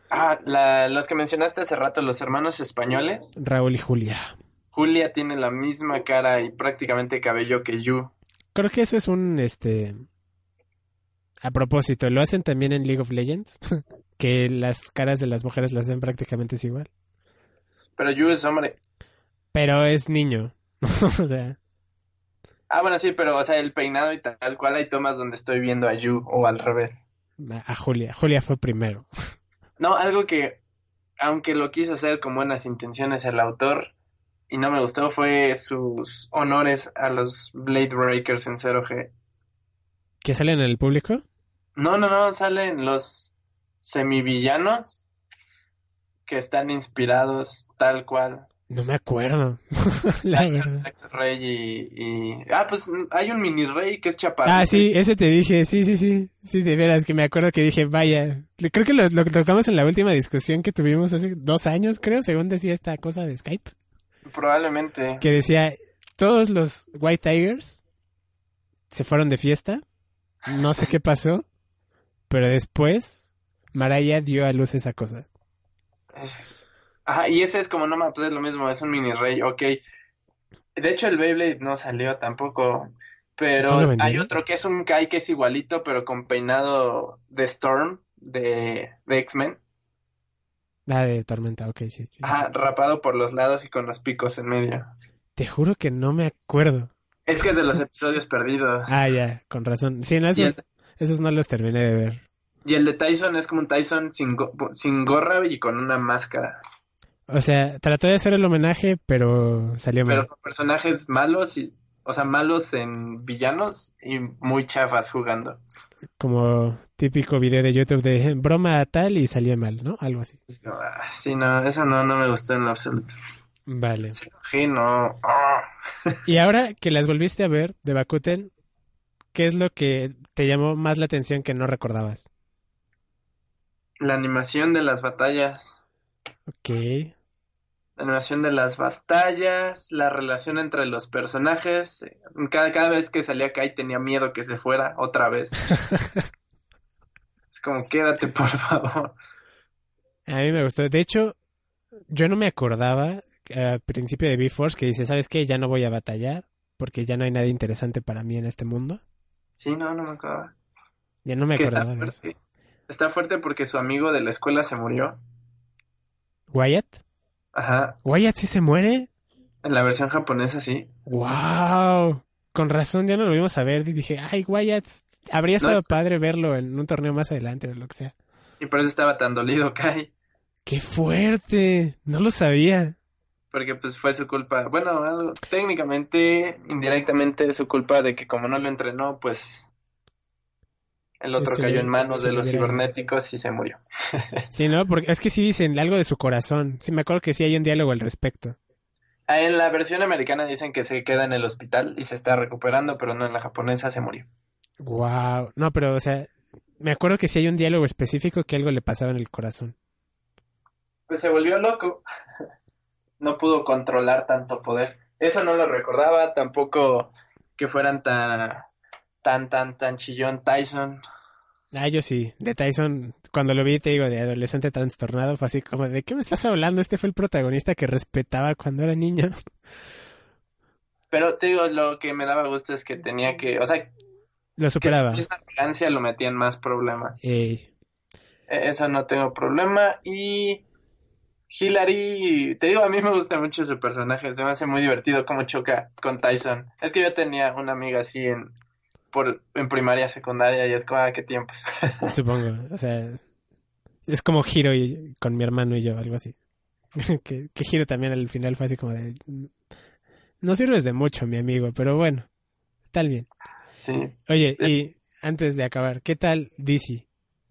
ah, la- los que mencionaste hace rato, los hermanos españoles. Raúl y Julia. Julia tiene la misma cara y prácticamente cabello que Yu. Creo que eso es un, este... A propósito, lo hacen también en League of Legends, que las caras de las mujeres las hacen prácticamente es igual. Pero Yu es hombre. Pero es niño. o sea, Ah, bueno, sí, pero, o sea, el peinado y tal cual hay tomas donde estoy viendo a Yu o al revés. a a Julia. Julia fue primero. No, algo que, aunque lo quiso hacer con buenas intenciones el autor, y no me gustó, fue sus honores a los Blade Breakers en 0G. ¿Que salen en el público? No, no, no, salen los semivillanos que están inspirados tal cual. No me acuerdo. la Tyson, verdad. Rey y, y- Ah, pues hay un mini rey que es chaparro. Ah, sí, ese te dije, sí, sí, sí, sí, de veras, que me acuerdo que dije, vaya, creo que lo, lo tocamos en la última discusión que tuvimos hace dos años, creo, según decía esta cosa de Skype, Probablemente. que decía, todos los White Tigers se fueron de fiesta, no sé qué pasó, pero después Maraya dio a luz esa cosa. Es- Ajá, y ese es como, no me pues es lo mismo, es un mini rey, ok. De hecho, el Beyblade no salió tampoco, ¿No pero hay otro que es un Kai que es igualito, pero con peinado de Storm, de, de X-Men. Ah, de Tormenta, ok, sí, sí, sí. Ajá, rapado por los lados y con los picos en medio. Te juro que no me acuerdo. Es que es de los episodios perdidos. Ah, ya, con razón. Sí, no, esos, el, esos no los terminé de ver. y el de Tyson es como un Tyson sin, go- sin gorra y con una máscara. O sea, trató de hacer el homenaje, pero salió mal. Pero con personajes malos, y, o sea, malos en villanos y muy chafas jugando. Como típico video de YouTube de broma tal y salió mal, ¿no? Algo así. Ah, Sí, no, eso no, no me gustó en lo absoluto. Vale. Sí, no. ah. Y ahora que las volviste a ver de Bakuten, ¿qué es lo que te llamó más la atención que no recordabas? La animación de las batallas. Ok. La animación de las batallas, la relación entre los personajes. Cada, cada vez que salía Kai tenía miedo que se fuera otra vez. Es como, quédate, por favor. A mí me gustó. De hecho, yo no me acordaba al principio de B-Force que dice, ¿sabes qué? Ya no voy a batallar porque ya no hay nada interesante para mí en este mundo. Sí, no, no me acuerdo. Ya no me Que está acordaba de eso. Está fuerte porque su amigo de la escuela se murió. ¿Wyatt? Ajá. ¿Wyatt sí se muere? En la versión japonesa sí. ¡Wow! Con razón, ya no lo vimos a ver. Y dije, ay, Wyatt, habría estado No, padre verlo en un torneo más adelante o lo que sea. Y por eso estaba tan dolido Kai. ¡Qué fuerte! No lo sabía. Porque pues fue su culpa. Bueno, algo- técnicamente, indirectamente es su culpa de que como no lo entrenó, pues el otro cayó en manos de los cibernéticos y se murió. Sí, ¿no? Porque es que sí dicen algo de su corazón. Sí, me acuerdo que sí hay un diálogo al respecto. Ah, En la versión americana dicen que se queda en el hospital y se está recuperando, pero no en la japonesa se murió. ¡Wow! No, pero, o sea, me acuerdo que sí hay un diálogo específico que algo le pasaba en el corazón. Pues se volvió loco. No pudo controlar tanto poder. Eso no lo recordaba, tampoco que fueran tan, tan, tan, tan chillón Tyson. Ah, yo sí. De Tyson, cuando lo vi, te digo, de adolescente trastornado, fue así como, ¿de qué me estás hablando? Este fue el protagonista que respetaba cuando era niño. Pero te digo, lo que me daba gusto es que tenía que, o sea, Lo que superaba. si esta arrogancia lo metía en más problema. Ey. E- Eso no tengo problema. Y Hillary, te digo, a mí me gusta mucho su personaje, se me hace muy divertido cómo choca con Tyson. Es que yo tenía una amiga así en, por, en primaria, secundaria, y es como, ah, qué tiempos. Supongo. O sea, es como Hiro y, con mi hermano y yo, algo así. que, que Hiro también al final fue así como de... No sirves de mucho, mi amigo, pero bueno, tal bien. Sí. Oye, y antes de acabar, ¿qué tal DC?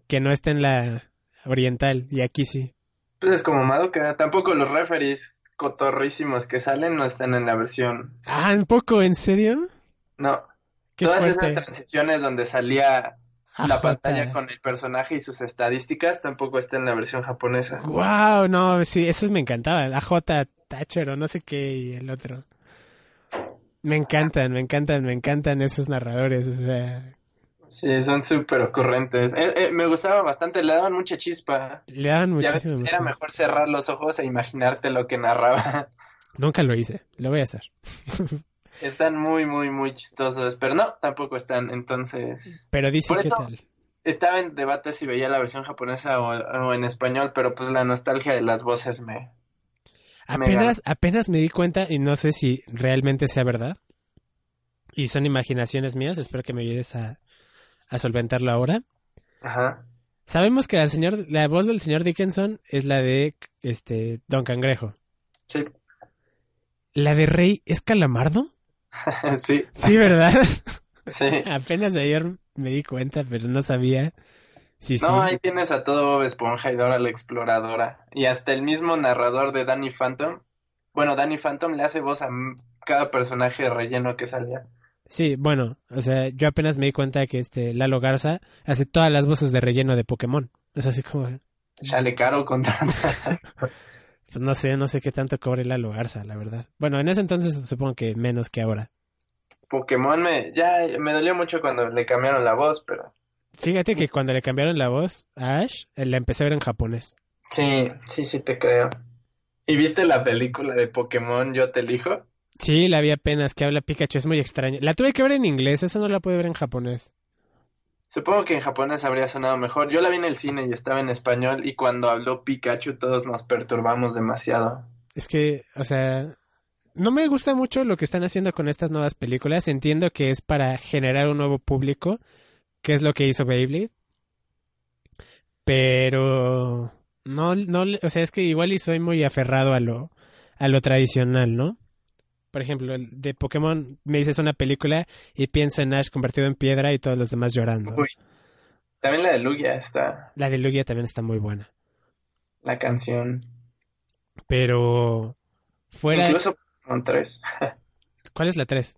Que no está en la oriental y aquí sí. Pues es como Madoka. Tampoco los referees cotorrísimos que salen no están en la versión. Ah, ¿un poco? ¿En serio? No. Qué Todas fuerte. esas transiciones donde salía la AJ. pantalla con el personaje y sus estadísticas tampoco está en la versión japonesa. Wow, no, sí, esos me encantaban. AJ Thatcher o no sé qué y el otro. Me encantan, me encantan, me encantan esos narradores. O sea, Sí, son súper ocurrentes. Eh, eh, me gustaba bastante, le daban mucha chispa. le daban Y a muchísimo veces era mejor cerrar los ojos e imaginarte lo que narraba. Nunca lo hice, lo voy a hacer. Están muy, muy, muy chistosos, pero no, tampoco están. Entonces, Pero dice Por qué eso- tal. estaba en debate si veía la versión japonesa o, o en español, pero pues la nostalgia de las voces me... Apenas, apenas me di cuenta, y no sé si realmente sea verdad, y son imaginaciones mías, espero que me ayudes a, a solventarlo ahora. Ajá. Sabemos que la, señor, la voz del señor Dickinson es la de este Don Cangrejo. Sí. ¿La de Rey es Calamardo? sí, Sí, ¿verdad? sí. Apenas ayer me di cuenta, pero no sabía. Sí, sí. No, ahí tienes a todo Bob Esponja y Dora la Exploradora. Y hasta el mismo narrador de Danny Phantom. Bueno, Danny Phantom le hace voz a cada personaje de relleno que salía. Sí, bueno, o sea, yo apenas me di cuenta que este Lalo Garza hace todas las voces de relleno de Pokémon. Es así como, Chale caro contra... pues no sé, no sé qué tanto cobre Lalo Garza, la verdad. Bueno, en ese entonces supongo que menos que ahora. Pokémon me... Ya me dolió mucho cuando le cambiaron la voz, pero... Fíjate que cuando le cambiaron la voz a Ash, eh, la empecé a ver en japonés. Sí, sí, sí te creo. ¿Y viste la película de Pokémon Yo te elijo? Sí, la vi apenas que habla Pikachu, es muy extraño. La tuve que ver en inglés, eso no la pude ver en japonés. Supongo que en japonés habría sonado mejor. Yo la vi en el cine y estaba en español y cuando habló Pikachu todos nos perturbamos demasiado. Es que, o sea, no me gusta mucho lo que están haciendo con estas nuevas películas. Entiendo que es para generar un nuevo público, que es lo que hizo Beyblade. Pero no, no, o sea, es que igual y soy muy aferrado a lo, a lo tradicional, ¿no? Por ejemplo, el de Pokémon me dices una película y pienso en Ash convertido en piedra y todos los demás llorando. Uy. También la de Lugia está La de Lugia también está muy buena. la canción. Pero fuera, Incluso Pokémon 3. ¿cuál es la 3?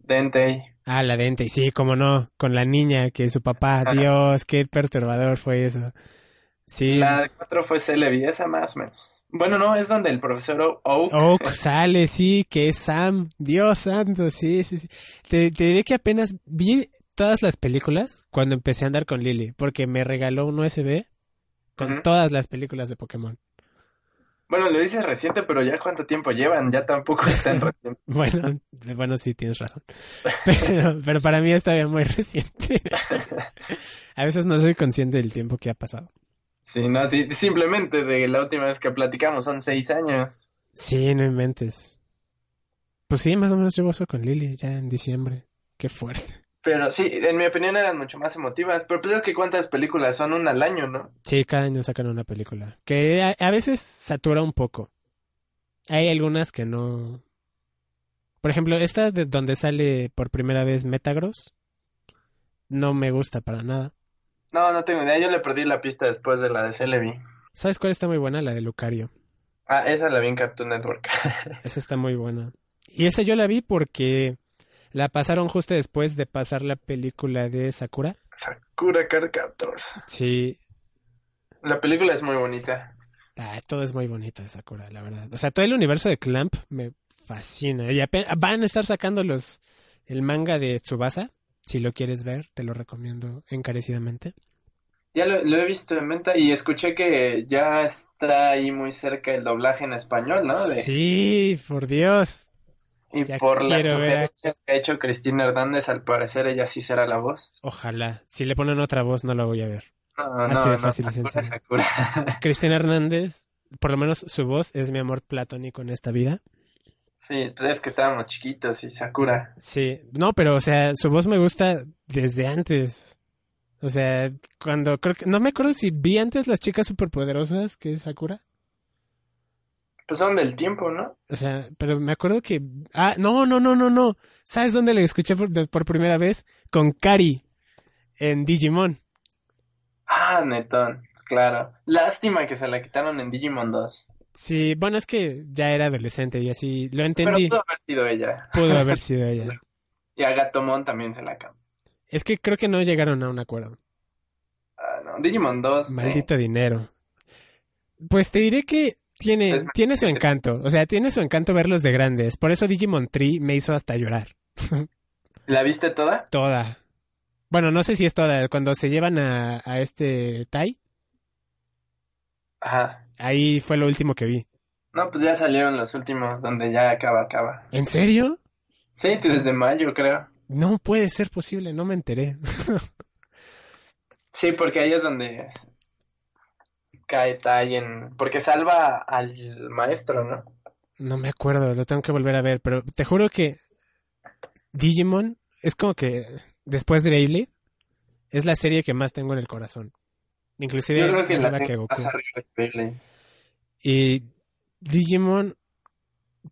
Dentei. Ah, la dente, sí, cómo no, con la niña que su papá, Ajá. Dios, qué perturbador fue eso. Sí, La de 4 fue Celebi, esa más o menos. Bueno, no, es donde el profesor Oak Oak sale, sí, que es Sam, Dios santo, sí, sí, sí. Te, te diré que apenas vi todas las películas cuando empecé a andar con Lily, porque me regaló un USB con todas las películas de Pokémon. Bueno, lo dices reciente, pero ya cuánto tiempo llevan, ya tampoco es tan reciente. Bueno, bueno, sí, tienes razón. Pero, pero para mí está bien muy reciente. A veces no soy consciente del tiempo que ha pasado. Sí, no, sí, simplemente de la última vez que platicamos son seis años. Sí, no inventes. Pues sí, más o menos llevo eso con Lily ya en diciembre. Qué fuerte. Pero sí, en mi opinión eran mucho más emotivas. Pero pues es que cuántas películas son una al año, ¿no? Sí, cada año sacan una película. Que a, a veces satura un poco. Hay algunas que no. Por ejemplo, esta de donde sale por primera vez Metagross. No me gusta para nada. No, no tengo idea. Yo le perdí la pista después de la de Celebi. ¿Sabes cuál está muy buena? La de Lucario. Ah, esa la vi en Cartoon Network. Esa está muy buena. Y esa yo la vi porque la pasaron justo después de pasar la película de Sakura. Sakura Card. Sí, La película es muy bonita. Ah, todo es muy bonito de Sakura, la verdad. O sea, todo el universo de Clamp me fascina. Y ape- van a estar sacando los el manga de Tsubasa. Si lo quieres ver, te lo recomiendo encarecidamente. Ya lo, lo he visto en venta y escuché que ya está ahí muy cerca el doblaje en español, ¿no? De- Sí, por Dios. y ya por las a- sugerencias que ha hecho Cristina Hernández, al parecer ella sí será la voz. Ojalá. Si le ponen otra voz, no la voy a ver. No, Así no, de no, fácil Sakura. Sakura. Cristina Hernández, por lo menos su voz es mi amor platónico en esta vida. Sí, pues es que estábamos chiquitos y Sakura. Sí, no, pero o sea, su voz me gusta desde antes. O sea, cuando creo que no me acuerdo si vi antes las chicas superpoderosas que es Sakura. Pues son del tiempo, ¿no? O sea, pero me acuerdo que ah, no, no, no, no, no. ¿Sabes dónde la escuché por, de- por primera vez? Con Kari en Digimon. Ah, netón, claro. Lástima que se la quitaron en Digimon 2. Sí, bueno, es que ya era adolescente y así lo Pero entendí. pudo haber sido ella. Pudo haber sido ella. Y a Gatomon también se la cambió. Es que creo que no llegaron a un acuerdo. Ah, no. Digimon 2. sí. Maldito dinero. Pues te diré que tiene, Es- tiene su encanto. O sea, tiene su encanto verlos de grandes. Por eso Digimon Tree me hizo hasta llorar. ¿La viste toda? Toda. Bueno, no sé si es toda. Cuando se llevan a, a este Tai, Ajá. Ahí fue lo último que vi. No, pues ya salieron los últimos donde ya acaba, acaba. ¿En serio? Sí, desde mayo, creo. No puede ser posible, no me enteré. Sí, porque ahí es donde cae Tai en... Porque salva al maestro, ¿no? No me acuerdo, lo tengo que volver a ver, pero te juro que Digimon es como que después de Beyblade es la serie que más tengo en el corazón. Inclusive Yo creo que la que Goku. más arriba. Y Digimon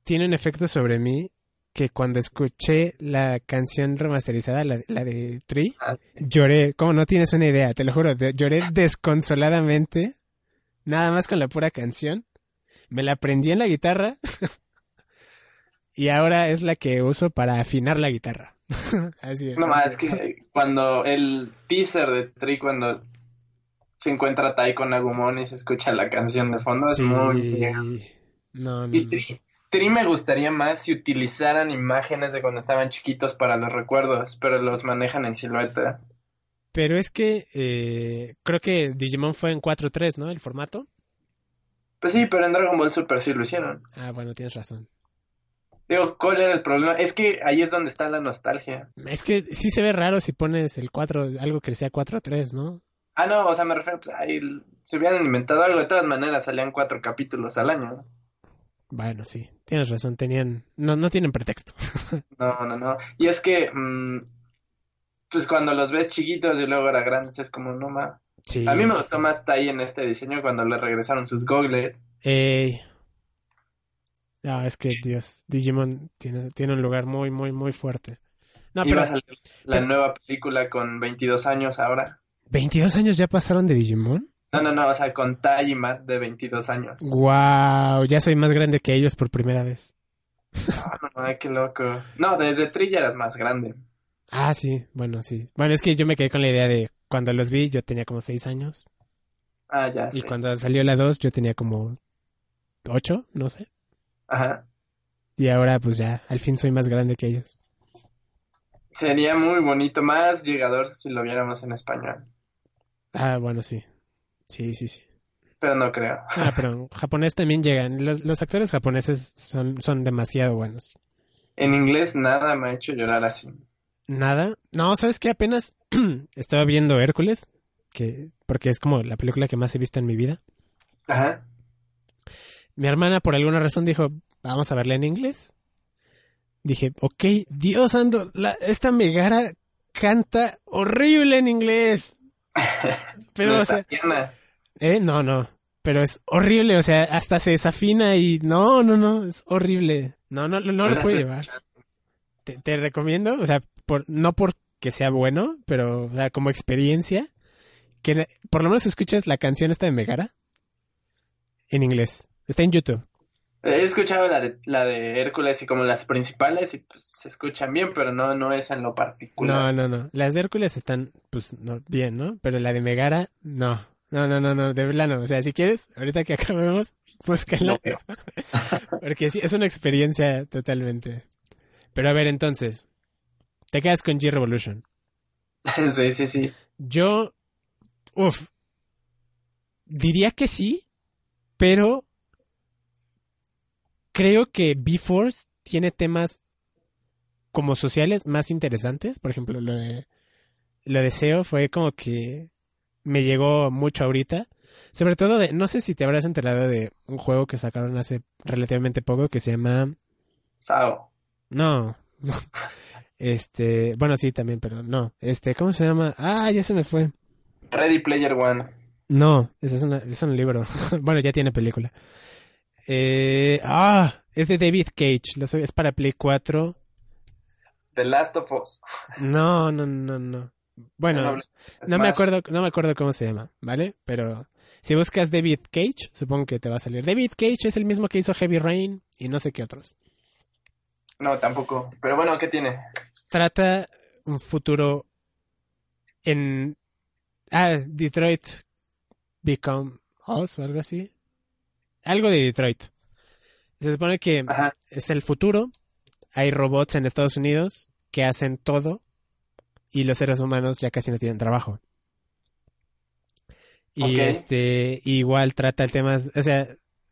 tiene un efecto sobre mí que cuando escuché la canción remasterizada, la, la de Tree, Ah, lloré, como no tienes una idea, te lo juro, lloré desconsoladamente, nada más con la pura canción. Me la aprendí en la guitarra y ahora es la que uso para afinar la guitarra. Así es. No más, es que cuando el teaser de Tri, cuando se encuentra Tai con Agumon y se escucha la canción de fondo, es Sí. muy bien. No, no, Y Tri me gustaría más si utilizaran imágenes de cuando estaban chiquitos para los recuerdos, pero los manejan en silueta. Pero es que eh, creo que Digimon fue en 4.3, ¿no? El formato. Pues sí, pero en Dragon Ball Super sí lo hicieron. Ah, bueno, tienes razón. Digo, ¿cuál era el problema? Es que ahí es donde está la nostalgia. Es que sí se ve raro si pones el 4, algo que sea 4.3, ¿no? Ah, no, o sea, me refiero, pues ahí se hubieran inventado algo. De todas maneras, salían cuatro capítulos al año. Bueno, sí, tienes razón, tenían, no, no tienen pretexto. No, no, no. Y es que, mm, pues cuando los ves chiquitos y luego ahora grandes, es como, no más. Sí. A mí me gustó más Tai en este diseño cuando le regresaron sus gogles. Ey. No, es que Dios, Digimon tiene, tiene un lugar muy, muy, muy fuerte. No, Iba pero a salir la pero- nueva película con 22 años ahora. 22 años ya pasaron de Digimon. No, no, no, o sea, con Tai y Matt de 22 años. Wow, ya soy más grande que ellos por primera vez. Ah, no, ay, qué loco. No, desde Tri ya eras más grande. Ah, sí, bueno, sí. Bueno, es que yo me quedé con la idea de cuando los vi yo tenía como 6 años Ah, ya, y sí. cuando salió la 2 yo tenía como 8, no sé. Ajá. Y ahora pues ya, al fin soy más grande que ellos. Sería muy bonito, más llegador si lo viéramos en español. Ah, bueno, sí. Sí, sí, sí. Pero no creo. Ah, pero japonés también llegan. Los, los actores japoneses son, son demasiado buenos. En inglés nada me ha hecho llorar así. Nada. No, ¿sabes qué? Apenas estaba viendo Hércules, que porque es como la película que más he visto en mi vida. Ajá. Mi hermana por alguna razón dijo, vamos a verla en inglés. Dije, ok, Dios ando, la, esta Megara canta horrible en inglés. Pero, No o sea, eh, no, no, pero es horrible, o sea, hasta se desafina y no, no, no, es horrible. No, no, no, no lo puede llevar. Te, te recomiendo, o sea, por, no porque sea bueno, pero, o sea, como experiencia, que la- por lo menos escuches la canción esta de Megara en inglés. Está en YouTube. He escuchado la de, la de Hércules y como las principales y pues se escuchan bien, pero no, no es en lo No, particular. no, no. Las de Hércules están, pues, no, bien, ¿no? Pero la de Megara, no. No, no, no, no, de verdad no. O sea, si quieres, ahorita que acabemos, búscala. No. Porque sí, es una experiencia totalmente. Pero a ver, entonces, te quedas con G-Revolution. Sí, sí, sí. Yo, uff, diría que sí, pero creo que B-Force tiene temas como sociales más interesantes. Por ejemplo, lo de, lo de SEO fue como que me llegó mucho ahorita. Sobre todo de, no sé si te habrás enterado de un juego que sacaron hace relativamente poco que se llama, Sao. no, este, bueno sí también, pero no, este, ¿cómo se llama? Ah, ya se me fue. Ready Player One. No, ese es, una- es un libro. bueno, ya tiene película. Eh, ah, es de David Cage. Lo es para Play 4. The Last of Us. No, no, no, no. Bueno, no me acuerdo, no me acuerdo cómo se llama, ¿vale? Pero si buscas David Cage, supongo que te va a salir. David Cage es el mismo que hizo Heavy Rain y no sé qué otros. No, tampoco. Pero bueno, ¿qué tiene? Trata un futuro en ah, Detroit Become Us o algo así. Algo de Detroit. Se supone que Ajá. es el futuro. Hay robots en Estados Unidos que hacen todo y los seres humanos ya casi no tienen trabajo. Y este igual trata el tema, o sea,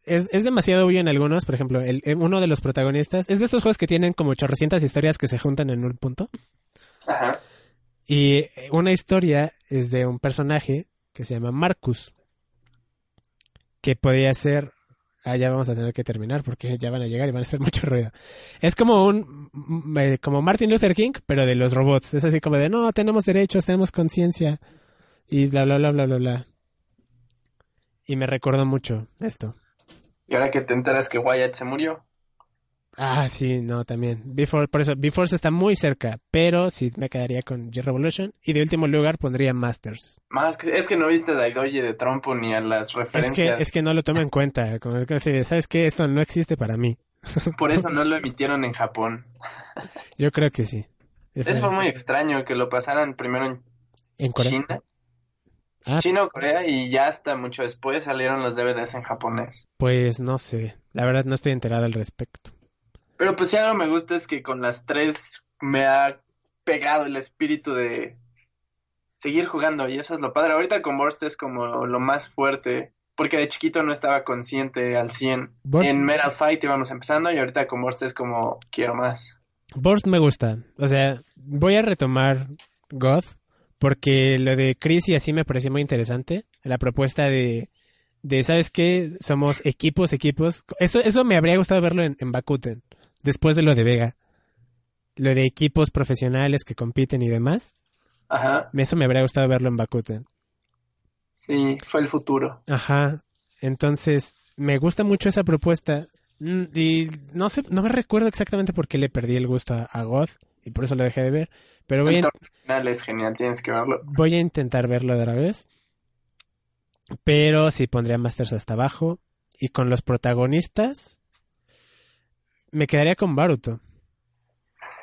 es, es demasiado obvio en algunos, por ejemplo, el, uno de los protagonistas es de estos juegos que tienen como chorrocientas historias que se juntan en un punto. Ajá. Y una historia es de un personaje que se llama Marcus, que podía ser... Ah, ya vamos a tener que terminar porque ya van a llegar y van a hacer mucho ruido. Es como un... mm, eh, como Martin Luther King, pero de los robots. Es así como de, no, tenemos derechos, tenemos conciencia. Y bla, bla, bla, bla, bla, bla. Y me recordó mucho esto. Y ahora que te enteras que Wyatt se murió. Ah, sí, no, también. Before, por eso, Before está muy cerca, pero sí me quedaría con G-Revolution. Y de último lugar pondría Masters. Más que, es que no viste Doji de Trumpo ni a las Es referencias. que, es que no lo tomo en cuenta. Como es que, ¿sabes qué? Esto no existe para mí. Por eso no lo emitieron en Japón. Yo creo que sí. Eso fue muy extraño que lo pasaran primero en ¿En Corea? China. Ah. China o Corea y ya hasta mucho después salieron los DVDs en japonés. Pues no sé. La verdad no estoy enterado al respecto. Pero pues si algo me gusta es que con las tres me ha pegado el espíritu de seguir jugando y eso es lo padre. Ahorita con Burst es como lo más fuerte porque de chiquito no estaba consciente al 100. Burst- En Metal Fight íbamos empezando y ahorita con Burst es como quiero más. Burst me gusta. O sea, voy a retomar God porque lo de Chris y así me pareció muy interesante. La propuesta de, de ¿sabes qué? Somos equipos, equipos. Esto, eso me habría gustado verlo en, en Bakuten, después de lo de Vega. Lo de equipos profesionales que compiten y demás. Ajá, Eso me habría gustado verlo en Bakuten. sí, fue el futuro. Ajá. Entonces, me gusta mucho esa propuesta. Mm, Y no sé, no me recuerdo exactamente por qué le perdí el gusto a, a God y por eso lo dejé de ver. Pero voy El a, es genial, tienes que verlo. voy a intentar verlo otra vez. Pero sí pondría Masters hasta abajo. Y con los protagonistas, me quedaría con Baruto.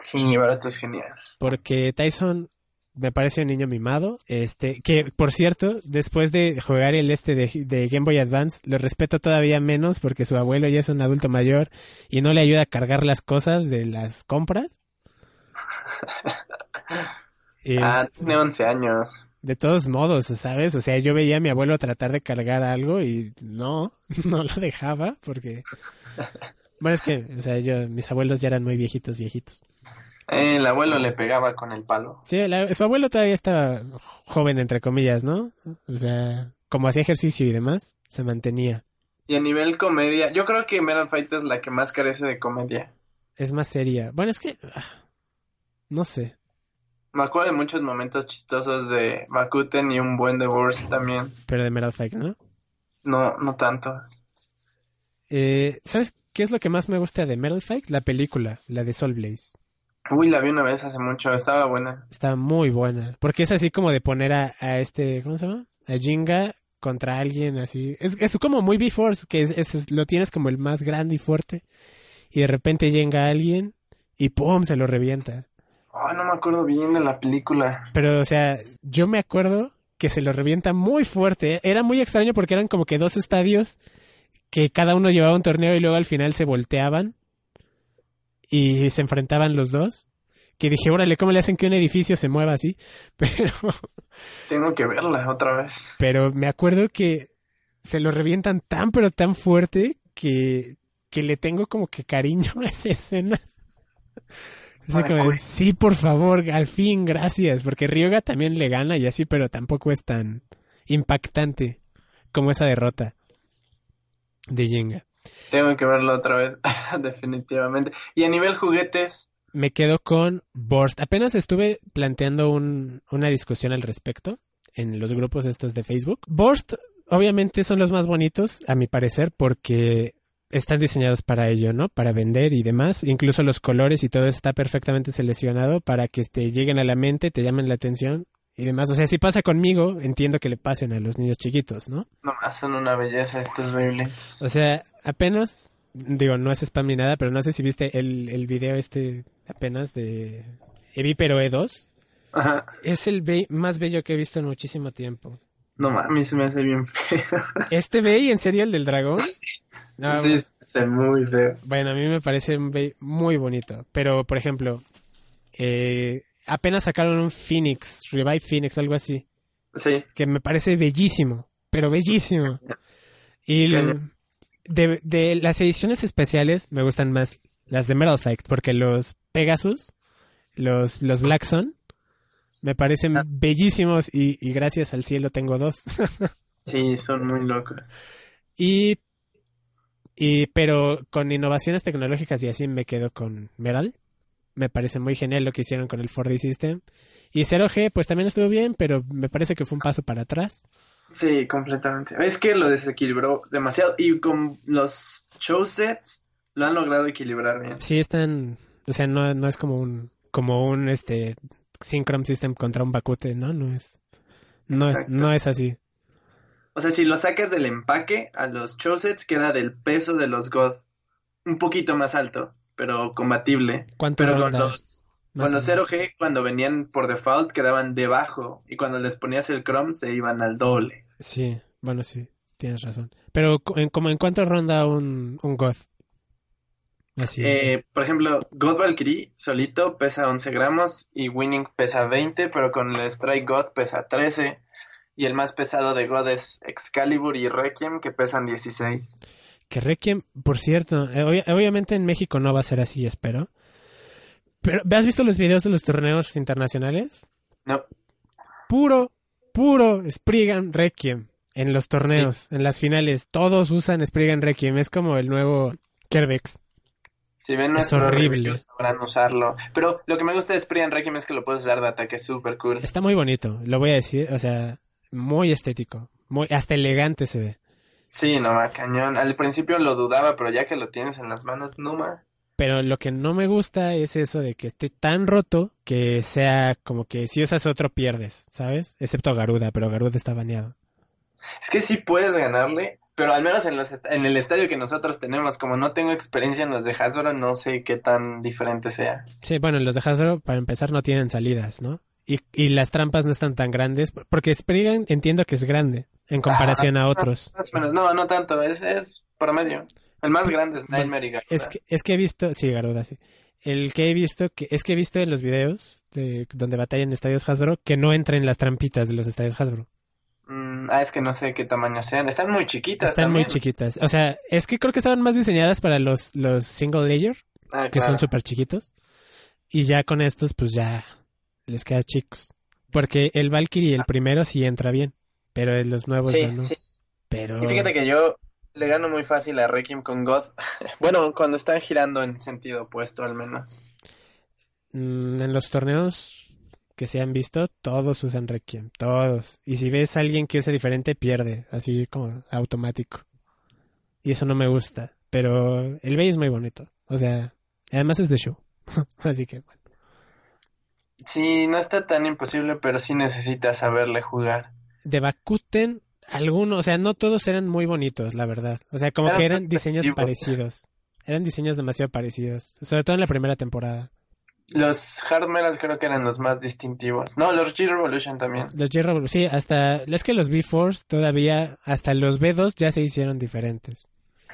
Sí, Barato es genial. Porque Tyson me parece un niño mimado. Este, que por cierto, después de jugar el este de, de Game Boy Advance, lo respeto todavía menos porque su abuelo ya es un adulto mayor y no le ayuda a cargar las cosas de las compras. Es- Ah, tiene 11 años. de todos modos, ¿sabes? O sea, yo veía a mi abuelo tratar de cargar algo y no, no lo dejaba porque... Bueno, es que, o sea, yo, mis abuelos ya eran muy viejitos, viejitos. Eh, el abuelo le pegaba con el palo. Sí, la- su abuelo todavía estaba joven, entre comillas, ¿no? O sea, como hacía ejercicio y demás, se mantenía. Y a nivel comedia, yo creo que Metal Fight es la que más carece de comedia. Es más seria. Bueno, es que... ah, No sé. Me acuerdo de muchos momentos chistosos de Bakuten y un buen Burst también. Pero de Metal Fight, ¿no? No, no tantos. Eh, ¿Sabes qué es lo que más me gusta de Metal Fight? La película, la de Soul Blaze. Uy, la vi una vez hace mucho, estaba buena. Está muy buena. Porque es así como de poner a, a este, ¿cómo se llama? A Jinga contra alguien así. Es, es como muy B-Force, que es, es- lo tienes como el más grande y fuerte. Y de repente llega alguien y ¡pum! se lo revienta. Oh, no me acuerdo bien de la película. Pero, o sea, yo me acuerdo que se lo revienta muy fuerte. Era muy extraño porque eran como que dos estadios que cada uno llevaba un torneo y luego al final se volteaban y se enfrentaban los dos. Que dije, órale, ¿cómo le hacen que un edificio se mueva así? Pero, Tengo que verla otra vez. pero me acuerdo que se lo revientan tan, pero tan fuerte que, que le tengo como que cariño a esa escena. Como, sí, por favor, al fin, gracias. Porque Ryoga también le gana y así, pero tampoco es tan impactante como esa derrota de Jenga. Tengo que verla otra vez, definitivamente. Y a nivel juguetes, Me quedo con Burst. Apenas estuve planteando un- una discusión al respecto en los grupos estos de Facebook. Burst, obviamente, son los más bonitos, a mi parecer, porque están diseñados para ello, ¿no? Para vender y demás. Incluso los colores y todo está perfectamente seleccionado para que este, lleguen a la mente, te llamen la atención y demás. O sea, si pasa conmigo, entiendo que le pasen a los niños chiquitos, ¿no? nomás son una belleza estos Beyblades. O sea, apenas, digo, no es spam ni nada, pero no sé si viste el, el video este apenas de Evipero E2. Ajá. Es el be- más bello que he visto en muchísimo tiempo. No mames, se me hace bien feo. ¿Este Bey, en serio, el del dragón? No, sí, se muy feo. Bueno, a mí me parece un Bey muy bonito. Pero, por ejemplo, eh, apenas sacaron un Phoenix, Revive Phoenix, algo así, Sí, que me parece bellísimo, pero bellísimo. Y de, de las ediciones especiales me gustan más las de Metal Fight, porque los Pegasus, los, los Black Sun, me parecen Ah. bellísimos y, y gracias al cielo tengo dos. sí, son muy locos. y, y, pero con innovaciones tecnológicas y así me quedo con Meral. Me parece muy genial lo que hicieron con el 4D System. Y 0G, pues también estuvo bien, pero me parece que fue un paso para atrás. Sí, completamente. Es que lo desequilibró demasiado. Y con los show sets, lo han logrado equilibrar bien. Sí, están, o sea, no, no es como un, como un, este, Synchron System contra un Bakute, ¿no? No es, no es, no es así. O sea, si lo sacas del empaque, a los Chosets queda del peso de los God. Un poquito más alto, pero combatible. ¿Cuánto Pero con los, con los menos. 0G, cuando venían por default, quedaban debajo. Y cuando les ponías el Chrome, se iban al doble. Sí, bueno, sí, tienes razón. Pero, en, como en cuánto ronda un, un God? Así. Eh, por ejemplo, God Valkyrie solito pesa 11 gramos y Winning pesa 20, pero con el Strike God pesa 13. Y el más pesado de God es Excalibur y Requiem, que pesan 16. Que Requiem, por cierto, eh, obvia- obviamente en México no va a ser así, espero. Pero, ¿has visto los videos de los torneos internacionales? No, Puro, puro Spriggan Requiem en los torneos, en las finales. Todos usan Spriggan Requiem. Es como el nuevo Kerbex. si ven Es horrible. sabrán usarlo. Pero lo que me gusta de Spree Requiem es que lo puedes usar de ataque súper cool. Está muy bonito, lo voy a decir. O sea, muy estético. Muy, hasta elegante se ve. Sí, no ma, cañón. Al principio lo dudaba, pero ya que lo tienes en las manos, no ma. Pero lo que no me gusta es eso de que esté tan roto que sea como que si usas otro pierdes, ¿sabes? Excepto Garuda, pero Garuda está baneado. Es que sí puedes ganarle, pero al menos en, los, en el estadio que nosotros tenemos, como no tengo experiencia en los de Hasbro, no sé qué tan diferente sea. Sí, bueno, los de Hasbro, para empezar, no tienen salidas, ¿no? Y, y las trampas no están tan grandes, porque Spriggan entiendo que es grande en comparación a otros. Más o menos, no, no tanto, es, es promedio. El más grande es Nightmare y. Es que, es que he visto, sí, Garuda, sí. El que he visto, que es que he visto en los videos de donde batallan estadios Hasbro que no entran en las trampitas de los estadios Hasbro. Mm, ah, es que no sé qué tamaño sean. Están muy chiquitas Están muy chiquitas. O sea, es que creo que estaban más diseñadas para los, los single layer, Ah, que son súper chiquitos. Y ya con estos, pues ya les queda chicos. Porque el Valkyrie, el primero, sí entra bien. Pero en los nuevos Sí, ya no. sí. Pero. Y fíjate que yo le gano muy fácil a Requiem con God. bueno, cuando están girando en sentido opuesto, al menos. Mm, en los torneos que se han visto, todos usan Requiem, todos. Y si ves a alguien que usa diferente, pierde, así como automático. Y eso no me gusta. Pero el Bay es muy bonito. O sea, además es de show. así que, bueno. Sí, no está tan imposible, pero sí necesitas saberle jugar. De Bakuten, algunos, o sea, no todos eran muy bonitos, la verdad. O sea, como Eran que eran diseños parecidos. Eran diseños demasiado parecidos. Sobre todo en la primera temporada. Los Hard Metal creo que eran los más distintivos. No, los G-Revolution también. Los J sí, hasta, es que los B-Force todavía, hasta los B2 ya se hicieron diferentes.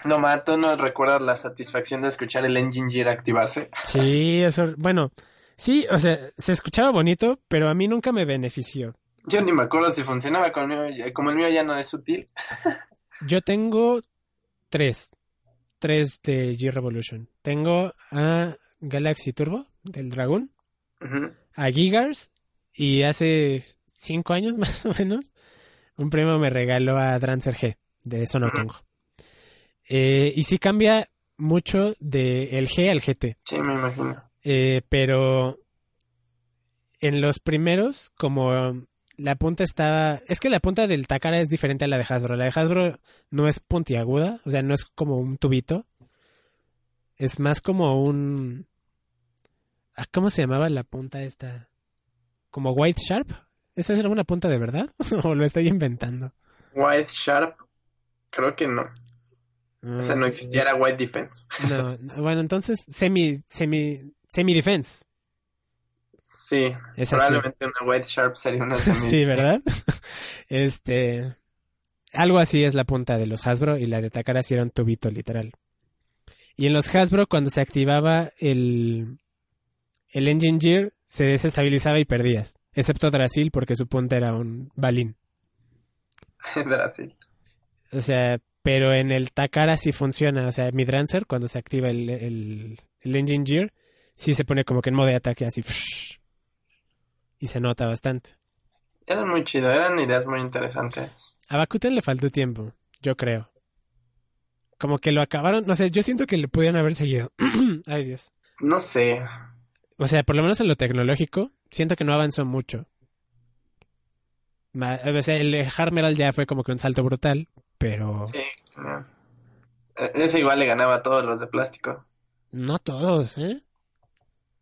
No, ma, ¿tú no recuerdas la satisfacción de escuchar el Engine Gear activarse? Sí, eso, bueno, sí, o sea, se escuchaba bonito, pero a mí nunca me benefició. Yo ni me acuerdo si funcionaba con el mío. Como el mío ya no es útil. Yo tengo tres, tres de G-Revolution. Tengo a Galaxy Turbo, del Dragón, a Gigars, y hace cinco años más o menos, un primo me regaló a Drancer G, de Sonokong. Eh, y sí cambia mucho de el G al GT. Sí, me imagino. Eh, pero en los primeros, como la punta estaba... Es que la punta del Takara es diferente a la de Hasbro. La de Hasbro no es puntiaguda, o sea, no es como un tubito. Es más como un... ah, ¿Cómo se llamaba la punta esta? ¿Como White Sharp? ¿Esa era una punta de verdad? ¿O lo estoy inventando? White Sharp, creo que no. O sea, no existía, era White Defense. No, no, bueno, entonces semi, semi, semi defense. Sí, Es así. probablemente una White Sharp sería una semi- Sí, ¿verdad? Este. Algo así es la punta de los Hasbro y la de Takara sí era un tubito literal. Y en los Hasbro, cuando se activaba el, el Engine Gear, se desestabilizaba y perdías. Excepto Drasil, porque su punta era un balín. Brasil. O sea, pero en el Takara sí funciona. O sea, mi Drancer, cuando se activa el, el, el Engine Gear, sí se pone como que en modo de ataque así. Y se nota bastante. Eran muy chido, eran ideas muy interesantes. A Bakuten le faltó tiempo, yo creo. Como que lo acabaron, no sé, yo siento que le pudieron haber seguido. Ay Dios. No sé. O sea, por lo menos en lo tecnológico, siento que no avanzó mucho. O sea, el Harmeral ya fue como que un salto brutal, pero, Sí, no. Eh, Ese igual le ganaba a todos los de plástico. No todos, ¿eh?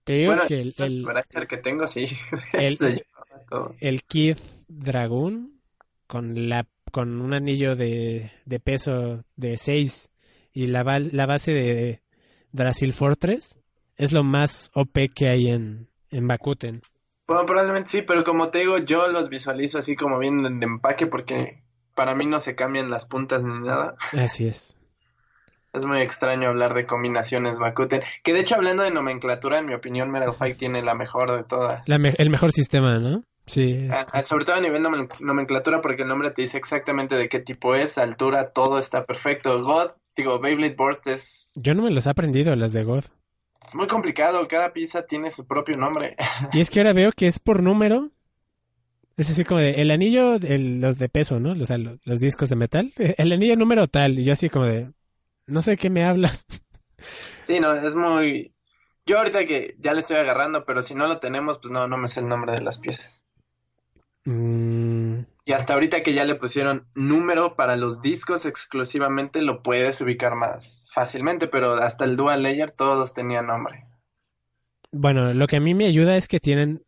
Te digo Bueno, que el, el, Para ser que tengo, sí. el, el Kid Dragoon con la con un anillo de, de peso de 6 y la, la base de Drasil Fortress es lo más OP que hay en, en Bakuten. Bueno, probablemente sí, pero como te digo, yo los visualizo así como vienen de empaque porque para mí no se cambian las puntas ni nada. Así es. Es muy extraño hablar de combinaciones Bakuten. Que de hecho, hablando de nomenclatura, en mi opinión, Metal Fight tiene la mejor de todas. La me- el mejor sistema, ¿no? Sí. es- sobre todo a nivel nomen- nomenclatura, porque el nombre te dice exactamente de qué tipo es, altura, todo está perfecto. God, digo, Beyblade Burst es, Yo no me los he aprendido las de God. es muy complicado, cada pieza tiene su propio nombre. Y es que ahora veo que es por número. Es así como de el anillo, el- los de peso, ¿no? O sea, lo- los, discos de metal. El anillo número tal. Y yo así como de, no sé qué me hablas. Sí, no, es muy... Yo ahorita que ya le estoy agarrando, pero si no lo tenemos, pues no, no me sé el nombre de las piezas. Mm, Y hasta ahorita que ya le pusieron número para los discos exclusivamente, lo puedes ubicar más fácilmente, pero hasta el Dual Layer todos tenían nombre. bueno, lo que a mí me ayuda es que tienen,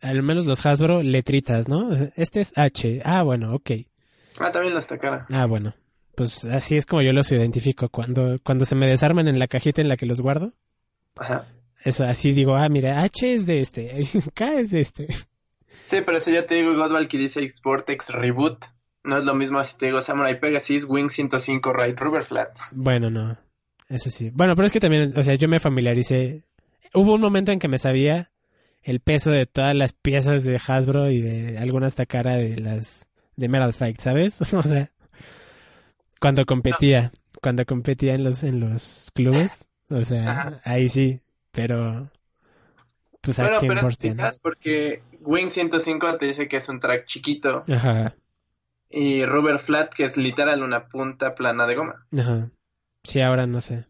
al menos los Hasbro, letritas, ¿no? Este es H. Ah, bueno, ok. Ah, también los Takara. Ah, bueno. Pues así es como yo los identifico. Cuando, cuando se me desarman en la cajita en la que los guardo, Ajá. eso así digo, ah, mira, H es de este, K es de este. Sí, pero si yo te digo God Valkyrie 6 Vortex Reboot, no es lo mismo si te digo Samurai Pegasus Wing 105 Right Rubber Flat. Bueno, no. Eso sí. Bueno, pero es que también, o sea, yo me familiaricé. Hubo un momento en que me sabía el peso de todas las piezas de Hasbro y de algunas Takara de las de Metal Fight, ¿sabes? o sea, cuando competía, cuando competía en los en los clubes, o sea, Ajá. ahí sí, pero pues Bueno, aquí pero quizás porque Wing 105 te dice que es un track chiquito Ajá, y Rubber Flat que es literal una punta plana de goma. ajá. Sí, ahora no sé.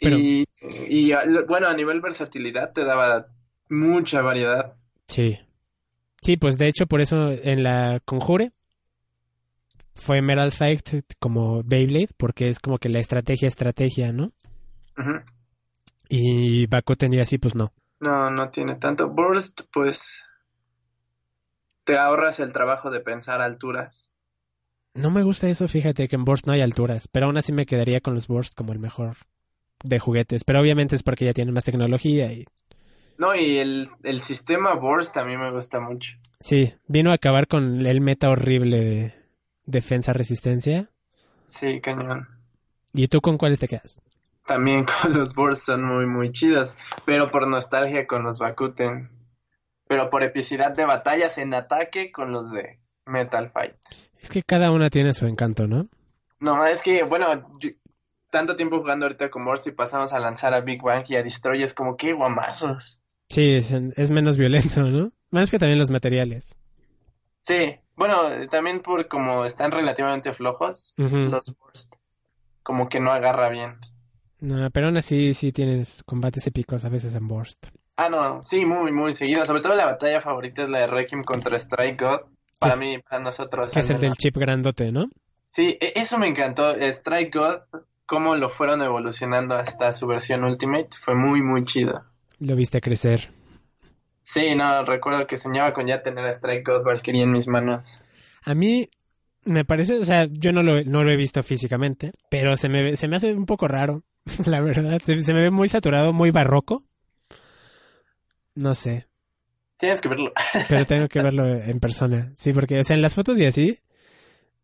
Pero- Y, y bueno, a nivel versatilidad te daba mucha variedad. Sí. Sí, pues de hecho por eso en la Conjure fue Metal Fight como Beyblade, porque es como que la estrategia estrategia, ¿no? Ujú. Y Bakuten y así pues no. No, no tiene tanto. Burst, pues te ahorras el trabajo de pensar alturas. No me gusta eso, fíjate que en Burst no hay alturas, pero aún así me quedaría con los Burst como el mejor de juguetes, pero obviamente es porque ya tienen más tecnología y No, y el, el sistema Burst a mí me gusta mucho. sí, vino a acabar con el meta horrible de defensa-resistencia. Sí, cañón. ¿Y tú con cuáles te quedas? También con los Burst son muy, muy chidos, pero por nostalgia con los Bakuten. Pero por epicidad de batallas en ataque con los de Metal Fight. Es que cada una tiene su encanto, ¿no? No, es que, bueno, yo- tanto tiempo jugando ahorita con Burst y pasamos a lanzar a Big Bang y a Destroy, es como, qué guamazos. Sí, es, es menos violento, ¿no? Más que también los materiales. Sí, bueno, también por como están relativamente flojos, los Burst, como que no agarra bien. No, pero aún así sí tienes combates épicos a veces en Burst. Ah, no, sí, muy, muy seguido. Sobre todo la batalla favorita es la de Requiem contra Strike God. Para Sí. mí, para nosotros. Es el del chip grandote, ¿no? Sí, e- eso me encantó. Strike God, cómo lo fueron evolucionando hasta su versión Ultimate, fue muy, muy chido. Lo viste crecer. Sí, no, recuerdo que soñaba con ya tener a Strike God Valkyrie en mis manos. A mí me parece, o sea, yo no lo, no lo he visto físicamente, pero se me, se me hace un poco raro, la verdad. Se, se me ve muy saturado, muy barroco. No sé, Tienes que verlo. pero tengo que verlo en persona. Sí, porque, o sea, en las fotos y así,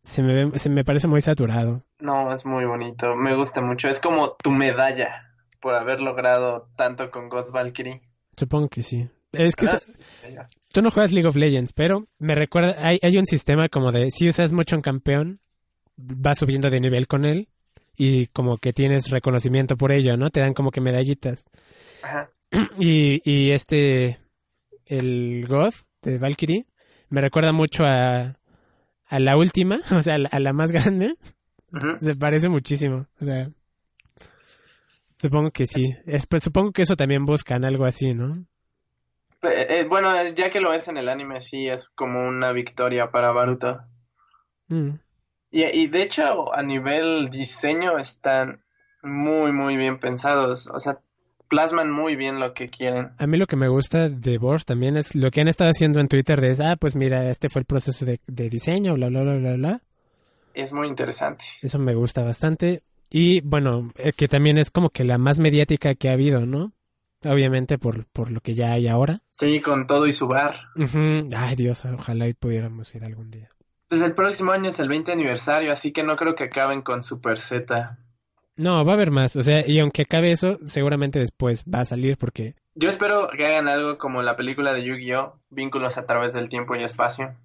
se me ve, se me parece muy saturado. No, es muy bonito, me gusta mucho. Es como tu medalla por haber logrado tanto con God Valkyrie. Supongo que sí. Es que tú no juegas League of Legends, pero me recuerda, hay, hay un sistema como de, si usas mucho un campeón, vas subiendo de nivel con él y como que tienes reconocimiento por ello, ¿no? Te dan como que medallitas. Ajá. Y, y este, el God de Valkyrie, me recuerda mucho a, a la última, o sea, a la, a la más grande. Se parece muchísimo. O sea, supongo que sí. Es, pues, supongo que eso también buscan, algo así, ¿no? Eh, eh, bueno, ya que lo ves en el anime, sí, es como una victoria para Baruto. Mm. Y, y de hecho, a nivel diseño están muy, muy bien pensados. O sea, plasman muy bien lo que quieren. A mí lo que me gusta de Bosch también es lo que han estado haciendo en Twitter de, ah, pues mira, este fue el proceso de, de diseño, bla, bla, bla, bla, bla. Es muy interesante. Eso me gusta bastante. Y bueno, eh, que también es como que la más mediática que ha habido, ¿no? Obviamente por, por lo que ya hay ahora. Sí, con todo y su bar. Ay, Dios, ojalá y pudiéramos ir algún día. Pues el próximo año es el 20 aniversario, así que no creo que acaben con Super Z. No, va a haber más. O sea, y aunque acabe eso, seguramente después va a salir porque Yo espero que hagan algo como la película de Yu-Gi-Oh! Vínculos a través del tiempo y espacio.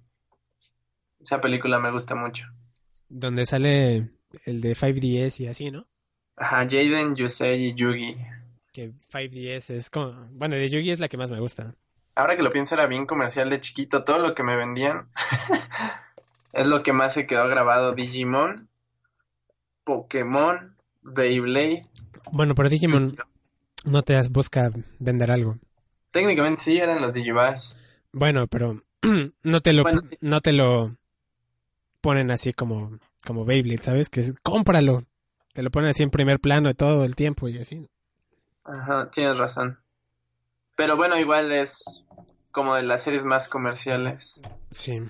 Esa película me gusta mucho. donde sale el de 5DS y así, ¿no? Ajá, Jaden, Yusei y Yugi. Que 5DS es como... Bueno, de Yugi es la que más me gusta. Ahora que lo pienso era bien comercial de chiquito. Todo lo que me vendían es lo que más se quedó grabado. Digimon, Pokémon, Beyblade. Bueno, pero Digimon no te busca vender algo. Técnicamente sí eran los Digivice. Bueno, pero no te lo Bueno, sí. no te lo ponen así como como Beyblade, ¿sabes? Que es cómpralo. Te lo ponen así en primer plano todo el tiempo y así. Ajá, tienes razón. Pero bueno, igual es como de las series más comerciales. Sí.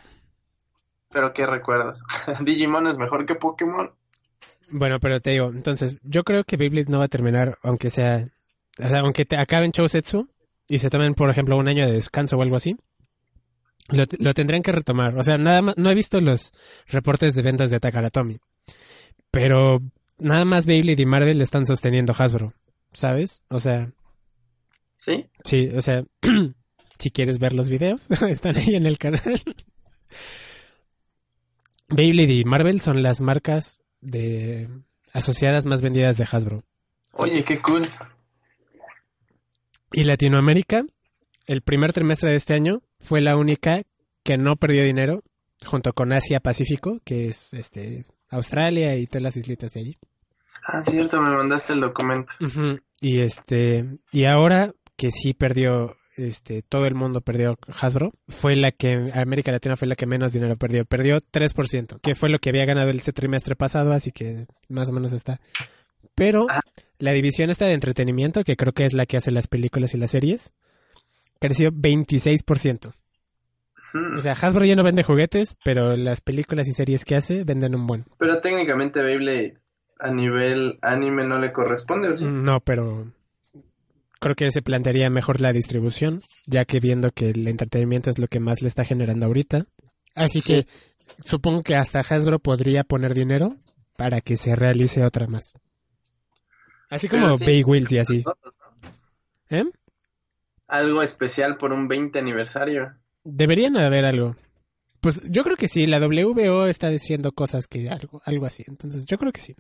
Pero qué recuerdos. Digimon es mejor que Pokémon. Bueno, pero te digo, entonces, yo creo que Beyblade no va a terminar, aunque sea, o sea, aunque te acaben Shousetsu y se tomen, por ejemplo, un año de descanso o algo así, lo, lo tendrán que retomar. O sea, nada más, no he visto los reportes de ventas de Takaratomi, pero nada más Beyblade y Marvel le están sosteniendo Hasbro, ¿sabes? O sea, ¿Sí? sí, o sea, si quieres ver los videos, están ahí en el canal. Beyblade y Marvel son las marcas de asociadas más vendidas de Hasbro. Oye, qué cool. Y Latinoamérica, el primer trimestre de este año, fue la única que no perdió dinero, junto con Asia Pacífico, que es este Australia y todas las islitas de allí. Ah, cierto, me mandaste el documento. Y este, y ahora que sí perdió, este, todo el mundo perdió Hasbro, fue la que, América Latina fue la que menos dinero perdió, perdió 3%, que fue lo que había ganado el trimestre pasado, así que más o menos está. Pero Ah. la división esta de entretenimiento, que creo que es la que hace las películas y las series, creció 26%. Mm. O sea, Hasbro ya no vende juguetes, pero las películas y series que hace venden un buen. Pero técnicamente Beyblade a nivel anime no le corresponde, ¿o sí? No, pero creo que se plantearía mejor la distribución, ya que viendo que el entretenimiento es lo que más le está generando ahorita. Así Sí. que supongo que hasta Hasbro podría poner dinero para que se realice otra más. Así como sí. Bay Wheels y así. ¿Eh? Algo especial por un 20 aniversario. Deberían haber algo. Pues yo creo que sí, la WBO está diciendo cosas que algo, algo así. Entonces yo creo que sí.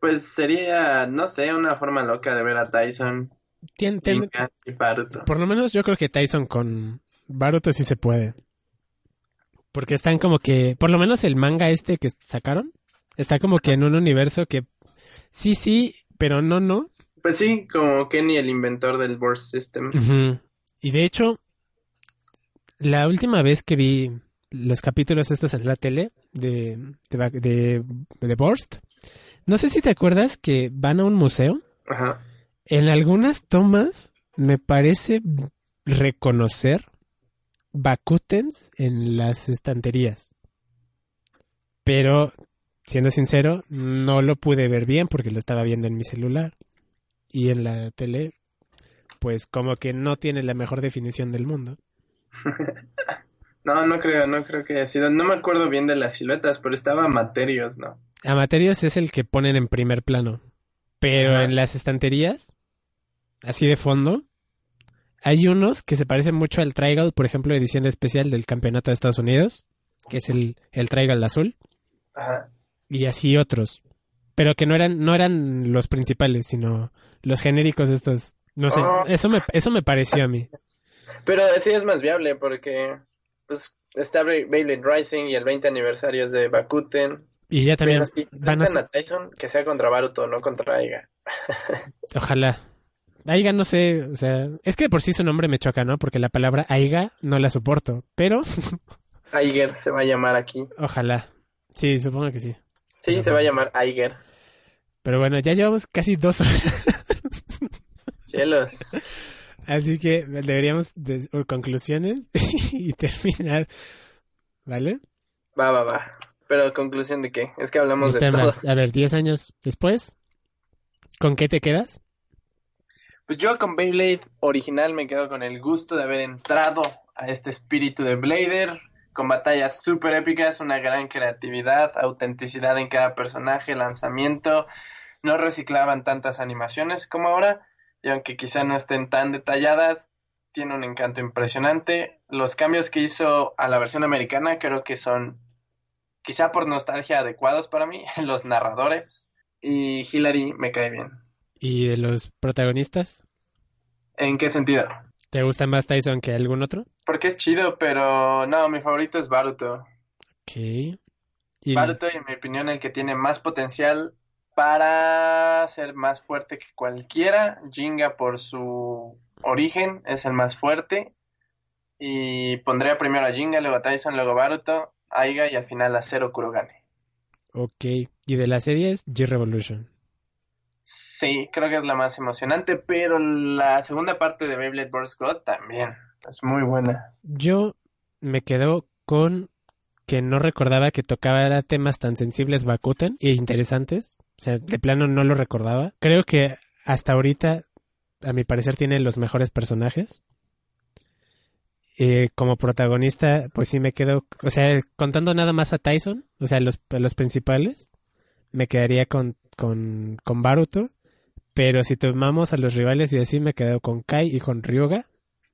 Pues sería, no sé, una forma loca de ver a Tyson, Tien- y Paruto. Por lo menos yo creo que Tyson con Baruto sí se puede. Porque están como que, por lo menos el manga este que sacaron, está como que en un universo que sí, sí, pero no, no. Pues sí, como Kenny, el inventor del Burst System. Y de hecho, la última vez que vi los capítulos estos en la tele de, de, de, de Burst, no sé si te acuerdas que van a un museo. Ajá. En algunas tomas me parece reconocer Bakutens en las estanterías. Pero, siendo sincero, no lo pude ver bien porque lo estaba viendo en mi celular. Y en la tele, pues como que no tiene la mejor definición del mundo. No, no creo, no creo que haya sido. No me acuerdo bien de las siluetas, pero estaba Materios, ¿no? Amaterios es el que ponen en primer plano. Pero Ajá. en las estanterías, así de fondo, hay unos que se parecen mucho al Trigal, por ejemplo, edición especial del Campeonato de Estados Unidos, que es el, el Trigal azul, Ajá. y así otros. Pero que no eran, no eran los principales, sino los genéricos estos. No sé, Oh. eso me, eso me pareció a mí. Pero sí es más viable porque, pues, está Beyblade Rising y el 20 aniversario es de Bakuten. Y ya también Pero sí, van a a Tyson que sea contra Baruto, no contra Aiga. Ojalá. Aiga no sé, o sea, es que de por sí su nombre me choca, ¿no? Porque la palabra Aiga no la soporto, pero Aiger se va a llamar aquí. ojalá. Sí, supongo que sí. Sí, se va a llamar Aiger. Pero bueno, ya llevamos casi dos horas. Cielos. Así que deberíamos de conclusiones y terminar. ¿Vale? Va, va, va. Pero conclusión de qué? Es que hablamos Los de todo. A ver, 10 años después, ¿con qué te quedas? Pues yo con Beyblade original me quedo con el gusto de haber entrado a este espíritu de Blader, con batallas súper épicas, una gran creatividad, autenticidad en cada personaje, lanzamiento. No reciclaban tantas animaciones como ahora, y aunque quizá no estén tan detalladas, tiene un encanto impresionante. Los cambios que hizo a la versión americana creo que son, quizá por nostalgia, adecuados para mí. Los narradores y Hillary me cae bien. ¿Y de los protagonistas? ¿En qué sentido? ¿Te gusta más Tyson que algún otro? Porque es chido, pero no, mi favorito es Baruto. Ok. Y Baruto, en mi opinión, el que tiene más potencial para ser más fuerte que cualquiera. Jinga, por su origen, es el más fuerte. Y pondría primero a Jinga, luego a Tyson, luego a Baruto, Aiga y al final a Zero Kurogane. Ok. ¿Y de las series? G-Revolution. Sí, creo que es la más emocionante, pero la segunda parte de Beyblade Burst God también es muy buena. Yo me quedo con que no recordaba que tocaba temas tan sensibles Bakuten e interesantes. O sea, de plano no lo recordaba. Creo que hasta ahorita, a mi parecer, tiene los mejores personajes. Eh, como protagonista, pues sí me quedo, o sea, contando nada más a Tyson, o sea, los, los principales, me quedaría con, con, con Baruto. Pero si tomamos a los rivales y así, me quedo con Kai y con Ryuga.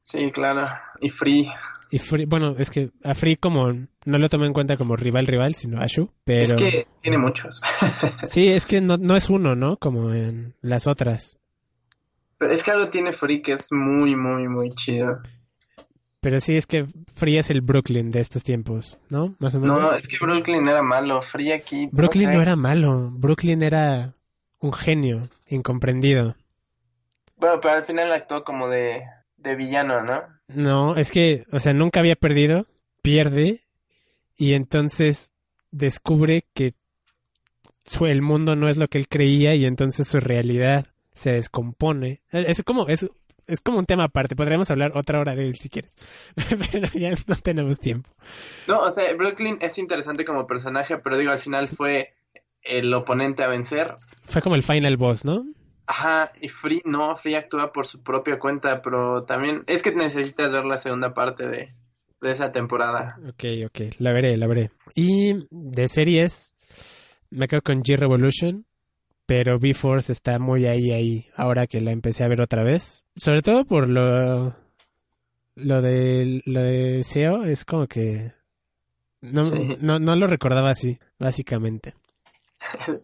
Sí, claro. Y Free. Y Free, bueno, es que a Free como no lo tomé en cuenta como rival rival, sino a Shu, pero Es que tiene muchos. sí, es que no, no es uno, ¿no? Como en las otras. Pero es que algo tiene Free que es muy, muy, muy chido. Pero sí es que Free es el Brooklyn de estos tiempos, ¿no? Más o menos. No, es que Brooklyn era malo. Free aquí. Brooklyn sé. no era malo, Brooklyn era un genio, incomprendido. Bueno, pero al final actuó como de, de villano, ¿no? No, es que, o sea, nunca había perdido, pierde y entonces descubre que su- el mundo no es lo que él creía y entonces su realidad se descompone. Es es como es, es como un tema aparte, podríamos hablar otra hora de él si quieres, pero ya no tenemos tiempo. No, o sea, Brooklyn es interesante como personaje, pero digo, al final fue el oponente a vencer. Fue como el final boss, ¿no? Ajá, y Free no, Free actúa por su propia cuenta, pero también es que necesitas ver la segunda parte de, de esa temporada. Ok, ok, la veré, la veré. Y de series, me quedo con G-Revolution, pero B-Force está muy ahí, ahí, ahora que la empecé a ver otra vez. Sobre todo por lo, lo de, lo de SEO, es como que no, Sí. no, no lo recordaba así, básicamente.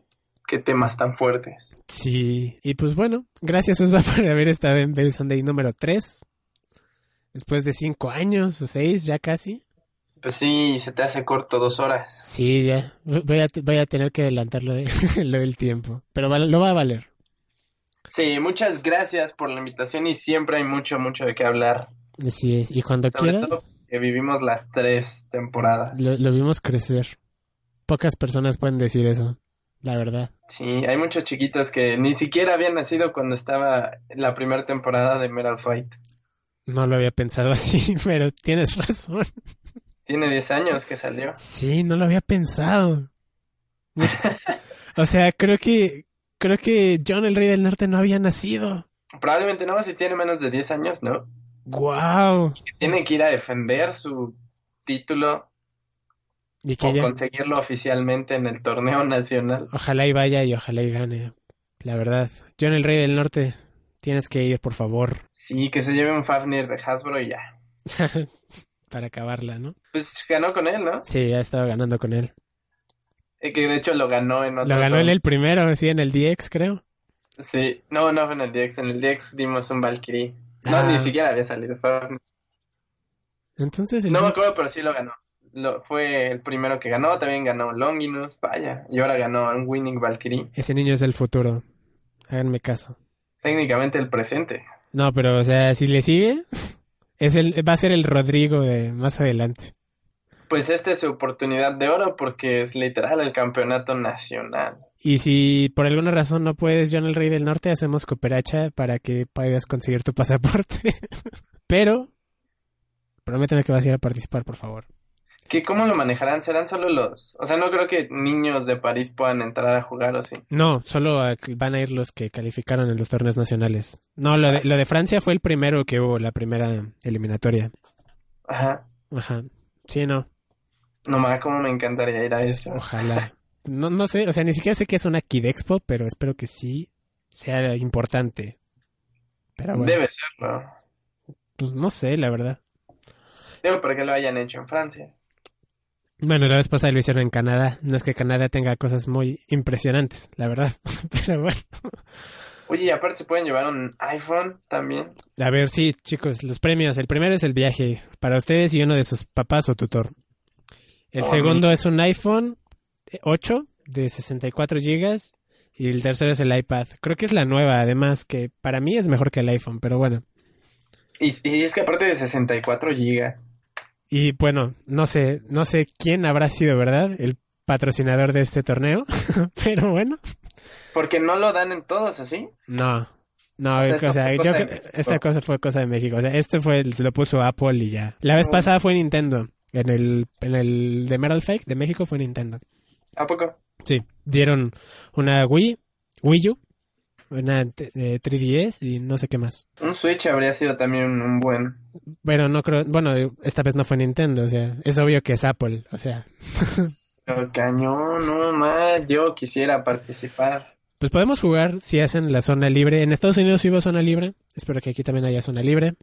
Qué temas tan fuertes. Sí, y pues bueno, gracias Osva por haber estado en Bell Sunday número 3. Después de cinco años o seis, ya casi. Pues sí, se te hace corto dos horas. Sí, ya. Voy a, voy a tener que adelantar lo, de- lo del tiempo. Pero lo va a valer. Sí, muchas gracias por la invitación y siempre hay mucho, mucho de qué hablar. Así es. Y cuando Sobre quieras, todo que vivimos las tres temporadas. lo, lo vimos crecer. Pocas personas pueden decir eso, la verdad. Sí, hay muchos chiquitos que ni siquiera habían nacido cuando estaba la primera temporada de Metal Fight. No lo había pensado así, pero tienes razón. Tiene 10 años que salió. Sí, no lo había pensado. O sea, creo que creo que John el Rey del Norte no había nacido. Probablemente no, si tiene menos de 10 años, ¿no? Wow. Tiene que ir a defender su título Y que o ya, conseguirlo oficialmente en el torneo nacional. ojalá y vaya y ojalá y gane. La verdad. John el Rey del Norte, tienes que ir, por favor, Sí, que se lleve un Fafnir de Hasbro y ya. para acabarla, ¿no? Pues ganó con él, ¿no? Sí, ha estado ganando con él. Eh, que de hecho lo ganó en otro Lo ganó él el primero, sí, en el DX, creo. Sí, no, no fue en el DX. En el DX dimos un Valkyrie. No, Ah. ni siquiera había salido. Fafnir. Entonces el No me acuerdo, pero sí lo ganó. Lo, fue el primero que ganó. También ganó Longinus, vaya. Y ahora ganó un Winning Valkyrie. ese niño es el futuro. Háganme caso. Técnicamente el presente. No, pero o sea, si le sigue, es el va a ser el Rodrigo de más adelante. pues esta es su oportunidad de oro porque es literal el campeonato nacional. Y si por alguna razón no puedes, John el Rey del Norte, hacemos cooperacha para que puedas conseguir tu pasaporte. Pero, prométeme que vas a ir a participar, por favor. ¿Qué, ¿Cómo lo manejarán? ¿Serán solo los...? O sea, no creo que niños de París puedan entrar a jugar, ¿o sí? No, solo van a ir los que calificaron en los torneos nacionales. No, lo de, lo de Francia fue el primero que hubo, la primera eliminatoria. Ajá. Ajá. Sí, no. No, más cómo me encantaría ir a eso. Ojalá. No, no sé, o sea, ni siquiera sé que es una Kid Expo, pero espero que sí sea importante. Pero bueno. Debe serlo. Pues no sé, la verdad. Digo, para que lo hayan hecho en Francia. Bueno, la vez pasada lo hicieron en Canadá. No es que Canadá tenga cosas muy impresionantes, la verdad. Pero bueno. Oye, y aparte se pueden llevar un iPhone también. A ver, sí, chicos, los premios. El primero es el viaje para ustedes y uno de sus papás o tutor. El Oh, segundo es un iPhone 8 de 64 gigas y el tercero es el iPad. Creo que es la nueva, además, que para mí es mejor que el iPhone, pero bueno. Y, y es que aparte de 64 gigas. Y bueno, no sé, no sé quién habrá sido, ¿verdad? El patrocinador de este torneo, pero bueno. Porque no lo dan en todos, ¿así? No, no, O sea, o esta sea, fue yo cosa de México. esta cosa fue cosa de México. O sea, este fue, se lo puso Apple y ya. La vez pasada fue Nintendo. En el, en el de Metal Fake de México fue Nintendo. ¿A poco? Sí, dieron una Wii, Wii U, una eh, 3DS y no sé qué más. Un Switch habría sido también un buen... Bueno, no creo, bueno, esta vez no fue Nintendo, o sea, es obvio que es Apple, o sea, Pero cañón, no más. Yo quisiera participar. pues podemos jugar si hacen la zona libre. En Estados Unidos hubo zona libre, espero que aquí también haya zona libre.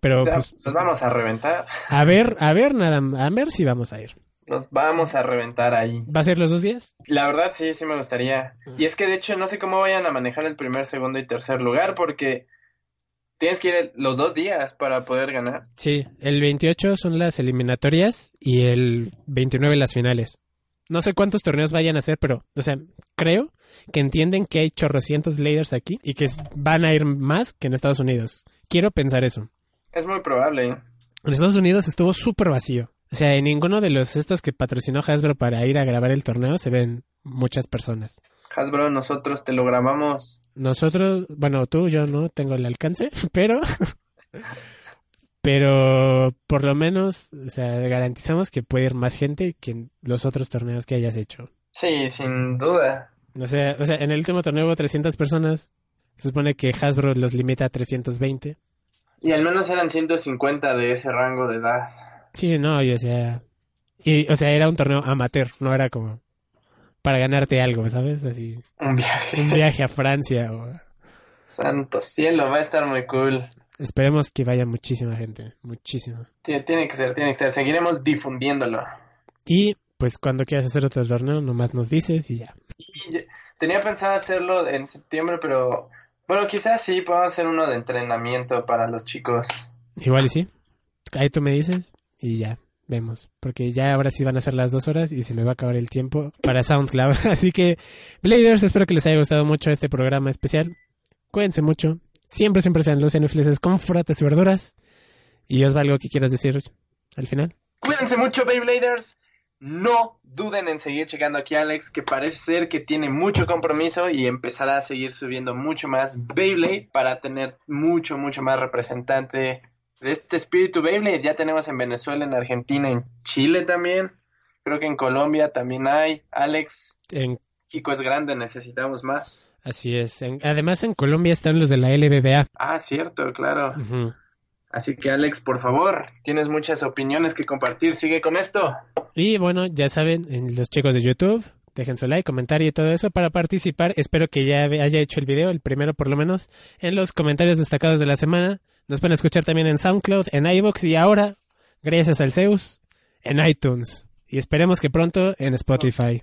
Pero Ya, pues, Nos vamos a reventar. a ver, a ver, nada, a ver si vamos a ir. Nos vamos a reventar ahí. ¿Va a ser los dos días? La verdad sí, sí me gustaría. Y es que de hecho no sé cómo vayan a manejar el primer, segundo y tercer lugar porque tienes que ir los dos días para poder ganar. Sí, el 28 son las eliminatorias y el 29 las finales. No sé cuántos torneos vayan a hacer, pero, o sea, creo que entienden que hay chorrocientos Bladers aquí y que van a ir más que en Estados Unidos. Quiero pensar eso. Es muy probable. ¿eh? En Estados Unidos estuvo súper vacío. O sea, en ninguno de los estos que patrocinó Hasbro para ir a grabar el torneo se ven muchas personas. Hasbro, nosotros te lo grabamos. Nosotros, bueno, tú, yo no tengo el alcance, pero... Pero por lo menos, o sea, garantizamos que puede ir más gente que en los otros torneos que hayas hecho. Sí, sin duda. O sea, o sea, en el último torneo hubo 300 personas. Se supone que Hasbro los limita a 320. Y al menos eran 150 de ese rango de edad. Sí, no, y o sea... Y, o sea, era un torneo amateur, no era como para ganarte algo, ¿sabes? Así, Un viaje. un viaje a Francia o... Santo cielo, va a estar muy cool. Esperemos que vaya muchísima gente, muchísima. Tiene, tiene que ser, tiene que ser. Seguiremos difundiéndolo. Y pues cuando quieras hacer otro torneo, nomás nos dices y ya. Y yo- tenía pensado hacerlo en septiembre, pero bueno, quizás sí podamos hacer uno de entrenamiento para los chicos. Igual y sí. Ahí tú me dices y ya, vemos. Porque ya ahora sí van a ser las dos horas y se me va a acabar el tiempo para SoundCloud. Así que, Bladers, espero que les haya gustado mucho este programa especial. Cuídense mucho. Siempre, siempre sean y felices con frutas y verduras. Y Osvaldo, ¿qué quieras decir al final? Cuídense mucho, Beybladers. No duden en seguir checando aquí a Alex, que parece ser que tiene mucho compromiso y empezará a seguir subiendo mucho más Beyblade para tener mucho, mucho más representante este espíritu Beyblade. Ya tenemos en Venezuela, en Argentina, en Chile también. Creo que en Colombia también hay. Alex, En- Chico es grande, necesitamos más. así es. En- además, en Colombia están los de la LBBA. Ah, cierto, claro. Así que Alex, por favor, tienes muchas opiniones que compartir. Sigue con esto. Y bueno, ya saben, en los chicos de YouTube, dejen su like, comentario y todo eso para participar. Espero que ya haya hecho el video, el primero por lo menos, en los comentarios destacados de la semana. Nos pueden escuchar también en SoundCloud, en iVoox y ahora, gracias al Zeus, en iTunes. Y esperemos que pronto en Spotify.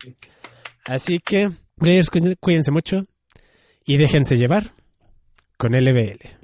Así que, Bladers, cuídense mucho y déjense llevar con LBL.